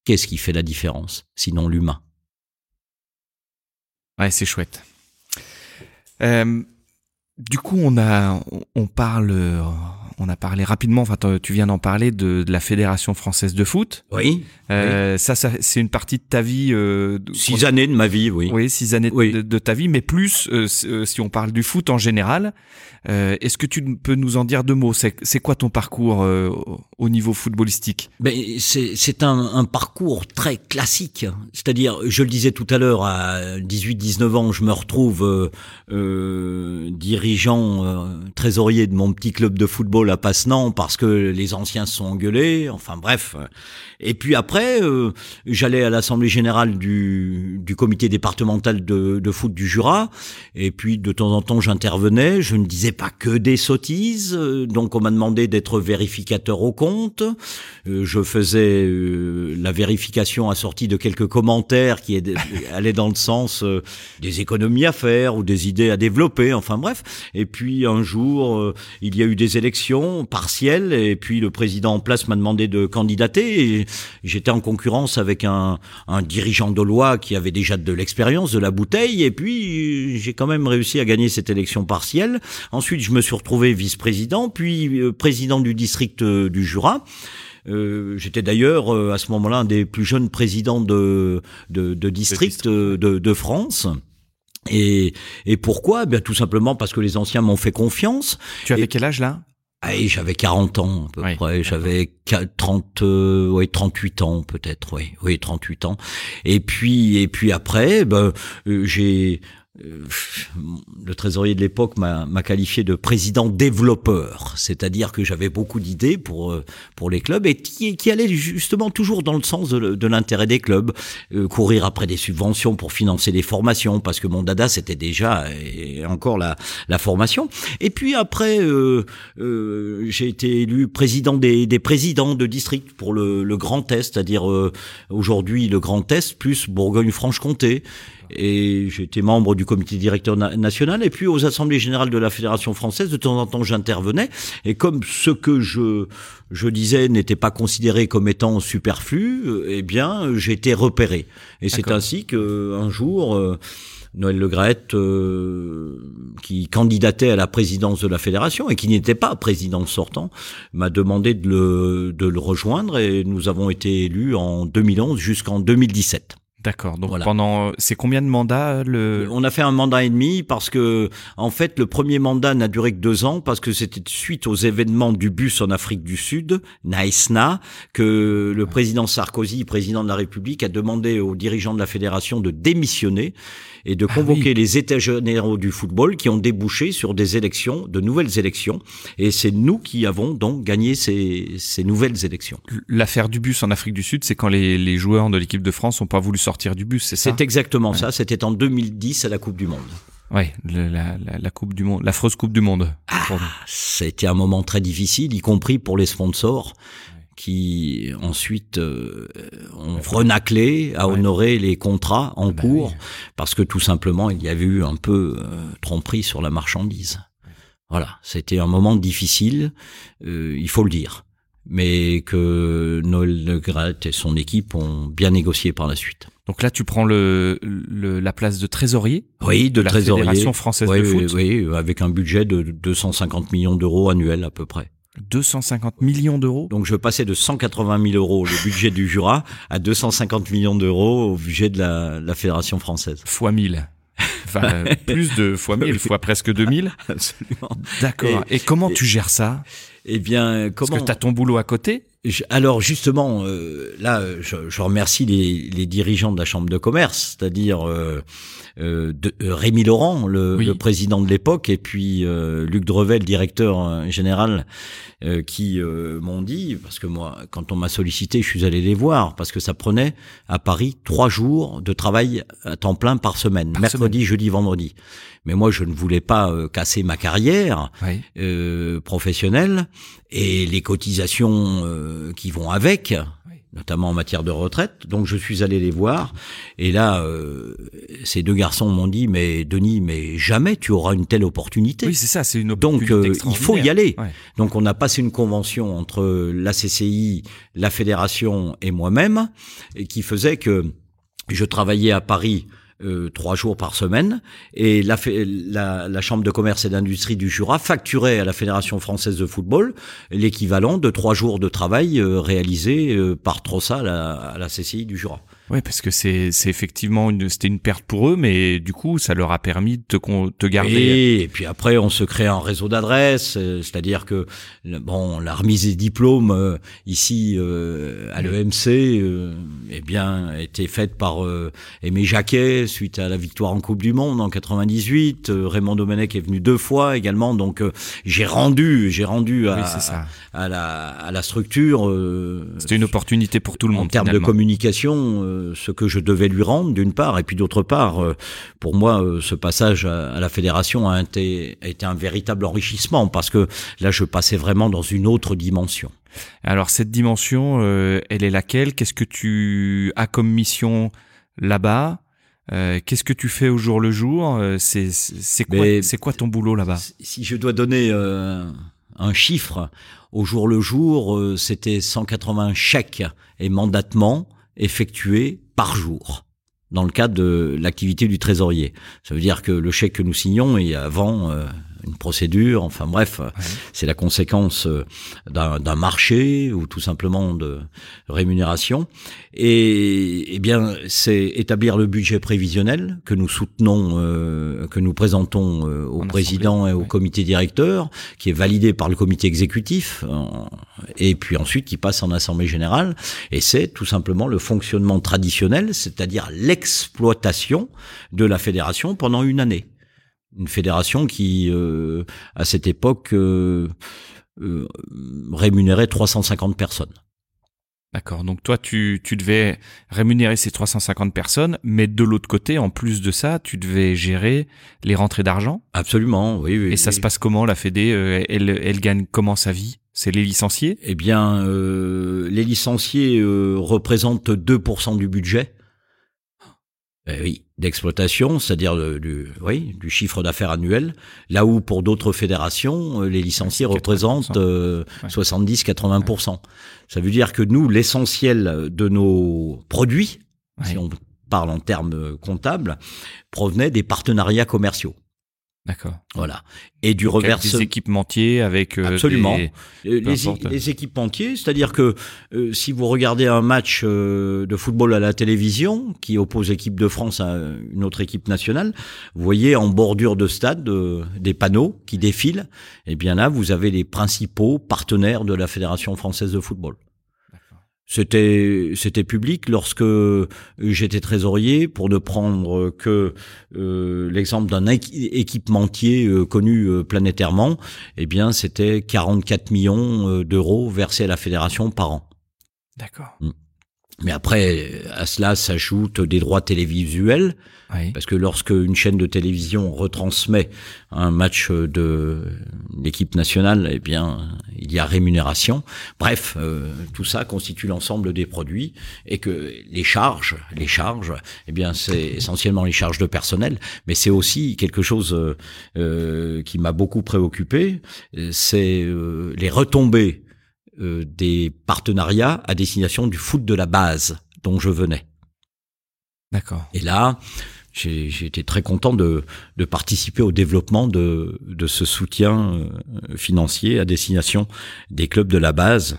qu'est-ce qui fait la différence sinon l'humain? Ouais, c'est chouette. Euh, du coup, on a, on parle, on a parlé rapidement, enfin tu viens d'en parler de, de, la Fédération française de foot. Oui. Euh, Ça, ça c'est une partie de ta vie. Euh, six années de ma vie, oui. Oui, six années De, de, ta vie, mais plus euh, si on parle du foot en général. Est-ce que tu peux nous en dire deux mots? C'est quoi ton parcours au niveau footballistique? Ben, C'est un, un, parcours très classique. C'est-à-dire, je le disais tout à l'heure, à 18-19 ans, je me retrouve dirigeant, trésorier de mon petit club de football à Passenant parce que les anciens se sont engueulés. Enfin bref. Et puis après, euh, j'allais à l'assemblée générale du, du comité départemental de, de, foot du Jura. Et puis de temps en temps, j'intervenais. Je ne disais pas que des sottises. Donc on m'a demandé d'être vérificateur au compte. Euh, je faisais euh, la vérification assortie de quelques commentaires qui allaient dans le sens des économies à faire ou des idées à développer. Enfin bref. Et puis un jour, il y a eu des élections partielles. Et puis le président en place m'a demandé de candidater. Et j'étais en concurrence avec un, un dirigeant de loi qui avait déjà de l'expérience, de la bouteille, et puis j'ai quand même réussi à gagner cette élection partielle. Ensuite, je me suis retrouvé vice-président, puis euh, président du district euh, du Jura. Euh, J'étais d'ailleurs euh, à ce moment-là un des plus jeunes présidents de, de, de district de, de, France. Et, et pourquoi? Eh Bien tout simplement parce que les anciens m'ont fait confiance. Tu avais quel âge là? Ah, j'avais 40 ans à peu près, j'avais 30 euh, ouais 38 ans peut-être, oui, oui 38 ans. Et puis et puis après ben euh, j'ai le trésorier de l'époque m'a qualifié de président développeur, c'est-à-dire que j'avais beaucoup d'idées pour euh, pour les clubs et qui, qui allaient justement toujours dans le sens de, l'intérêt des clubs, euh, courir après des subventions pour financer des formations, parce que mon dada c'était déjà et encore la, la formation. Et puis après, euh, j'ai été élu président des, des présidents de district pour le, le Grand Est, c'est-à-dire aujourd'hui le Grand Est plus Bourgogne-Franche-Comté et j'étais membre du comité directeur national et puis aux assemblées générales de la fédération française de temps en temps j'intervenais. Et comme ce que je je disais n'était pas considéré comme étant superflu eh bien été repéré. Et c'est ainsi que un jour euh, Noël Le euh, qui candidatait à la présidence de la fédération et qui n'était pas président sortant, m'a demandé de le, de le rejoindre et nous avons été élus en 2011 jusqu'en 2017. D'accord. Donc pendant, c'est combien de mandats le On a fait un mandat et demi parce que, en fait, le premier mandat n'a duré que deux ans parce que c'était suite aux événements du bus en Afrique du Sud, Naïsna, que le président Sarkozy, président de la République, a demandé aux dirigeants de la fédération de démissionner et de ah convoquer les États généraux du football qui ont débouché sur des élections, de nouvelles élections. Et c'est nous qui avons donc gagné ces, ces nouvelles élections. L'affaire du bus en Afrique du Sud, c'est quand les, les joueurs de l'équipe de France n'ont pas voulu sortir du bus, c'est ça C'est exactement ça. C'était en 2010 à la Coupe du Monde. Oui, la, la, Coupe du Monde, l'affreuse Coupe du Monde. Ah, c'était un moment très difficile, y compris pour les sponsors qui ensuite euh, ont renaclé à honorer les contrats en ah bah cours parce que tout simplement il y avait eu un peu euh, tromperie sur la marchandise. Voilà, c'était un moment difficile, euh, il faut le dire, mais que Noël Le et son équipe ont bien négocié par la suite. Donc là, tu prends le, la place de trésorier. Oui, de, la trésorier. Fédération française de foot. Oui, avec un budget de 250 millions d'euros annuels à peu près. 250 millions d'euros? Donc je passais de 180 000 euros le budget du Jura à 250 millions d'euros au budget de la, la Fédération française. Fois 1000. Enfin, plus de fois 1000, fois presque 2000. Absolument. D'accord. Et, comment tu gères ça? Eh bien, comment Parce que tu as ton boulot à côté. Alors justement, euh, là, je, je remercie les, les, dirigeants de la Chambre de commerce, c'est-à-dire euh, euh, euh Rémi Laurent, le, le président de l'époque, et puis euh, Luc Drevel, directeur général, qui m'ont dit, parce que moi, quand on m'a sollicité, je suis allé les voir, parce que ça prenait à Paris trois jours de travail à temps plein par semaine, mercredi, jeudi, vendredi. Mais moi, je ne voulais pas casser ma carrière professionnelle et les cotisations euh, qui vont avec, notamment en matière de retraite. Donc je suis allé les voir et là, euh, ces deux garçons m'ont dit mais Denis, mais jamais tu auras une telle opportunité. Oui, c'est ça, c'est une opportunité. Donc euh, il faut y aller. Donc on a passé une convention entre la CCI, la fédération et moi-même, qui faisait que je travaillais à Paris euh, trois jours par semaine, et la, la, la Chambre de commerce et d'industrie du Jura facturait à la Fédération française de football l'équivalent de trois jours de travail euh, réalisés euh, par Trossa à à la CCI du Jura. Oui, parce que c'est c'est effectivement une c'était une perte pour eux, mais du coup ça leur a permis de te, te garder. Et, puis après on se crée un réseau d'adresses, euh, c'est-à-dire que bon la remise des diplômes euh, ici euh, à l'EMC euh, eh bien été faite par Aimé Jacquet suite à la victoire en Coupe du Monde en 98. Raymond Domenech est venu deux fois également, donc j'ai rendu j'ai rendu à, à, la à la structure. C'était une opportunité pour tout le monde en termes de communication ce que je devais lui rendre d'une part, et puis d'autre part, euh, pour moi, euh, ce passage à, la fédération a été, a été un véritable enrichissement parce que là, je passais vraiment dans une autre dimension. Alors cette dimension, euh, elle est laquelle? Qu'est-ce que tu as comme mission là-bas? Qu'est-ce que tu fais au jour le jour? C'est quoi, quoi ton boulot là-bas? Si je dois donner un chiffre, au jour le jour, c'était 180 chèques et mandatements effectué par jour dans le cadre de l'activité du trésorier. Ça veut dire que le chèque que nous signons est avant euh, une procédure, enfin bref, c'est la conséquence euh, d'un marché ou tout simplement de rémunération. Et, eh bien, c'est établir le budget prévisionnel que nous soutenons, euh, que nous présentons euh, au président et au comité directeur, qui est validé par le comité exécutif, et puis ensuite qui passe en assemblée générale. Et c'est tout simplement le fonctionnement traditionnel, c'est-à-dire l'exploitation de la fédération pendant une année une fédération qui, euh, à cette époque, euh, euh, rémunérait 350 personnes. D'accord. Donc toi, tu, tu devais rémunérer ces 350 personnes, mais de l'autre côté, en plus de ça, tu devais gérer les rentrées d'argent? Absolument, oui. oui Et ça se passe comment la Fédé? Elle, elle gagne comment sa vie? C'est les licenciés? Eh bien, les licenciés représentent 2% du budget. Eh oui, d'exploitation, c'est-à-dire du, oui, du chiffre d'affaires annuel, là où pour d'autres fédérations, euh, les licenciés représentent 70-80%. Euh, Ça veut dire que nous, l'essentiel de nos produits, si on parle en termes comptables, provenait des partenariats commerciaux. D'accord. Voilà. Et du reverse. Des équipementiers avec. Euh, Absolument. les, les, équipementiers, c'est-à-dire que euh, si vous regardez un match euh, de football à la télévision qui oppose l'équipe de France à une autre équipe nationale, vous voyez en bordure de stade des panneaux qui défilent. Et eh bien là, vous avez les principaux partenaires de la Fédération française de football. C'était c'était public lorsque j'étais trésorier pour ne prendre que euh, l'exemple d'un équipementier euh, connu euh, planétairement, eh bien c'était 44 millions d'euros versés à la fédération par an. D'accord. Mm. Mais après, à cela s'ajoutent des droits télévisuels, parce que lorsque une chaîne de télévision retransmet un match de l'équipe nationale, eh bien, il y a rémunération. Bref, euh, tout ça constitue l'ensemble des produits et que les charges, les charges, eh bien, c'est essentiellement les charges de personnel, mais c'est aussi quelque chose euh, euh qui m'a beaucoup préoccupé, c'est euh, les retombées euh, des partenariats à destination du foot de la base dont je venais. D'accord. Et là, j'ai été très content de, de, participer au développement de, de ce soutien euh, financier à destination des clubs de la base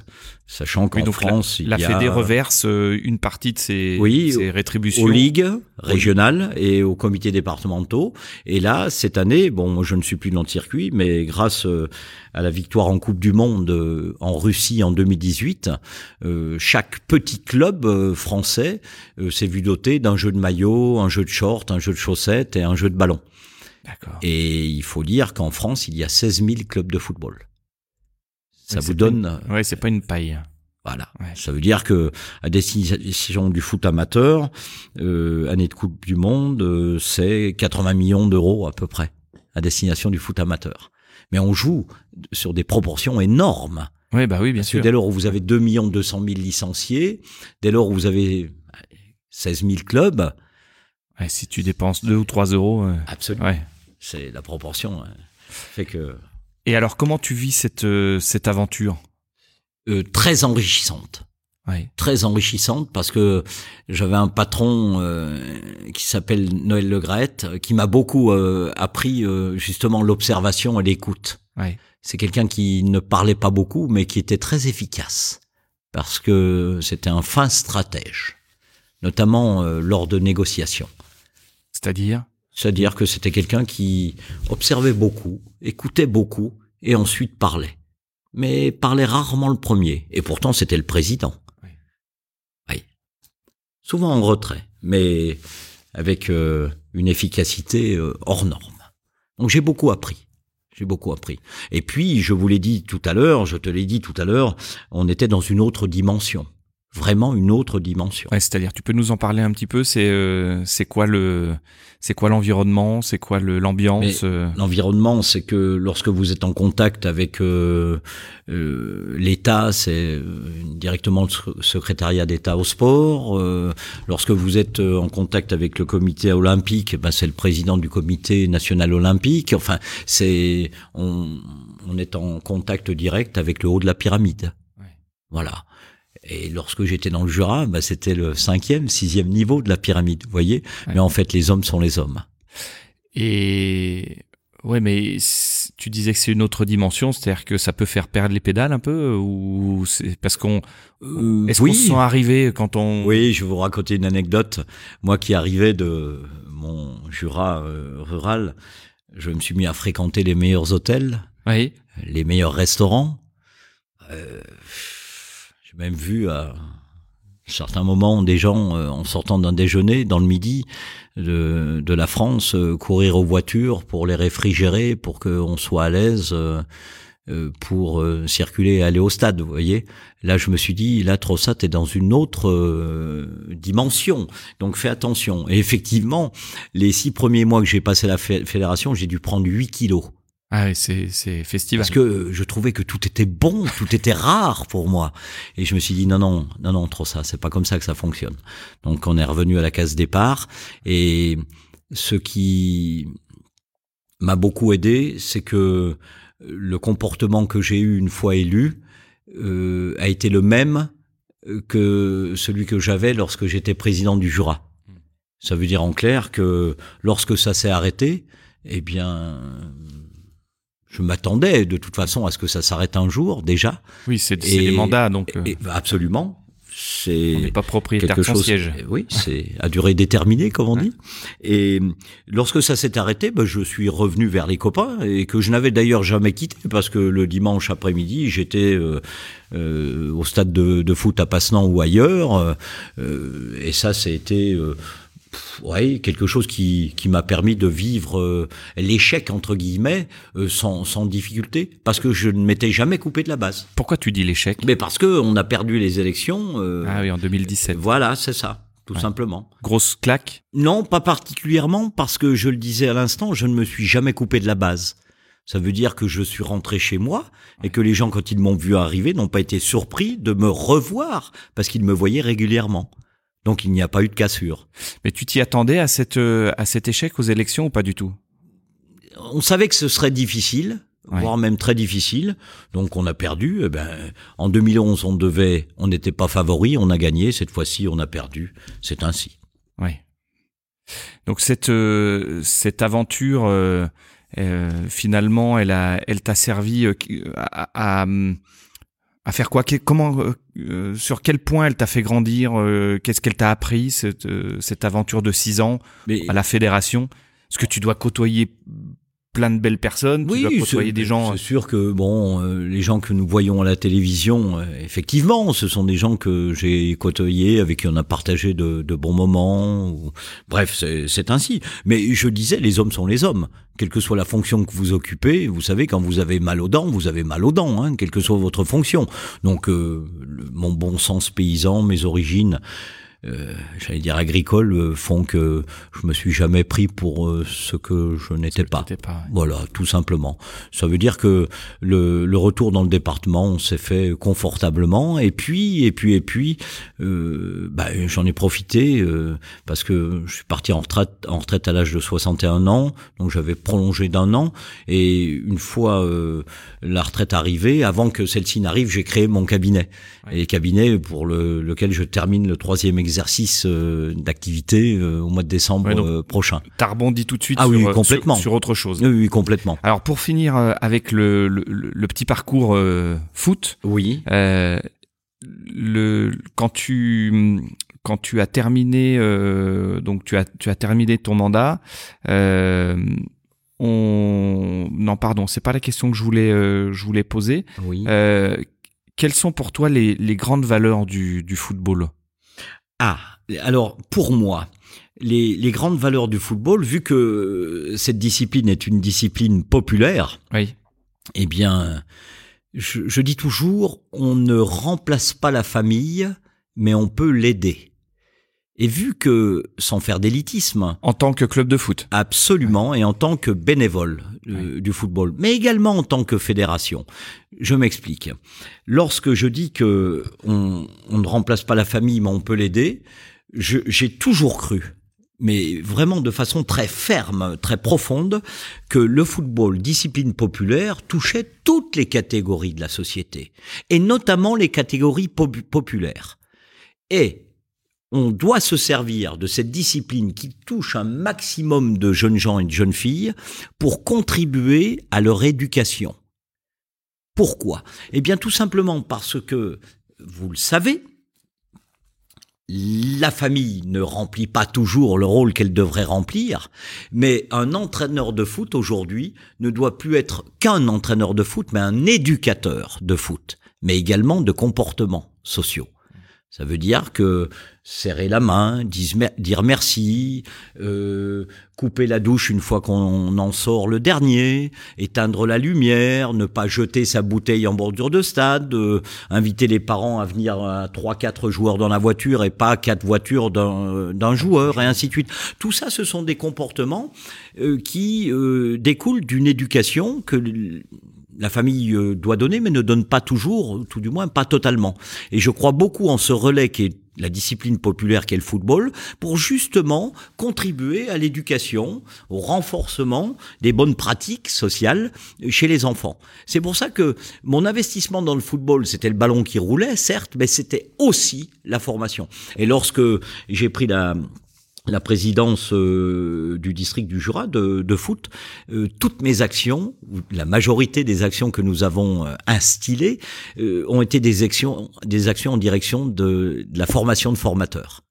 Sachant qu'en France, la, il y a... Fédé reverse euh, une partie de ses, oui, ses rétributions aux ligues régionales et aux comités départementaux. Et là, cette année, bon, moi je ne suis plus dans le circuit, mais grâce euh, à la victoire en Coupe du Monde euh, en Russie en 2018, chaque petit club français s'est vu doté d'un jeu de maillot, un jeu de short, un jeu de chaussettes et un jeu de ballon. Et il faut dire qu'en France, il y a 16 000 clubs de football ça vous donne. ouais, c'est pas une paille. Voilà. Ça veut dire que à destination du foot amateur, euh, année de Coupe du Monde, euh, c'est 80 millions d'euros à peu près à destination du foot amateur. Mais on joue sur des proportions énormes. Oui, bah oui, bien sûr. dès lors où vous avez 2 millions 200 000 licenciés, dès lors où vous avez 16 000 clubs. Ouais, si tu dépenses 2 ou 3 euros. Euh, Absolument. Ouais. C'est la proportion. fait que et alors, comment tu vis cette, euh, cette aventure? Euh, Très enrichissante. très enrichissante parce que j'avais un patron euh, qui s'appelle Noël Legrette qui m'a beaucoup euh, appris euh, justement l'observation et l'écoute. C'est quelqu'un qui ne parlait pas beaucoup mais qui était très efficace parce que c'était un fin stratège, notamment lors de négociations. C'est-à-dire? C'est-à-dire que c'était quelqu'un qui observait beaucoup, écoutait beaucoup et ensuite parlait. Mais parlait rarement le premier. Et pourtant, c'était le président. Oui. Souvent en retrait, mais avec euh, une efficacité euh, hors norme. Donc j'ai beaucoup appris. J'ai beaucoup appris. Et puis, je vous l'ai dit tout à l'heure, je te l'ai dit tout à l'heure, on était dans une autre dimension vraiment une autre dimension. C'est-à-dire, tu peux nous en parler un petit peu C'est euh, c'est quoi le c'est quoi l'environnement C'est quoi l'ambiance euh? L'environnement, c'est que lorsque vous êtes en contact avec euh, l'État, c'est directement le secrétariat d'État au sport. lorsque vous êtes en contact avec le comité olympique, ben c'est le président du comité national olympique. Enfin, c'est on, on est en contact direct avec le haut de la pyramide. Voilà. Et lorsque j'étais dans le Jura, bah, c'était le cinquième, sixième niveau de la pyramide, vous voyez. Mais en fait, les hommes sont les hommes. Et ouais, mais tu disais que c'est une autre dimension, c'est-à-dire que ça peut faire perdre les pédales un peu, ou c'est parce qu'on euh, est-ce qu'on se sent arrivé quand on Oui, je vais vous raconter une anecdote. Moi, qui arrivais de mon Jura euh, rural, je me suis mis à fréquenter les meilleurs hôtels, oui. les meilleurs restaurants. Euh, même vu à certains moments des gens euh, en sortant d'un déjeuner dans le midi de, de la France euh, courir aux voitures pour les réfrigérer pour qu'on soit à l'aise euh, pour circuler et aller au stade, vous voyez. Là, je me suis dit, là, trop ça, t'es dans une autre dimension. Donc, fais attention. Et effectivement, les six premiers mois que j'ai passé à la fédération, j'ai dû prendre 8 kilos. Ah c'est, c'est festival. Parce que je trouvais que tout était bon, tout était rare pour moi. Et je me suis dit, non, non, non, non, trop ça, c'est pas comme ça que ça fonctionne. Donc on est revenu à la case départ. Et ce qui m'a beaucoup aidé, c'est que le comportement que j'ai eu une fois élu euh, a été le même que celui que j'avais lorsque j'étais président du Jura. Ça veut dire en clair que lorsque ça s'est arrêté, eh bien, je m'attendais de toute façon à ce que ça s'arrête un jour déjà. Oui, c'est des mandats donc. Euh. absolument. C'est on n'est pas propriétaire son siège. Oui, c'est à durée déterminée comme on dit. Et lorsque ça s'est arrêté, ben, je suis revenu vers les copains et que je n'avais d'ailleurs jamais quitté parce que le dimanche après-midi j'étais euh, euh, au stade de, de, foot à Passenant ou ailleurs euh, et ça c'était ouais, quelque chose qui, qui m'a permis de vivre euh, l'échec entre guillemets euh, sans, sans difficulté parce que je ne m'étais jamais coupé de la base. Pourquoi tu dis l'échec? Mais parce que on a perdu les élections. Euh, ah oui, en 2017. Voilà, c'est ça, tout simplement. Grosse claque? Non, pas particulièrement parce que je le disais à l'instant, je ne me suis jamais coupé de la base. Ça veut dire que je suis rentré chez moi et que les gens, quand ils m'ont vu arriver, n'ont pas été surpris de me revoir parce qu'ils me voyaient régulièrement. Donc il n'y a pas eu de cassure. Mais tu t'y attendais à, cette, euh, à cet échec aux élections ou pas du tout? On savait que ce serait difficile, voire même très difficile. Donc on a perdu. Eh ben, en 2011, on devait, on n'était pas favori, on a gagné. Cette fois-ci, on a perdu. C'est ainsi. Oui. Donc cette euh, cette aventure, euh, finalement, elle a, elle t'a servi à, à à faire quoi? Comment, euh, euh, sur quel point elle t'a fait grandir euh, Qu'est-ce qu'elle t'a appris cette, cette aventure de six ans à la fédération? Est-ce que tu dois côtoyer plein de belles personnes. Oui, tu côtoyer des gens. C'est sûr que bon, les gens que nous voyons à la télévision, effectivement, ce sont des gens que j'ai côtoyés, avec qui on a partagé de, de bons moments. Ou... Bref, c'est ainsi. Mais je disais, les hommes sont les hommes quelle que soit la fonction que vous occupez, vous savez, quand vous avez mal aux dents, vous avez mal aux dents, hein, quelle que soit votre fonction. Donc, euh, mon bon sens paysan, mes origines, euh, j'allais dire agricoles euh, font que je me suis jamais pris pour euh, ce que je n'étais pas. pas Voilà, tout simplement. Ça veut dire que le, le retour dans le département s'est fait confortablement. Et puis et puis et puis euh, bah, j'en ai profité euh, parce que je suis parti en retraite en retraite à l'âge de 61 ans, donc j'avais prolongé d'un an. Et une fois euh, la retraite arrivée, avant que celle-ci n'arrive, j'ai créé mon cabinet. Et cabinet pour le, lequel je termine le troisième exercice euh, d'activité euh, au mois de décembre Ouais, euh, prochain. T'as rebondi tout de suite Ah sur, oui, complètement. sur, sur autre chose. Oui, oui, complètement. Alors pour finir avec le, le, le petit parcours foot, Oui. le quand tu quand tu as terminé euh, donc tu as tu as terminé ton mandat euh, on non pardon c'est pas la question que je voulais euh, je voulais poser Oui. Quelles sont pour toi les, les grandes valeurs du, du football? Ah, alors pour moi, les, les grandes valeurs du football, vu que cette discipline est une discipline populaire, oui. eh bien, je, je dis toujours, on ne remplace pas la famille, mais on peut l'aider. Et vu que, sans faire d'élitisme, en tant que club de foot. Absolument, et en tant que bénévole euh, du football, mais également en tant que fédération. Je m'explique. Lorsque je dis que on, on ne remplace pas la famille, mais on peut l'aider, j'ai toujours cru, mais vraiment de façon très ferme, très profonde, que le football, discipline populaire, touchait toutes les catégories de la société, et notamment les catégories popu- populaires. Et on doit se servir de cette discipline qui touche un maximum de jeunes gens et de jeunes filles pour contribuer à leur éducation. Pourquoi? Eh bien tout simplement parce que, vous le savez, la famille ne remplit pas toujours le rôle qu'elle devrait remplir, mais un entraîneur de foot aujourd'hui ne doit plus être qu'un entraîneur de foot, mais un éducateur de foot, mais également de comportements sociaux. Ça veut dire que serrer la main, dire merci, euh, couper la douche une fois qu'on en sort le dernier, éteindre la lumière, ne pas jeter sa bouteille en bordure de stade, euh, inviter les parents à venir à trois, quatre joueurs dans la voiture et pas quatre voitures d'un d'un joueur, et ainsi de suite. Tout ça, ce sont des comportements euh, qui euh, découlent d'une éducation que la famille euh, doit donner, mais ne donne pas toujours, tout du moins pas totalement. Et je crois beaucoup en ce relais qui est la discipline populaire qu'est le football, pour justement contribuer à l'éducation, au renforcement des bonnes pratiques sociales chez les enfants. C'est pour ça que mon investissement dans le football, c'était le ballon qui roulait, certes, mais c'était aussi la formation. Et lorsque j'ai pris la la présidence euh, du district du Jura de, de foot, euh, toutes mes actions, la majorité des actions que nous avons euh, instillées, euh, ont été des actions, des actions en direction de, de la formation de formateurs.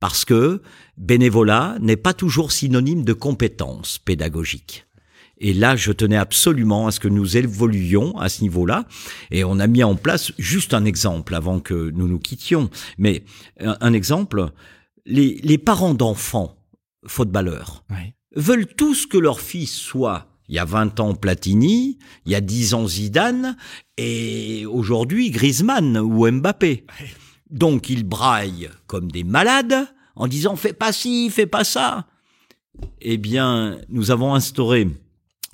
Parce que bénévolat n'est pas toujours synonyme de compétences pédagogiques. Et là, je tenais absolument à ce que nous évoluions à ce niveau-là. Et on a mis en place juste un exemple avant que nous nous quittions. Mais un exemple, les, les parents d'enfants footballeurs oui veulent tous que leur fils soit, il y a 20 ans Platini, il y a 10 ans Zidane, et aujourd'hui Griezmann ou Mbappé. Donc ils braillent comme des malades en disant fais pas ci, fais pas ça. Eh bien, nous avons instauré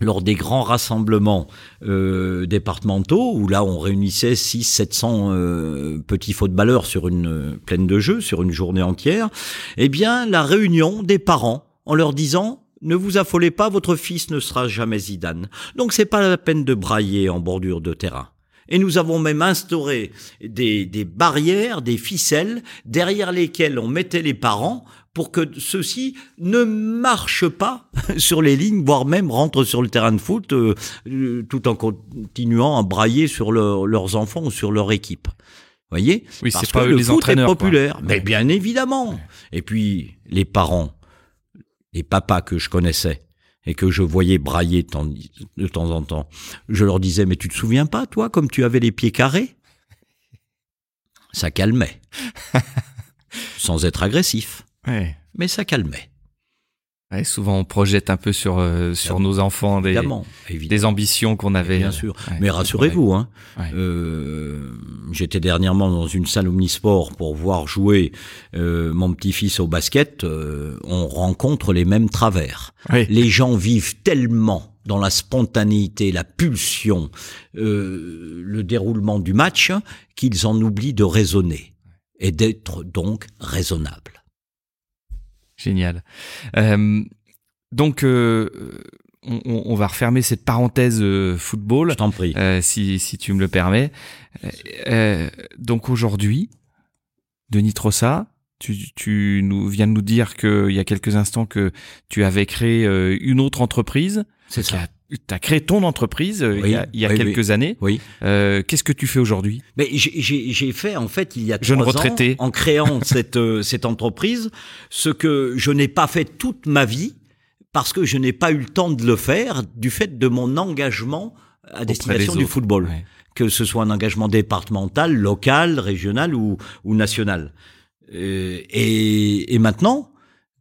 lors des grands rassemblements euh, départementaux, où là on réunissait 6 700 euh, petits footballeurs sur une euh, plaine de jeu, sur une journée entière, eh bien la réunion des parents en leur disant ne vous affolez pas, votre fils ne sera jamais Zidane. Donc c'est pas la peine de brailler en bordure de terrain. Et nous avons même instauré des barrières, des ficelles, derrière lesquelles on mettait les parents pour que ceux-ci ne marchent pas sur les lignes, voire même rentrent sur le terrain de foot, euh, euh, tout en continuant à brailler sur leur- leurs enfants ou sur leur équipe. Voyez? Oui, Parce c'est pas que eux le les foot est quoi. populaire. Mais bien évidemment. Et puis, les parents, les papas que je connaissais et que je voyais brailler de temps en temps, je leur disais, mais tu te souviens pas, toi, comme tu avais les pieds carrés? Ça calmait. Sans être agressif, Ouais. mais ça calmait. Ouais, souvent, on projette un peu sur euh, sur nos enfants des, Évidemment, des ambitions qu'on avait. Bien euh, sûr. ouais, Mais rassurez-vous, hein, Ouais. euh, j'étais dernièrement dans une salle omnisport pour voir jouer euh, mon petit-fils au basket. euh, on rencontre les mêmes travers. Les gens vivent tellement dans la spontanéité, la pulsion, euh, le déroulement du match, qu'ils en oublient de raisonner et d'être donc raisonnables. Génial. Euh, donc, euh, on, on- va refermer cette parenthèse euh, football, Je t'en prie. euh, si, si tu me le permets. Euh, euh, donc aujourd'hui, Denis Trossa, tu, tu nous viens de nous dire qu'il y a quelques instants que tu avais créé une autre entreprise. C'est ça. Tu as créé ton entreprise euh, il y a, Oui, il y a oui, quelques années. Oui. Euh, Qu'est-ce que tu fais aujourd'hui? Mais j'ai- fait en fait il y a Jeune trois retraité. ans, en créant cette euh, cette entreprise, ce que je n'ai pas fait toute ma vie parce que je n'ai pas eu le temps de le faire du fait de mon engagement à destination des du football, Ouais. que ce soit un engagement départemental, local, régional ou ou national. Euh, et, et maintenant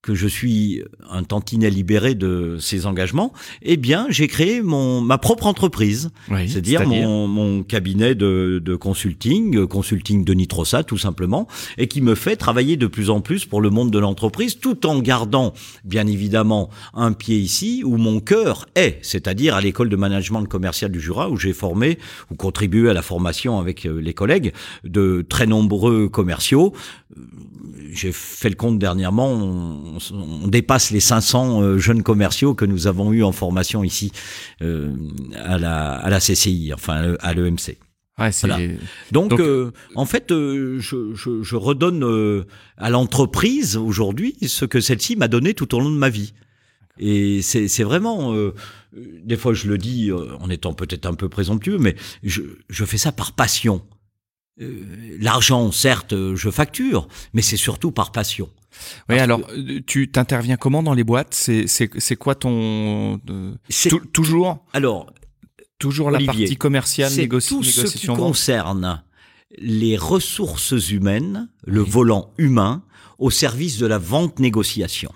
que je suis un tantinet libéré de ces engagements, eh bien, j'ai créé mon ma propre entreprise. Oui, C'est-à-dire mon, mon cabinet de, de consulting, euh, consulting de Nitrosa tout simplement, et qui me fait travailler de plus en plus pour le monde de l'entreprise, tout en gardant bien évidemment un pied ici où mon cœur est, c'est-à-dire à l'école de management commercial du Jura où j'ai formé ou contribué à la formation avec euh, les collègues de très nombreux commerciaux. J'ai fait le compte dernièrement, on, on dépasse les 500 euh, jeunes commerciaux que nous avons eu en formation ici euh, à la à la CCI, enfin à l'EMC. Ouais, Voilà. Donc, Donc- euh, en fait, euh, je, je, je redonne euh, à l'entreprise aujourd'hui ce que celle-ci m'a donné tout au long de ma vie. Et c'est vraiment, euh, euh, des fois je le dis en étant peut-être un peu présomptueux, mais je, je fais ça par passion. Euh, L'argent, certes, euh, je facture, mais c'est surtout par passion. Oui, Parce alors euh, tu t'interviens comment dans les boîtes? C'est quoi ton toujours? Alors, toujours la partie commerciale c'est négoci- tout ce qui négociation concerne les ressources humaines, le volant humain, au service de la vente-négociation.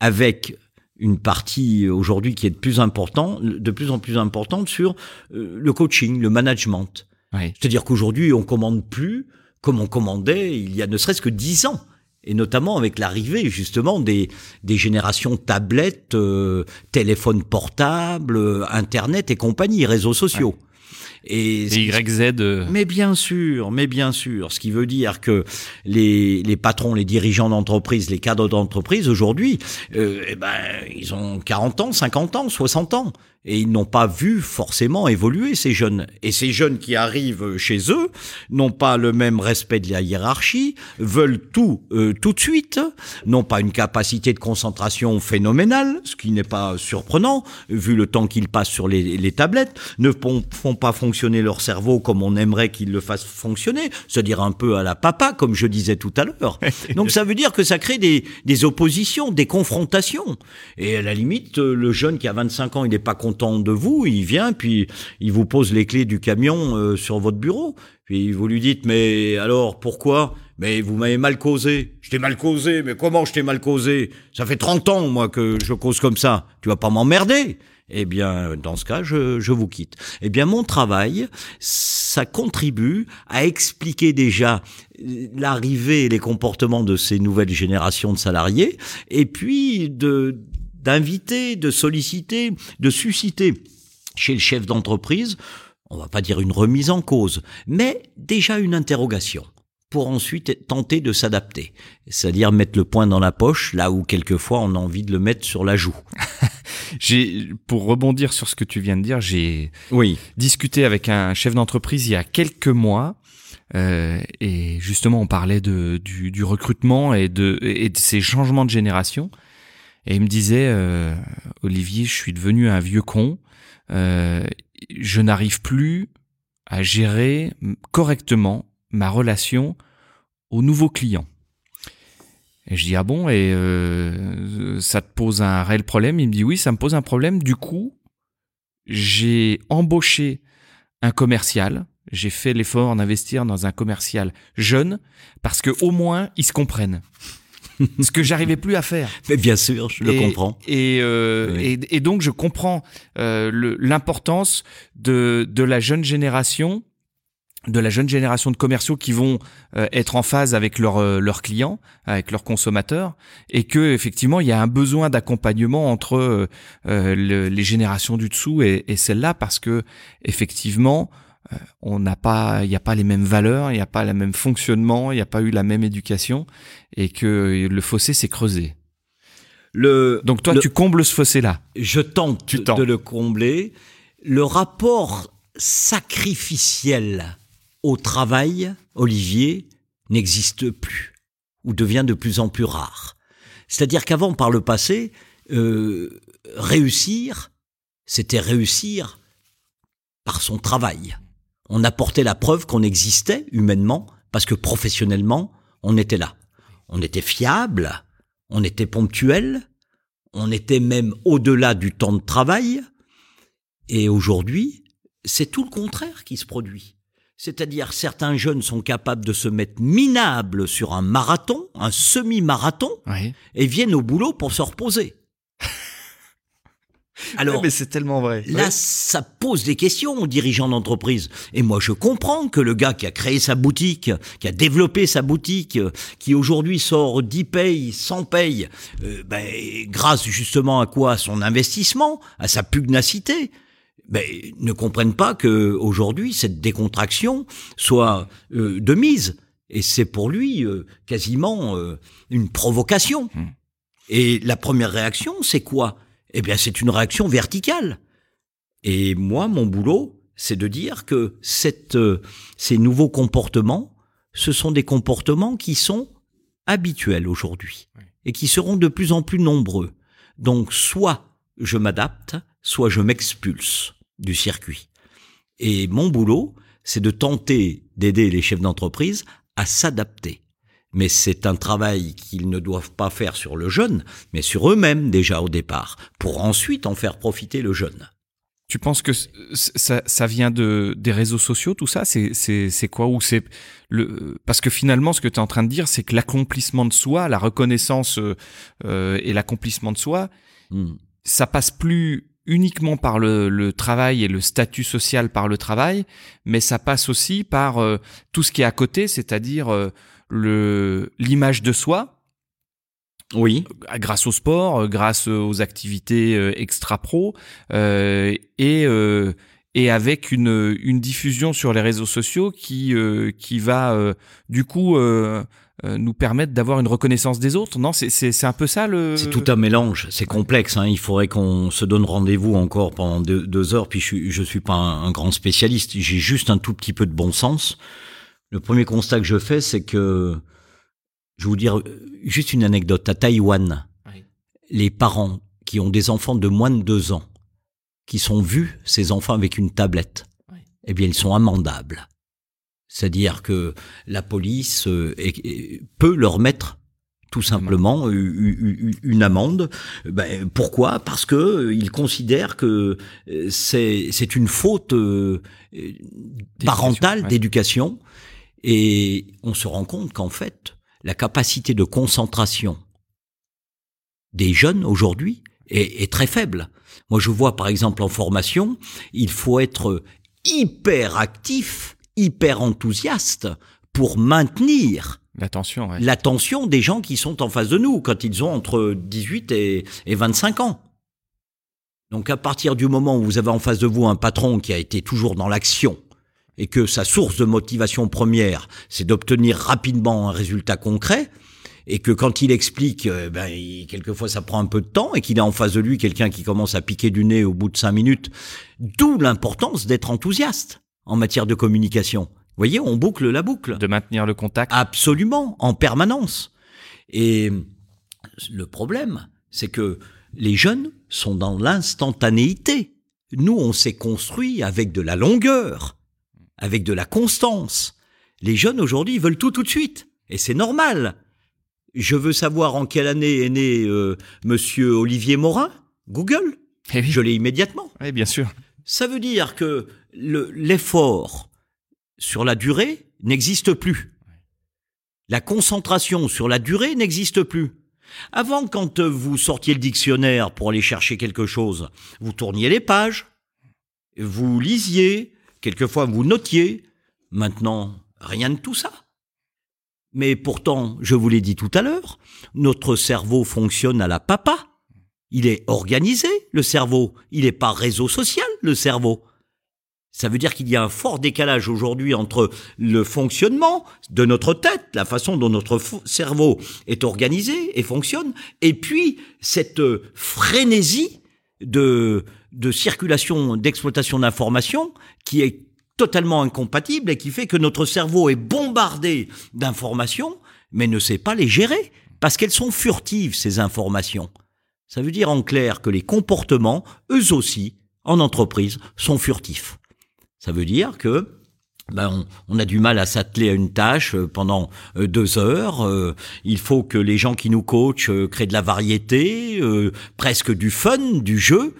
Avec une partie aujourd'hui qui est de plus important, de plus en plus importante sur le coaching, le management. Oui. C'est-à-dire qu'aujourd'hui, on commande plus comme on commandait il y a ne serait-ce que dix ans. Et notamment avec l'arrivée justement des, des générations tablettes, euh, téléphones portables, euh, Internet et compagnie, réseaux sociaux. Et Et YZ. euh, mais bien sûr, mais bien sûr. Ce qui veut dire que les, les patrons, les dirigeants d'entreprise, les cadres d'entreprise, aujourd'hui, euh, eh ben, ils ont 40 ans, 50 ans, 60 ans. Et ils n'ont pas vu forcément évoluer ces jeunes. Et ces jeunes qui arrivent chez eux n'ont pas le même respect de la hiérarchie, veulent tout euh, tout de suite, n'ont pas une capacité de concentration phénoménale, ce qui n'est pas surprenant vu le temps qu'ils passent sur les, les tablettes, ne font, pas fonctionner leur cerveau comme on aimerait qu'ils le fassent fonctionner, c'est-à-dire un peu à la papa, comme je disais tout à l'heure. Donc ça veut dire que ça crée des, des oppositions, des confrontations. Et à la limite, euh, le jeune qui a 25 ans, il n'est pas content de vous, il vient, puis il vous pose les clés du camion euh, sur votre bureau. Puis vous lui dites, mais alors pourquoi? Mais vous m'avez mal causé. Je t'ai mal causé, mais comment je t'ai mal causé? Ça fait 30 ans, moi, que je cause comme ça. Tu vas pas m'emmerder eh bien, dans ce cas, je, je vous quitte. Eh bien, mon travail, ça contribue à expliquer déjà l'arrivée et les comportements de ces nouvelles générations de salariés, et puis de d'inviter, de solliciter, de susciter chez le chef d'entreprise, on va pas dire une remise en cause, mais déjà une interrogation pour ensuite tenter de s'adapter, c'est-à-dire mettre le poing dans la poche là où quelquefois on a envie de le mettre sur la joue. J'ai pour rebondir sur ce que tu viens de dire, j'ai Oui. discuté avec un chef d'entreprise il y a quelques mois. euh, et justement, on parlait de, du, du recrutement et de, et de ces changements de génération. Et il me disait, euh, Olivier, je suis devenu un vieux con. Euh, je n'arrive plus à gérer correctement ma relation aux nouveaux clients. Et je dis ah bon et euh, ça te pose un réel problème? Il me dit oui ça me pose un problème. Du coup j'ai embauché un commercial. J'ai fait l'effort d'investir dans un commercial jeune parce que au moins ils se comprennent. Ce que j'arrivais plus à faire. Mais bien sûr, je le comprends. Et, euh, et, et, donc je comprends euh, l'importance de, de la jeune génération de la jeune génération de commerciaux qui vont euh, être en phase avec leurs euh, leurs clients, avec leurs consommateurs, et que effectivement il y a un besoin d'accompagnement entre euh, les générations du dessous et, et celle-là parce que effectivement on n'a pas, il n'y a pas les mêmes valeurs, il n'y a pas le même fonctionnement, il n'y a pas eu la même éducation, et que le fossé s'est creusé. Le, Donc toi, tu combles ce fossé-là. Je tente tu de le combler. Le rapport sacrificiel au travail, Olivier, n'existe plus ou devient de plus en plus rare. C'est-à-dire qu'avant, par le passé, euh, réussir, c'était réussir par son travail. On apportait la preuve qu'on existait humainement parce que professionnellement, on était là. On était fiable, on était ponctuel, on était même au-delà du temps de travail. Et aujourd'hui, c'est tout le contraire qui se produit. C'est-à-dire certains jeunes sont capables de se mettre minables sur un marathon, un semi-marathon, et viennent au boulot pour se reposer. Alors, mais c'est tellement vrai. Là, ça pose des questions aux dirigeants d'entreprise. Et moi, je comprends que le gars qui a créé sa boutique, qui a développé sa boutique, qui aujourd'hui sort 10 payes, 100 payes, euh, ben, grâce justement à quoi? À son investissement, à sa pugnacité, ben, ne comprennent pas que aujourd'hui cette décontraction soit euh, de mise. Et c'est pour lui euh, quasiment euh, une provocation. Hmm. Et la première réaction, c'est quoi? Eh bien, c'est une réaction verticale. Et moi, mon boulot, c'est de dire que cette, ces nouveaux comportements, ce sont des comportements qui sont habituels aujourd'hui et qui seront de plus en plus nombreux. Donc, soit je m'adapte, soit je m'expulse du circuit. Et mon boulot, c'est de tenter d'aider les chefs d'entreprise à s'adapter. Mais c'est un travail qu'ils ne doivent pas faire sur le jeune, mais sur eux-mêmes déjà au départ, pour ensuite en faire profiter le jeune. Tu penses que ça, ça vient de des réseaux sociaux, tout ça? C'est quoi? Ou c'est le parce que finalement, ce que tu es en train de dire, c'est que l'accomplissement de soi, la reconnaissance euh, et l'accomplissement de soi, hmm. ça passe plus uniquement par le, travail et le statut social par le travail, mais ça passe aussi par euh, tout ce qui est à côté, c'est-à-dire euh, le l'image de soi. Oui. Euh, grâce au sport, grâce aux activités extra pro et et avec une une diffusion sur les réseaux sociaux qui qui va du coup euh, nous permettre d'avoir une reconnaissance des autres Non, c'est un peu ça le. C'est tout un mélange. C'est complexe. Hein. Il faudrait qu'on se donne rendez-vous encore pendant deux, heures. Puis je, je suis pas un, grand spécialiste. J'ai juste un tout petit peu de bon sens. Le premier constat que je fais, c'est que je vais vous dire juste une anecdote. À Taïwan, les parents qui ont des enfants de moins de deux ans, qui sont vus ces enfants avec une tablette, eh bien ils sont amendables. C'est-à-dire que la police euh, peut leur mettre tout simplement une amende. Ben, pourquoi? Parce que euh, ils considèrent que euh, c'est c'est une faute parentale d'éducation et on se rend compte qu'en fait la capacité de concentration des jeunes aujourd'hui est, est, très faible. Moi je vois par exemple en formation, il faut être hyper actif hyper enthousiaste pour maintenir l'attention l'attention des gens qui sont en face de nous quand ils ont entre 18 et, 25 ans. Donc à partir du moment où vous avez en face de vous un patron qui a été toujours dans l'action et que sa source de motivation première, c'est d'obtenir rapidement un résultat concret, et que quand il explique, euh, ben, quelquefois ça prend un peu de temps, et qu'il a en face de lui quelqu'un qui commence à piquer du nez au bout de cinq minutes, d'où l'importance d'être enthousiaste en matière de communication. Vous voyez, on boucle la boucle. De maintenir le contact. Absolument, en permanence. Et le problème, c'est que les jeunes sont dans l'instantanéité. Nous, on s'est construit avec de la longueur, avec de la constance. Les jeunes aujourd'hui veulent tout tout de suite. Et c'est normal. Je veux savoir en quelle année est né euh, monsieur Olivier Morin. Google. Eh Je l'ai immédiatement. Oui, bien sûr. Ça veut dire que l'effort sur la durée n'existe plus. La concentration sur la durée n'existe plus. Avant, quand vous sortiez le dictionnaire pour aller chercher quelque chose, vous tourniez les pages, vous lisiez, quelquefois vous notiez. Maintenant, rien de tout ça. Mais pourtant, je vous l'ai dit tout à l'heure, notre cerveau fonctionne à la papa. Il est organisé, le cerveau. Il n'est pas réseau social, le cerveau. Ça veut dire qu'il y a un fort décalage aujourd'hui entre le fonctionnement de notre tête, la façon dont notre cerveau est organisé et fonctionne, et puis cette euh, frénésie de, de circulation, d'exploitation d'informations qui est totalement incompatible et qui fait que notre cerveau est bombardé d'informations, mais ne sait pas les gérer, parce qu'elles sont furtives, ces informations. Ça veut dire en clair que les comportements, eux aussi, en entreprise, sont furtifs. Ça veut dire que ben on, a du mal à s'atteler à une tâche euh, pendant euh, deux heures. Euh, il faut que les gens qui nous coachent créent de la variété, presque du fun, du jeu.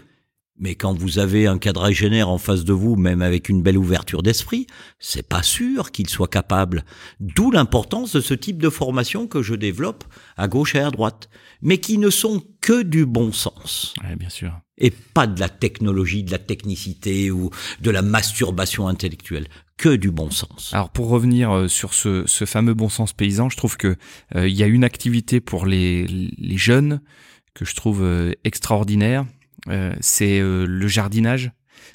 Mais quand vous avez un quadragénaire en face de vous, même avec une belle ouverture d'esprit, c'est pas sûr qu'il soit capable. D'où l'importance de ce type de formation que je développe à gauche et à droite, mais qui ne sont que du bon sens. bien sûr. Et pas de la technologie, de la technicité ou de la masturbation intellectuelle que du bon sens. Alors pour revenir euh, sur ce, fameux bon sens paysan, je trouve que euh, il y a une activité pour les, les jeunes que je trouve euh, extraordinaire c'est euh, le jardinage.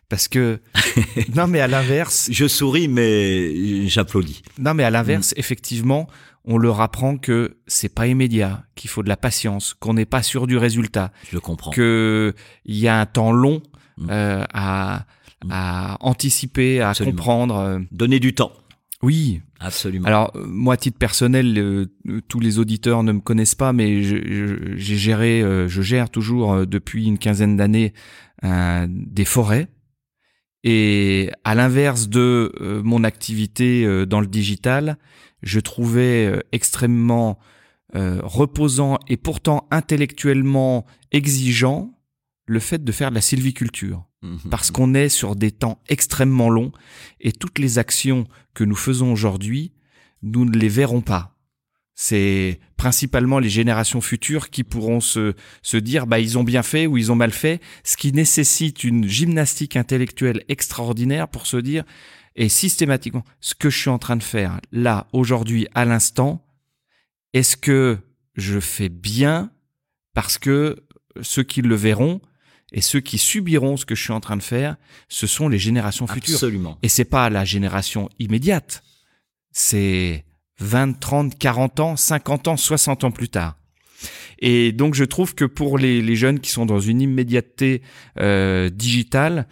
Parce que non mais à l'inverse, je souris mais j'applaudis. Non mais à l'inverse, mm. effectivement, on leur apprend que c'est pas immédiat, qu'il faut de la patience, qu'on n'est pas sûr du résultat. Je comprends. Que il y a un temps long mm. euh, à, mm. à anticiper, à comprendre. Donner du temps. Oui, absolument. Alors euh, moi, à titre personnel, euh, tous les auditeurs ne me connaissent pas, mais j'ai géré, euh, je gère toujours depuis une quinzaine d'années des forêts. Et à l'inverse de mon activité dans le digital, je trouvais extrêmement reposant et pourtant intellectuellement exigeant le fait de faire de la sylviculture. Mhm. Parce qu'on est sur des temps extrêmement longs et toutes les actions que nous faisons aujourd'hui, nous ne les verrons pas. C'est principalement les générations futures qui pourront se, se dire bah ils ont bien fait ou ils ont mal fait, ce qui nécessite une gymnastique intellectuelle extraordinaire pour se dire et systématiquement ce que je suis en train de faire là aujourd'hui à l'instant, est-ce que je fais bien parce que ceux qui le verront et ceux qui subiront ce que je suis en train de faire, ce sont les générations futures. Absolument. Et c'est pas la génération immédiate. C'est 20, 30, 40 ans, 50 ans, 60 ans plus tard. Et donc je trouve que pour les, les jeunes qui sont dans une immédiateté euh, digitale,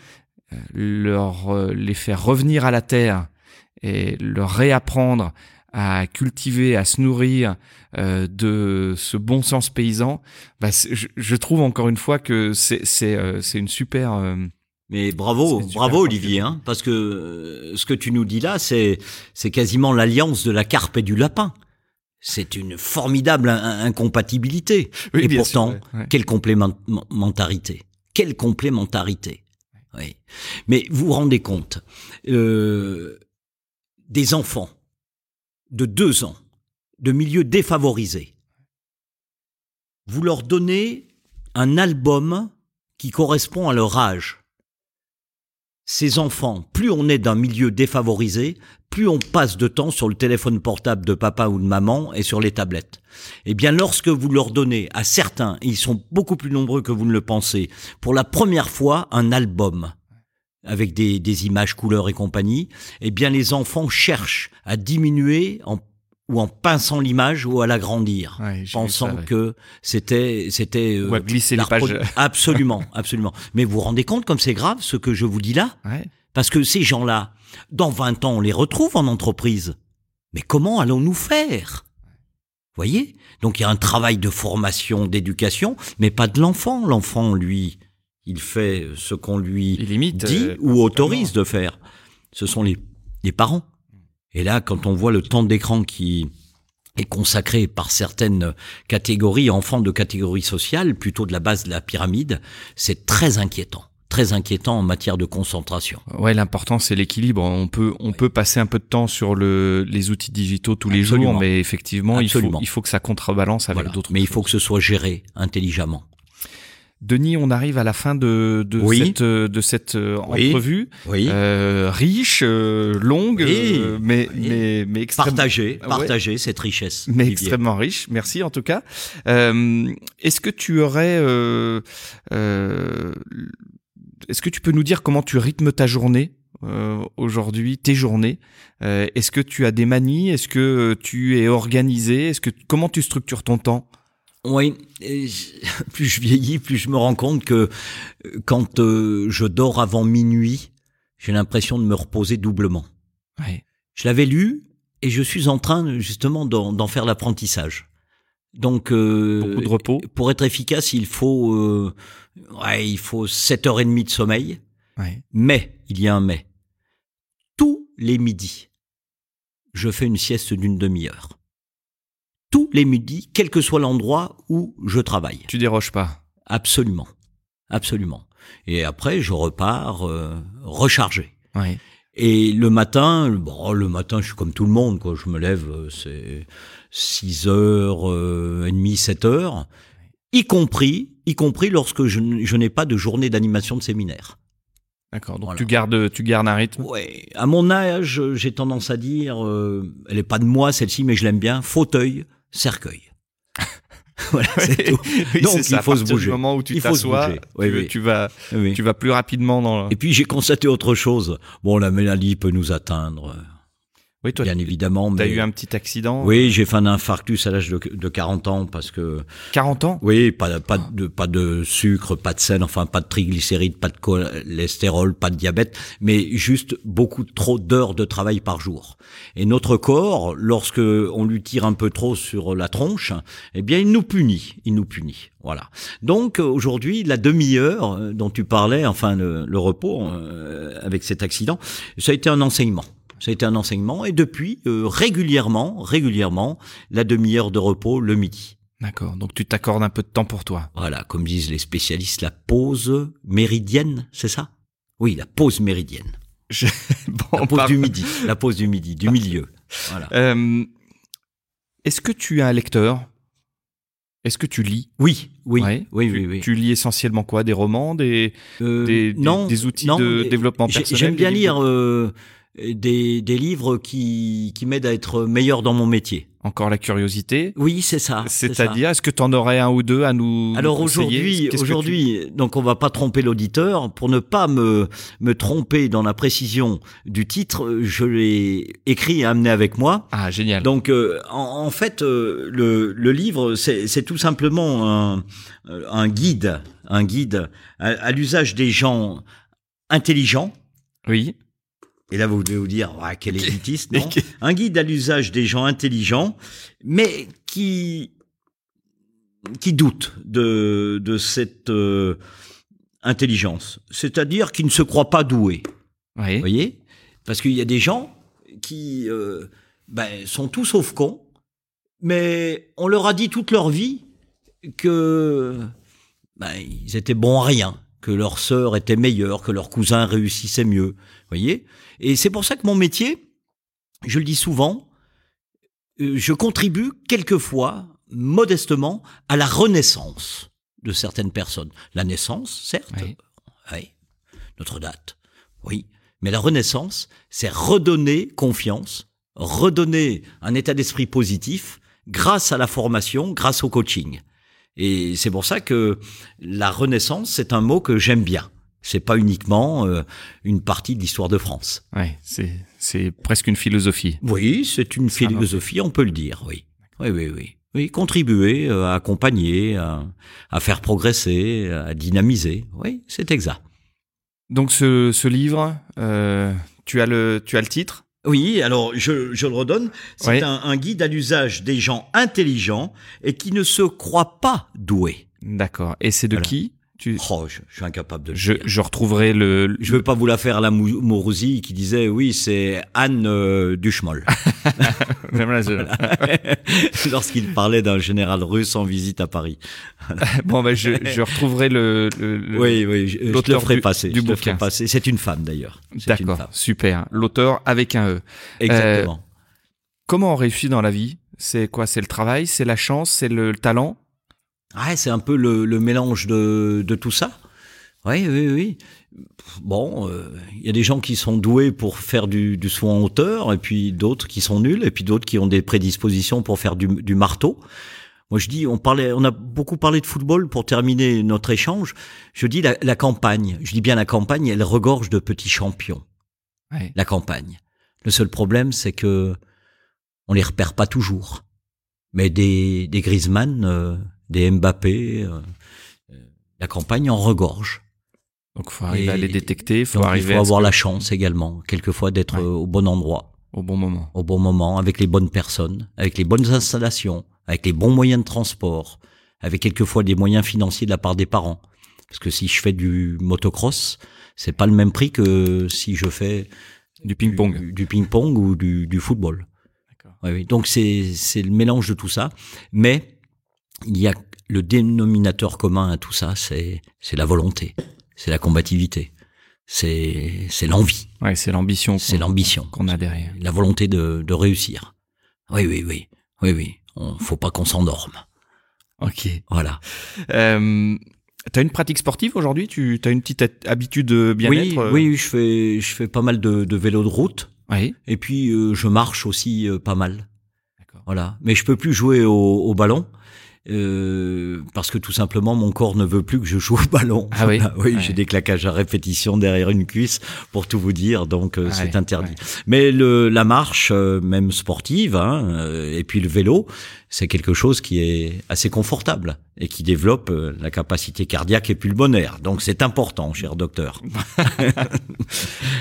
euh, leur euh, les faire revenir à la terre et leur réapprendre à cultiver, à se nourrir euh, de ce bon sens paysan, bah, je, je, trouve encore une fois que c'est euh, une super euh, mais bravo, bravo Olivier, hein, parce que euh, ce que tu nous dis là, c'est c'est quasiment l'alliance de la carpe et du lapin. C'est une formidable incompatibilité. et pourtant, quelle complémentarité. Quelle complémentarité. Oui. Mais vous vous rendez compte, euh, des enfants de deux ans, de milieux défavorisés, vous leur donnez un album qui correspond à leur âge. Ces enfants, plus on est d'un milieu défavorisé, plus on passe de temps sur le téléphone portable de papa ou de maman et sur les tablettes. Eh bien, lorsque vous leur donnez à certains, ils sont beaucoup plus nombreux que vous ne le pensez, pour la première fois un album, avec des, des, images, couleurs et compagnie, eh bien les enfants cherchent à diminuer en, ou en pinçant l'image ou à l'agrandir, pensant que c'était c'était euh, ou à glisser les pages. Absolument, absolument. Mais vous vous rendez compte comme c'est grave ce que je vous dis là? Parce que ces gens-là, dans 20 ans, on les retrouve en entreprise. Mais comment allons-nous faire? Voyez? Donc il y a un travail de formation, d'éducation, mais pas de l'enfant. L'enfant, lui, il fait ce qu'on lui dit euh, ou autorise de faire. Ce sont les, les parents. Et là, quand on voit le temps d'écran qui est consacré par certaines catégories, enfants de catégorie sociale, plutôt de la base de la pyramide, c'est très inquiétant très inquiétant en matière de concentration. Ouais, l'important c'est l'équilibre. On peut on peut passer un peu de temps sur le les outils digitaux tous les jours, mais effectivement il faut Absolument. il faut que ça contrebalance avec Voilà. d'autres. Mais il faut que ce soit géré intelligemment. Denis, on arrive à la fin de de Oui. cette euh, de cette euh, Oui. entrevue Oui. euh, riche, euh, longue, Oui. euh, mais mais mais extrêmement Partager, Ouais. partager cette richesse. mais Olivier. extrêmement riche. Merci en tout cas. Euh, est-ce que tu aurais, euh, euh, est-ce que tu peux nous dire comment tu rythmes ta journée euh, aujourd'hui, tes journées? Euh, Est-ce que tu as des manies? Est-ce que tu es organisé? Est-ce que comment tu structures ton temps? Oui, je- plus je vieillis, plus je me rends compte que euh, quand euh, je dors avant minuit, j'ai l'impression de me reposer doublement. ouais. Je l'avais lu et je suis en train justement d'en d'en faire l'apprentissage. Donc, euh, Beaucoup de repos. pour être efficace, il faut, euh, ouais, il faut 7h30 de sommeil. Ouais. Mais, il y a un mais. Tous les midis, je fais une sieste d'une demi-heure. Tous les midis, quel que soit l'endroit où je travaille. Tu déroges pas. Absolument. Absolument. Et après, je repars euh, rechargé. Et le matin, bon, le matin, je suis comme tout le monde, quoi. Je me lève, euh, c'est 6 heures euh, et demie, 7 heures, y compris, y compris lorsque je, je n'ai pas de journée d'animation de séminaire. D'accord. Donc Voilà. tu gardes, tu gardes un rythme. Ouais. À mon âge, j'ai tendance à dire, euh, elle est pas de moi celle-ci, mais je l'aime bien. Fauteuil, cercueil. voilà, c'est tout. Oui, Donc, ça. il faut se partir du bouger. moment où tu Il faut se bouger. Tu, oui. tu vas, tu vas plus rapidement dans. Et puis j'ai constaté autre chose. Bon, la maladie peut nous atteindre, Oui, toi, bien évidemment. T'as mais... eu un petit accident. Oui, j'ai fait un infarctus à l'âge de, de 40 ans parce que 40 ans? oui, pas pas de pas de sucre, pas de sel, enfin pas de triglycérides, pas de cholestérol, pas de diabète, mais juste beaucoup trop d'heures de travail par jour. Et notre corps, lorsque on lui tire un peu trop sur la tronche, eh bien il nous punit, il nous punit. Voilà. Donc euh, aujourd'hui, la demi-heure euh, dont tu parlais, enfin le, le repos euh, avec cet accident, ça a été un enseignement. Ça a été un enseignement et depuis euh, régulièrement, régulièrement, la demi-heure de repos le midi. D'accord. Donc tu t'accordes un peu de temps pour toi. Voilà, comme disent les spécialistes, la pause méridienne, c'est ça? Oui, la pause méridienne. Je- Bon, La pause par- du midi, la pause du midi, du milieu. Voilà. Euh, Est-ce que tu es un lecteur? Est-ce que tu lis? Oui, oui, Ouais. oui, tu, oui, oui. tu lis essentiellement quoi? Des romans, des, Euh, des, des- non, des outils non, de développement personnel J'aime bien lire euh, des, des livres qui, qui m'aident à être meilleur dans mon métier. Encore la curiosité. Oui, c'est ça. c'est ça. C'est-à-dire, est-ce que tu en aurais un ou deux à nous Alors aujourd'hui, tu- aujourd'hui, donc on va pas tromper l'auditeur pour ne pas me me tromper dans la précision du titre. Je l'ai écrit et amené avec moi. Ah, génial. Donc euh, en, en fait, euh, le, le livre, c'est c'est tout simplement un, euh, un guide, un guide à, à l'usage des gens intelligents. oui. Et là, vous devez vous dire, ouais, quel élitiste, non Un guide à l'usage des gens intelligents, mais qui qui doutent de de cette euh, intelligence, c'est-à-dire qui ne se croient pas doués. Oui. Vous voyez? Parce qu'il y a des gens qui euh, ben, sont tout sauf cons, mais on leur a dit toute leur vie que ben, ils étaient bons à rien, que leur sœur était meilleure, que leur cousin réussissait mieux. Voyez Et c'est pour ça que mon métier, je le dis souvent, euh, je contribue quelquefois, modestement, à la renaissance de certaines personnes. La naissance, certes, Oui. oui, notre date, oui. Mais la renaissance, c'est redonner confiance, redonner un état d'esprit positif grâce à la formation, grâce au coaching. Et c'est pour ça que la renaissance, c'est un mot que j'aime bien. C'est pas uniquement euh, une partie de l'histoire de France. Ouais, c'est c'est presque une philosophie. Oui, c'est une philosophie, on peut le dire, oui. Oui, oui, oui. Oui, contribuer, euh, à accompagner, à, à faire progresser, à dynamiser. Oui, c'est exact. Donc ce, ce livre, euh, tu as le tu as le titre? Oui, alors je, je le redonne. C'est Oui. un, un guide à l'usage des gens intelligents et qui ne se croient pas doués. D'accord. Et c'est de Voilà. qui? Tu... Oh, je, je suis incapable de le Je, dire. je retrouverai le. Je veux pas vous la faire la Mou- Mourouzi qui disait oui c'est Anne euh, Duchemol lorsqu'il parlait d'un général russe en visite à Paris. bon, ben, je, je retrouverai le. le- le- Oui oui, je, je te le ferai du- passer. du je te bouquin. passer. C'est une femme d'ailleurs. D'accord, super. L'auteur avec un E. Exactement. Comment on réussit dans la vie? C'est quoi? C'est le travail, c'est la chance, c'est le talent? Ouais, c'est un peu le, le mélange de, de tout ça. Oui, oui, oui. Bon, euh, il y a des gens qui sont doués pour faire du, du saut en hauteur, et puis d'autres qui sont nuls, et puis d'autres qui ont des prédispositions pour faire du, du marteau. Moi, je dis, on parlait, on a beaucoup parlé de football pour terminer notre échange. Je dis la, la campagne. Je dis bien la campagne, elle regorge de petits champions. Ouais. La campagne. Le seul problème, c'est que on les repère pas toujours. Mais des, des Griezmann, euh, des Mbappé, euh, euh, la campagne en regorge. Donc, faut arriver Et- à les détecter, faut Donc, il arriver faut avoir que- la chance également, quelquefois, d'être Ouais. au bon endroit, au bon moment. au bon moment, avec les bonnes personnes, avec les bonnes installations, avec les bons moyens de transport, avec quelquefois des moyens financiers de la part des parents. Parce que si je fais du motocross, c'est pas le même prix que si je fais Du ping-pong. du, du ping-pong ou du, du football. Oui. Donc c'est c'est le mélange de tout ça, mais il y a le dénominateur commun à tout ça, c'est c'est la volonté, c'est la combativité, c'est c'est l'envie, Ouais, c'est l'ambition. c'est l'ambition, qu'on a derrière. la volonté de, de réussir. Oui, oui, oui, oui, oui. On, faut pas qu'on s'endorme. Ok. Voilà. Euh, T'as une pratique sportive aujourd'hui? Tu as une petite ha- habitude de Oui, bien-être euh? oui, je fais je fais pas mal de, de vélo de route Oui. et puis euh, je marche aussi euh, pas mal. D'accord. Voilà. Mais je peux plus jouer au, au ballon. Euh, parce que tout simplement mon corps ne veut plus que je joue au ballon. Ah oui oui, Ouais. j'ai des claquages à répétition derrière une cuisse pour tout vous dire, donc euh, c'est interdit. ouais. Mais le, la marche, euh, même sportive, hein, euh, et puis le vélo, c'est quelque chose qui est assez confortable et qui développe la capacité cardiaque et pulmonaire. Donc c'est important, cher docteur.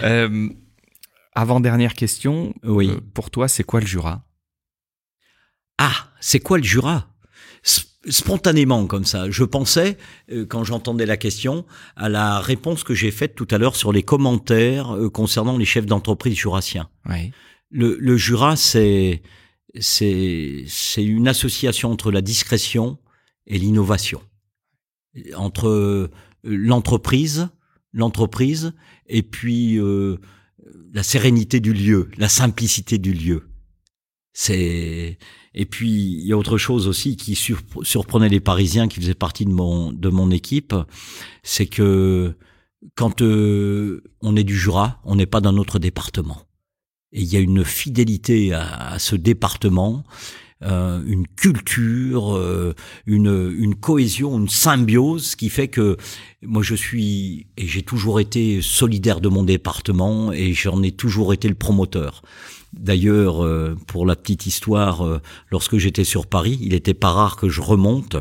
Euh, Avant-dernière question. Oui. Pour toi, c'est quoi le Jura? Ah, c'est quoi le Jura? Spontanément comme ça, je pensais, euh, quand j'entendais la question, à la réponse que j'ai faite tout à l'heure sur les commentaires euh, concernant les chefs d'entreprise jurassiens. Oui. Le, le Jura, c'est c'est c'est une association entre la discrétion et l'innovation, entre euh, l'entreprise, l'entreprise, et puis euh, la sérénité du lieu, la simplicité du lieu. C'est et puis il y a autre chose aussi qui surp- surprenait les Parisiens qui faisaient partie de mon de mon équipe, c'est que quand euh, on est du Jura, on n'est pas dans notre département. Et il y a une fidélité à, à ce département, euh, une culture, euh, une, une cohésion, une symbiose qui fait que moi je suis et j'ai toujours été solidaire de mon département et j'en ai toujours été le promoteur. D'ailleurs, euh, pour la petite histoire, euh, lorsque j'étais sur Paris, il était pas rare que je remonte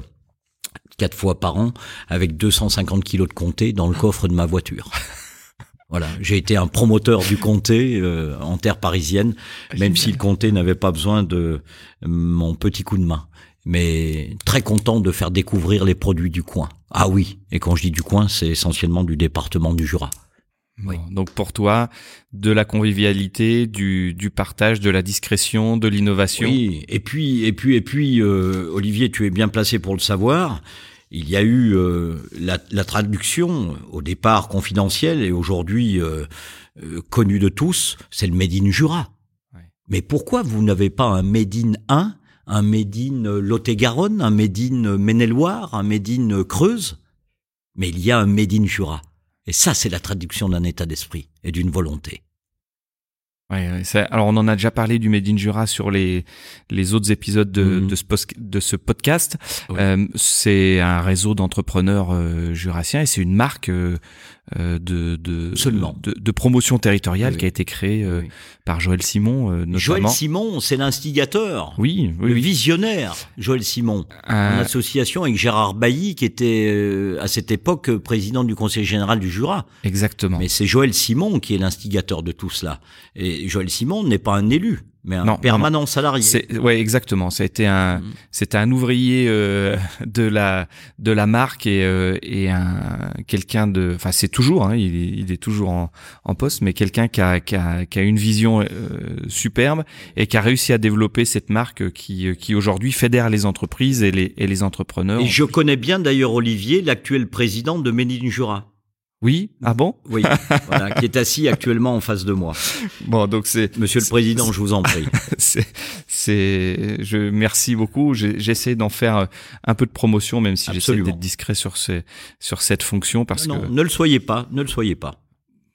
quatre fois par an avec 250 kilos de comté dans le coffre de ma voiture. Voilà, j'ai été un promoteur du comté euh, en terre parisienne, même si le comté n'avait pas besoin de mon petit coup de main. Mais très content de faire découvrir les produits du coin. Ah oui, et quand je dis du coin, c'est essentiellement du département du Jura. Oui. Donc pour toi, de la convivialité, du, du partage, de la discrétion, de l'innovation. Oui, et puis, et puis, et puis, euh, Olivier, tu es bien placé pour le savoir. Il y a eu euh, la, la traduction, au départ confidentielle et aujourd'hui euh, euh, connue de tous, c'est le Made in Jura. Mais pourquoi vous n'avez pas un Made in 1, un Made in Lot-et-Garonne, un Made in Maine-et-Loire, un Made in Creuse? Mais il y a un Made in Jura. Et ça, c'est la traduction d'un état d'esprit et d'une volonté. Ouais, ouais, ça- alors on en a déjà parlé du Made in Jura sur les, les autres épisodes de, Mhm. de, ce, pos- de ce podcast. Oui. Euh, c'est un réseau d'entrepreneurs euh, jurassiens et c'est une marque euh, de, de, Absolument. de, de promotion territoriale Oui. qui a été créée euh, Oui. par Joël Simon euh, notamment. Joël Simon, c'est l'instigateur. oui, oui, le visionnaire, Joël Simon, en association avec Gérard Bailly, qui était euh, à cette époque euh, président du Conseil général du Jura. exactement. Mais c'est Joël Simon qui est l'instigateur de tout cela. Et Joël Simon n'est pas un élu mais un permanent salarié. Ouais, exactement. Ça a été un, mm. c'était un ouvrier euh, de la de la marque et euh, et un quelqu'un de, enfin c'est toujours, hein, il, est, il est toujours en, en poste, mais quelqu'un qui a, qui a qui a une vision euh, superbe et qui a réussi à développer cette marque qui qui aujourd'hui fédère les entreprises et les et les entrepreneurs. Et je connais bien d'ailleurs Olivier, l'actuel président de Ménine Jura. Oui, ah bon? Oui, voilà, qui est assis actuellement en face de moi. Bon, donc c'est Monsieur le Président, je vous en prie. c'est, c'est, je merci beaucoup. J'essaie d'en faire un peu de promotion, même si j'essaie d'être discret sur ces, sur cette fonction, parce non, que ne le soyez pas, ne le soyez pas.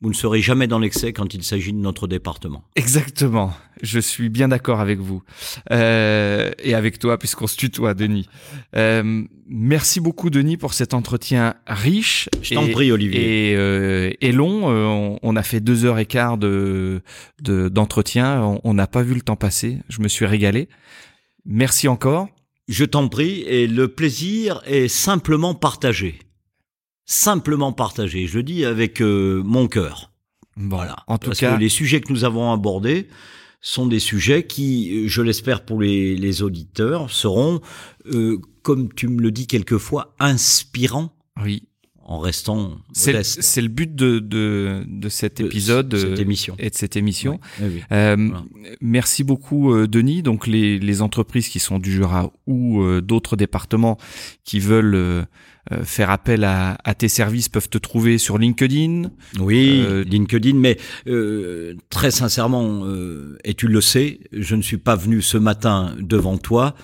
Vous ne serez jamais dans l'excès quand il s'agit de notre département. Exactement. Je suis bien d'accord avec vous. Euh, et avec toi, puisqu'on se tutoie, Denis. Euh, merci beaucoup, Denis, pour cet entretien riche. Je t'en prie, Olivier. Et, euh, et long. Euh, on, a fait deux heures et quart de, d'entretien. on n'a pas vu le temps passer. Je me suis régalé. Merci encore. Je t'en prie. Et le plaisir est simplement partagé simplement partagé. Je le dis avec euh, mon cœur. voilà. En tout Parce cas, que les sujets que nous avons abordés sont des sujets qui, je l'espère pour les, auditeurs, seront, euh, comme tu me le dis quelquefois, inspirants. Oui. En restant modeste. C'est le but de, de, de cet épisode cette émission. et de cette émission. Euh, merci beaucoup Denis. Donc les, les entreprises qui sont du Jura ou d'autres départements qui veulent euh, faire appel à, à, tes services peuvent te trouver sur LinkedIn. Oui, euh, LinkedIn, mais euh, très sincèrement, euh, et tu le sais, je ne suis pas venu ce matin devant toi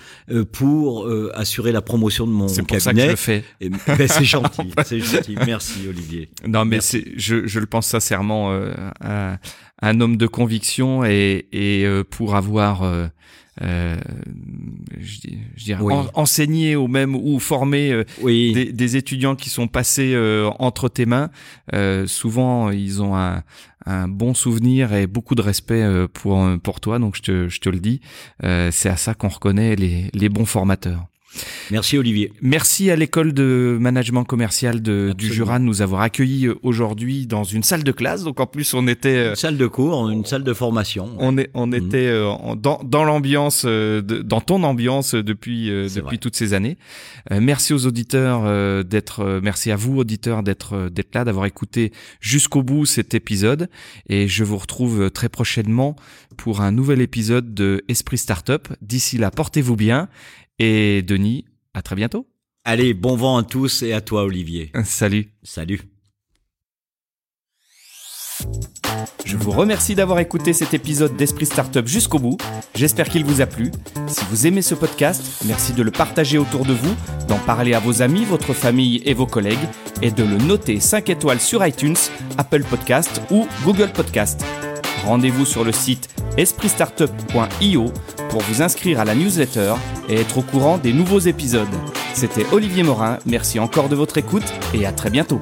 pour assurer la promotion de mon cabinet. C'est pour ça que je le fais. Ben, c'est gentil, c'est gentil. Merci Olivier. Non, mais c'est, je, je le pense sincèrement, un, un, homme de conviction et, et pour avoir euh, je, je dirais enseigner ou même ou former euh, des, des, étudiants qui sont passés euh, entre tes mains. Euh, souvent, ils ont un, un, bon souvenir et beaucoup de respect pour pour toi. Donc je te, je te le dis, c'est à ça qu'on reconnaît les, les bons formateurs. Merci Olivier. Merci à l'école de management commercial de, du Jura de nous avoir accueillis euh, aujourd'hui dans une salle de classe. Donc en plus on était euh, une salle de cours, une salle de formation. On est on mhm. était euh, dans, dans l'ambiance, dans ton ambiance depuis depuis toutes ces années. merci aux auditeurs d'être, merci à vous auditeurs d'être d'être là, d'avoir écouté jusqu'au bout cet épisode. Et je vous retrouve très prochainement pour un nouvel épisode de Esprit Startup. D'ici là, portez-vous bien et Denis, à très bientôt. Allez, bon vent à tous et à toi Olivier. Salut. Salut. Je vous remercie d'avoir écouté cet épisode d'Esprit Startup jusqu'au bout. J'espère qu'il vous a plu. Si vous aimez ce podcast, merci de le partager autour de vous, d'en parler à vos amis, votre famille et vos collègues, et de le noter 5 étoiles sur iTunes, Apple Podcast ou Google Podcast. Rendez-vous sur le site espritstartup.io pour vous inscrire à la newsletter et être au courant des nouveaux épisodes. C'était Olivier Morin, merci encore de votre écoute et à très bientôt.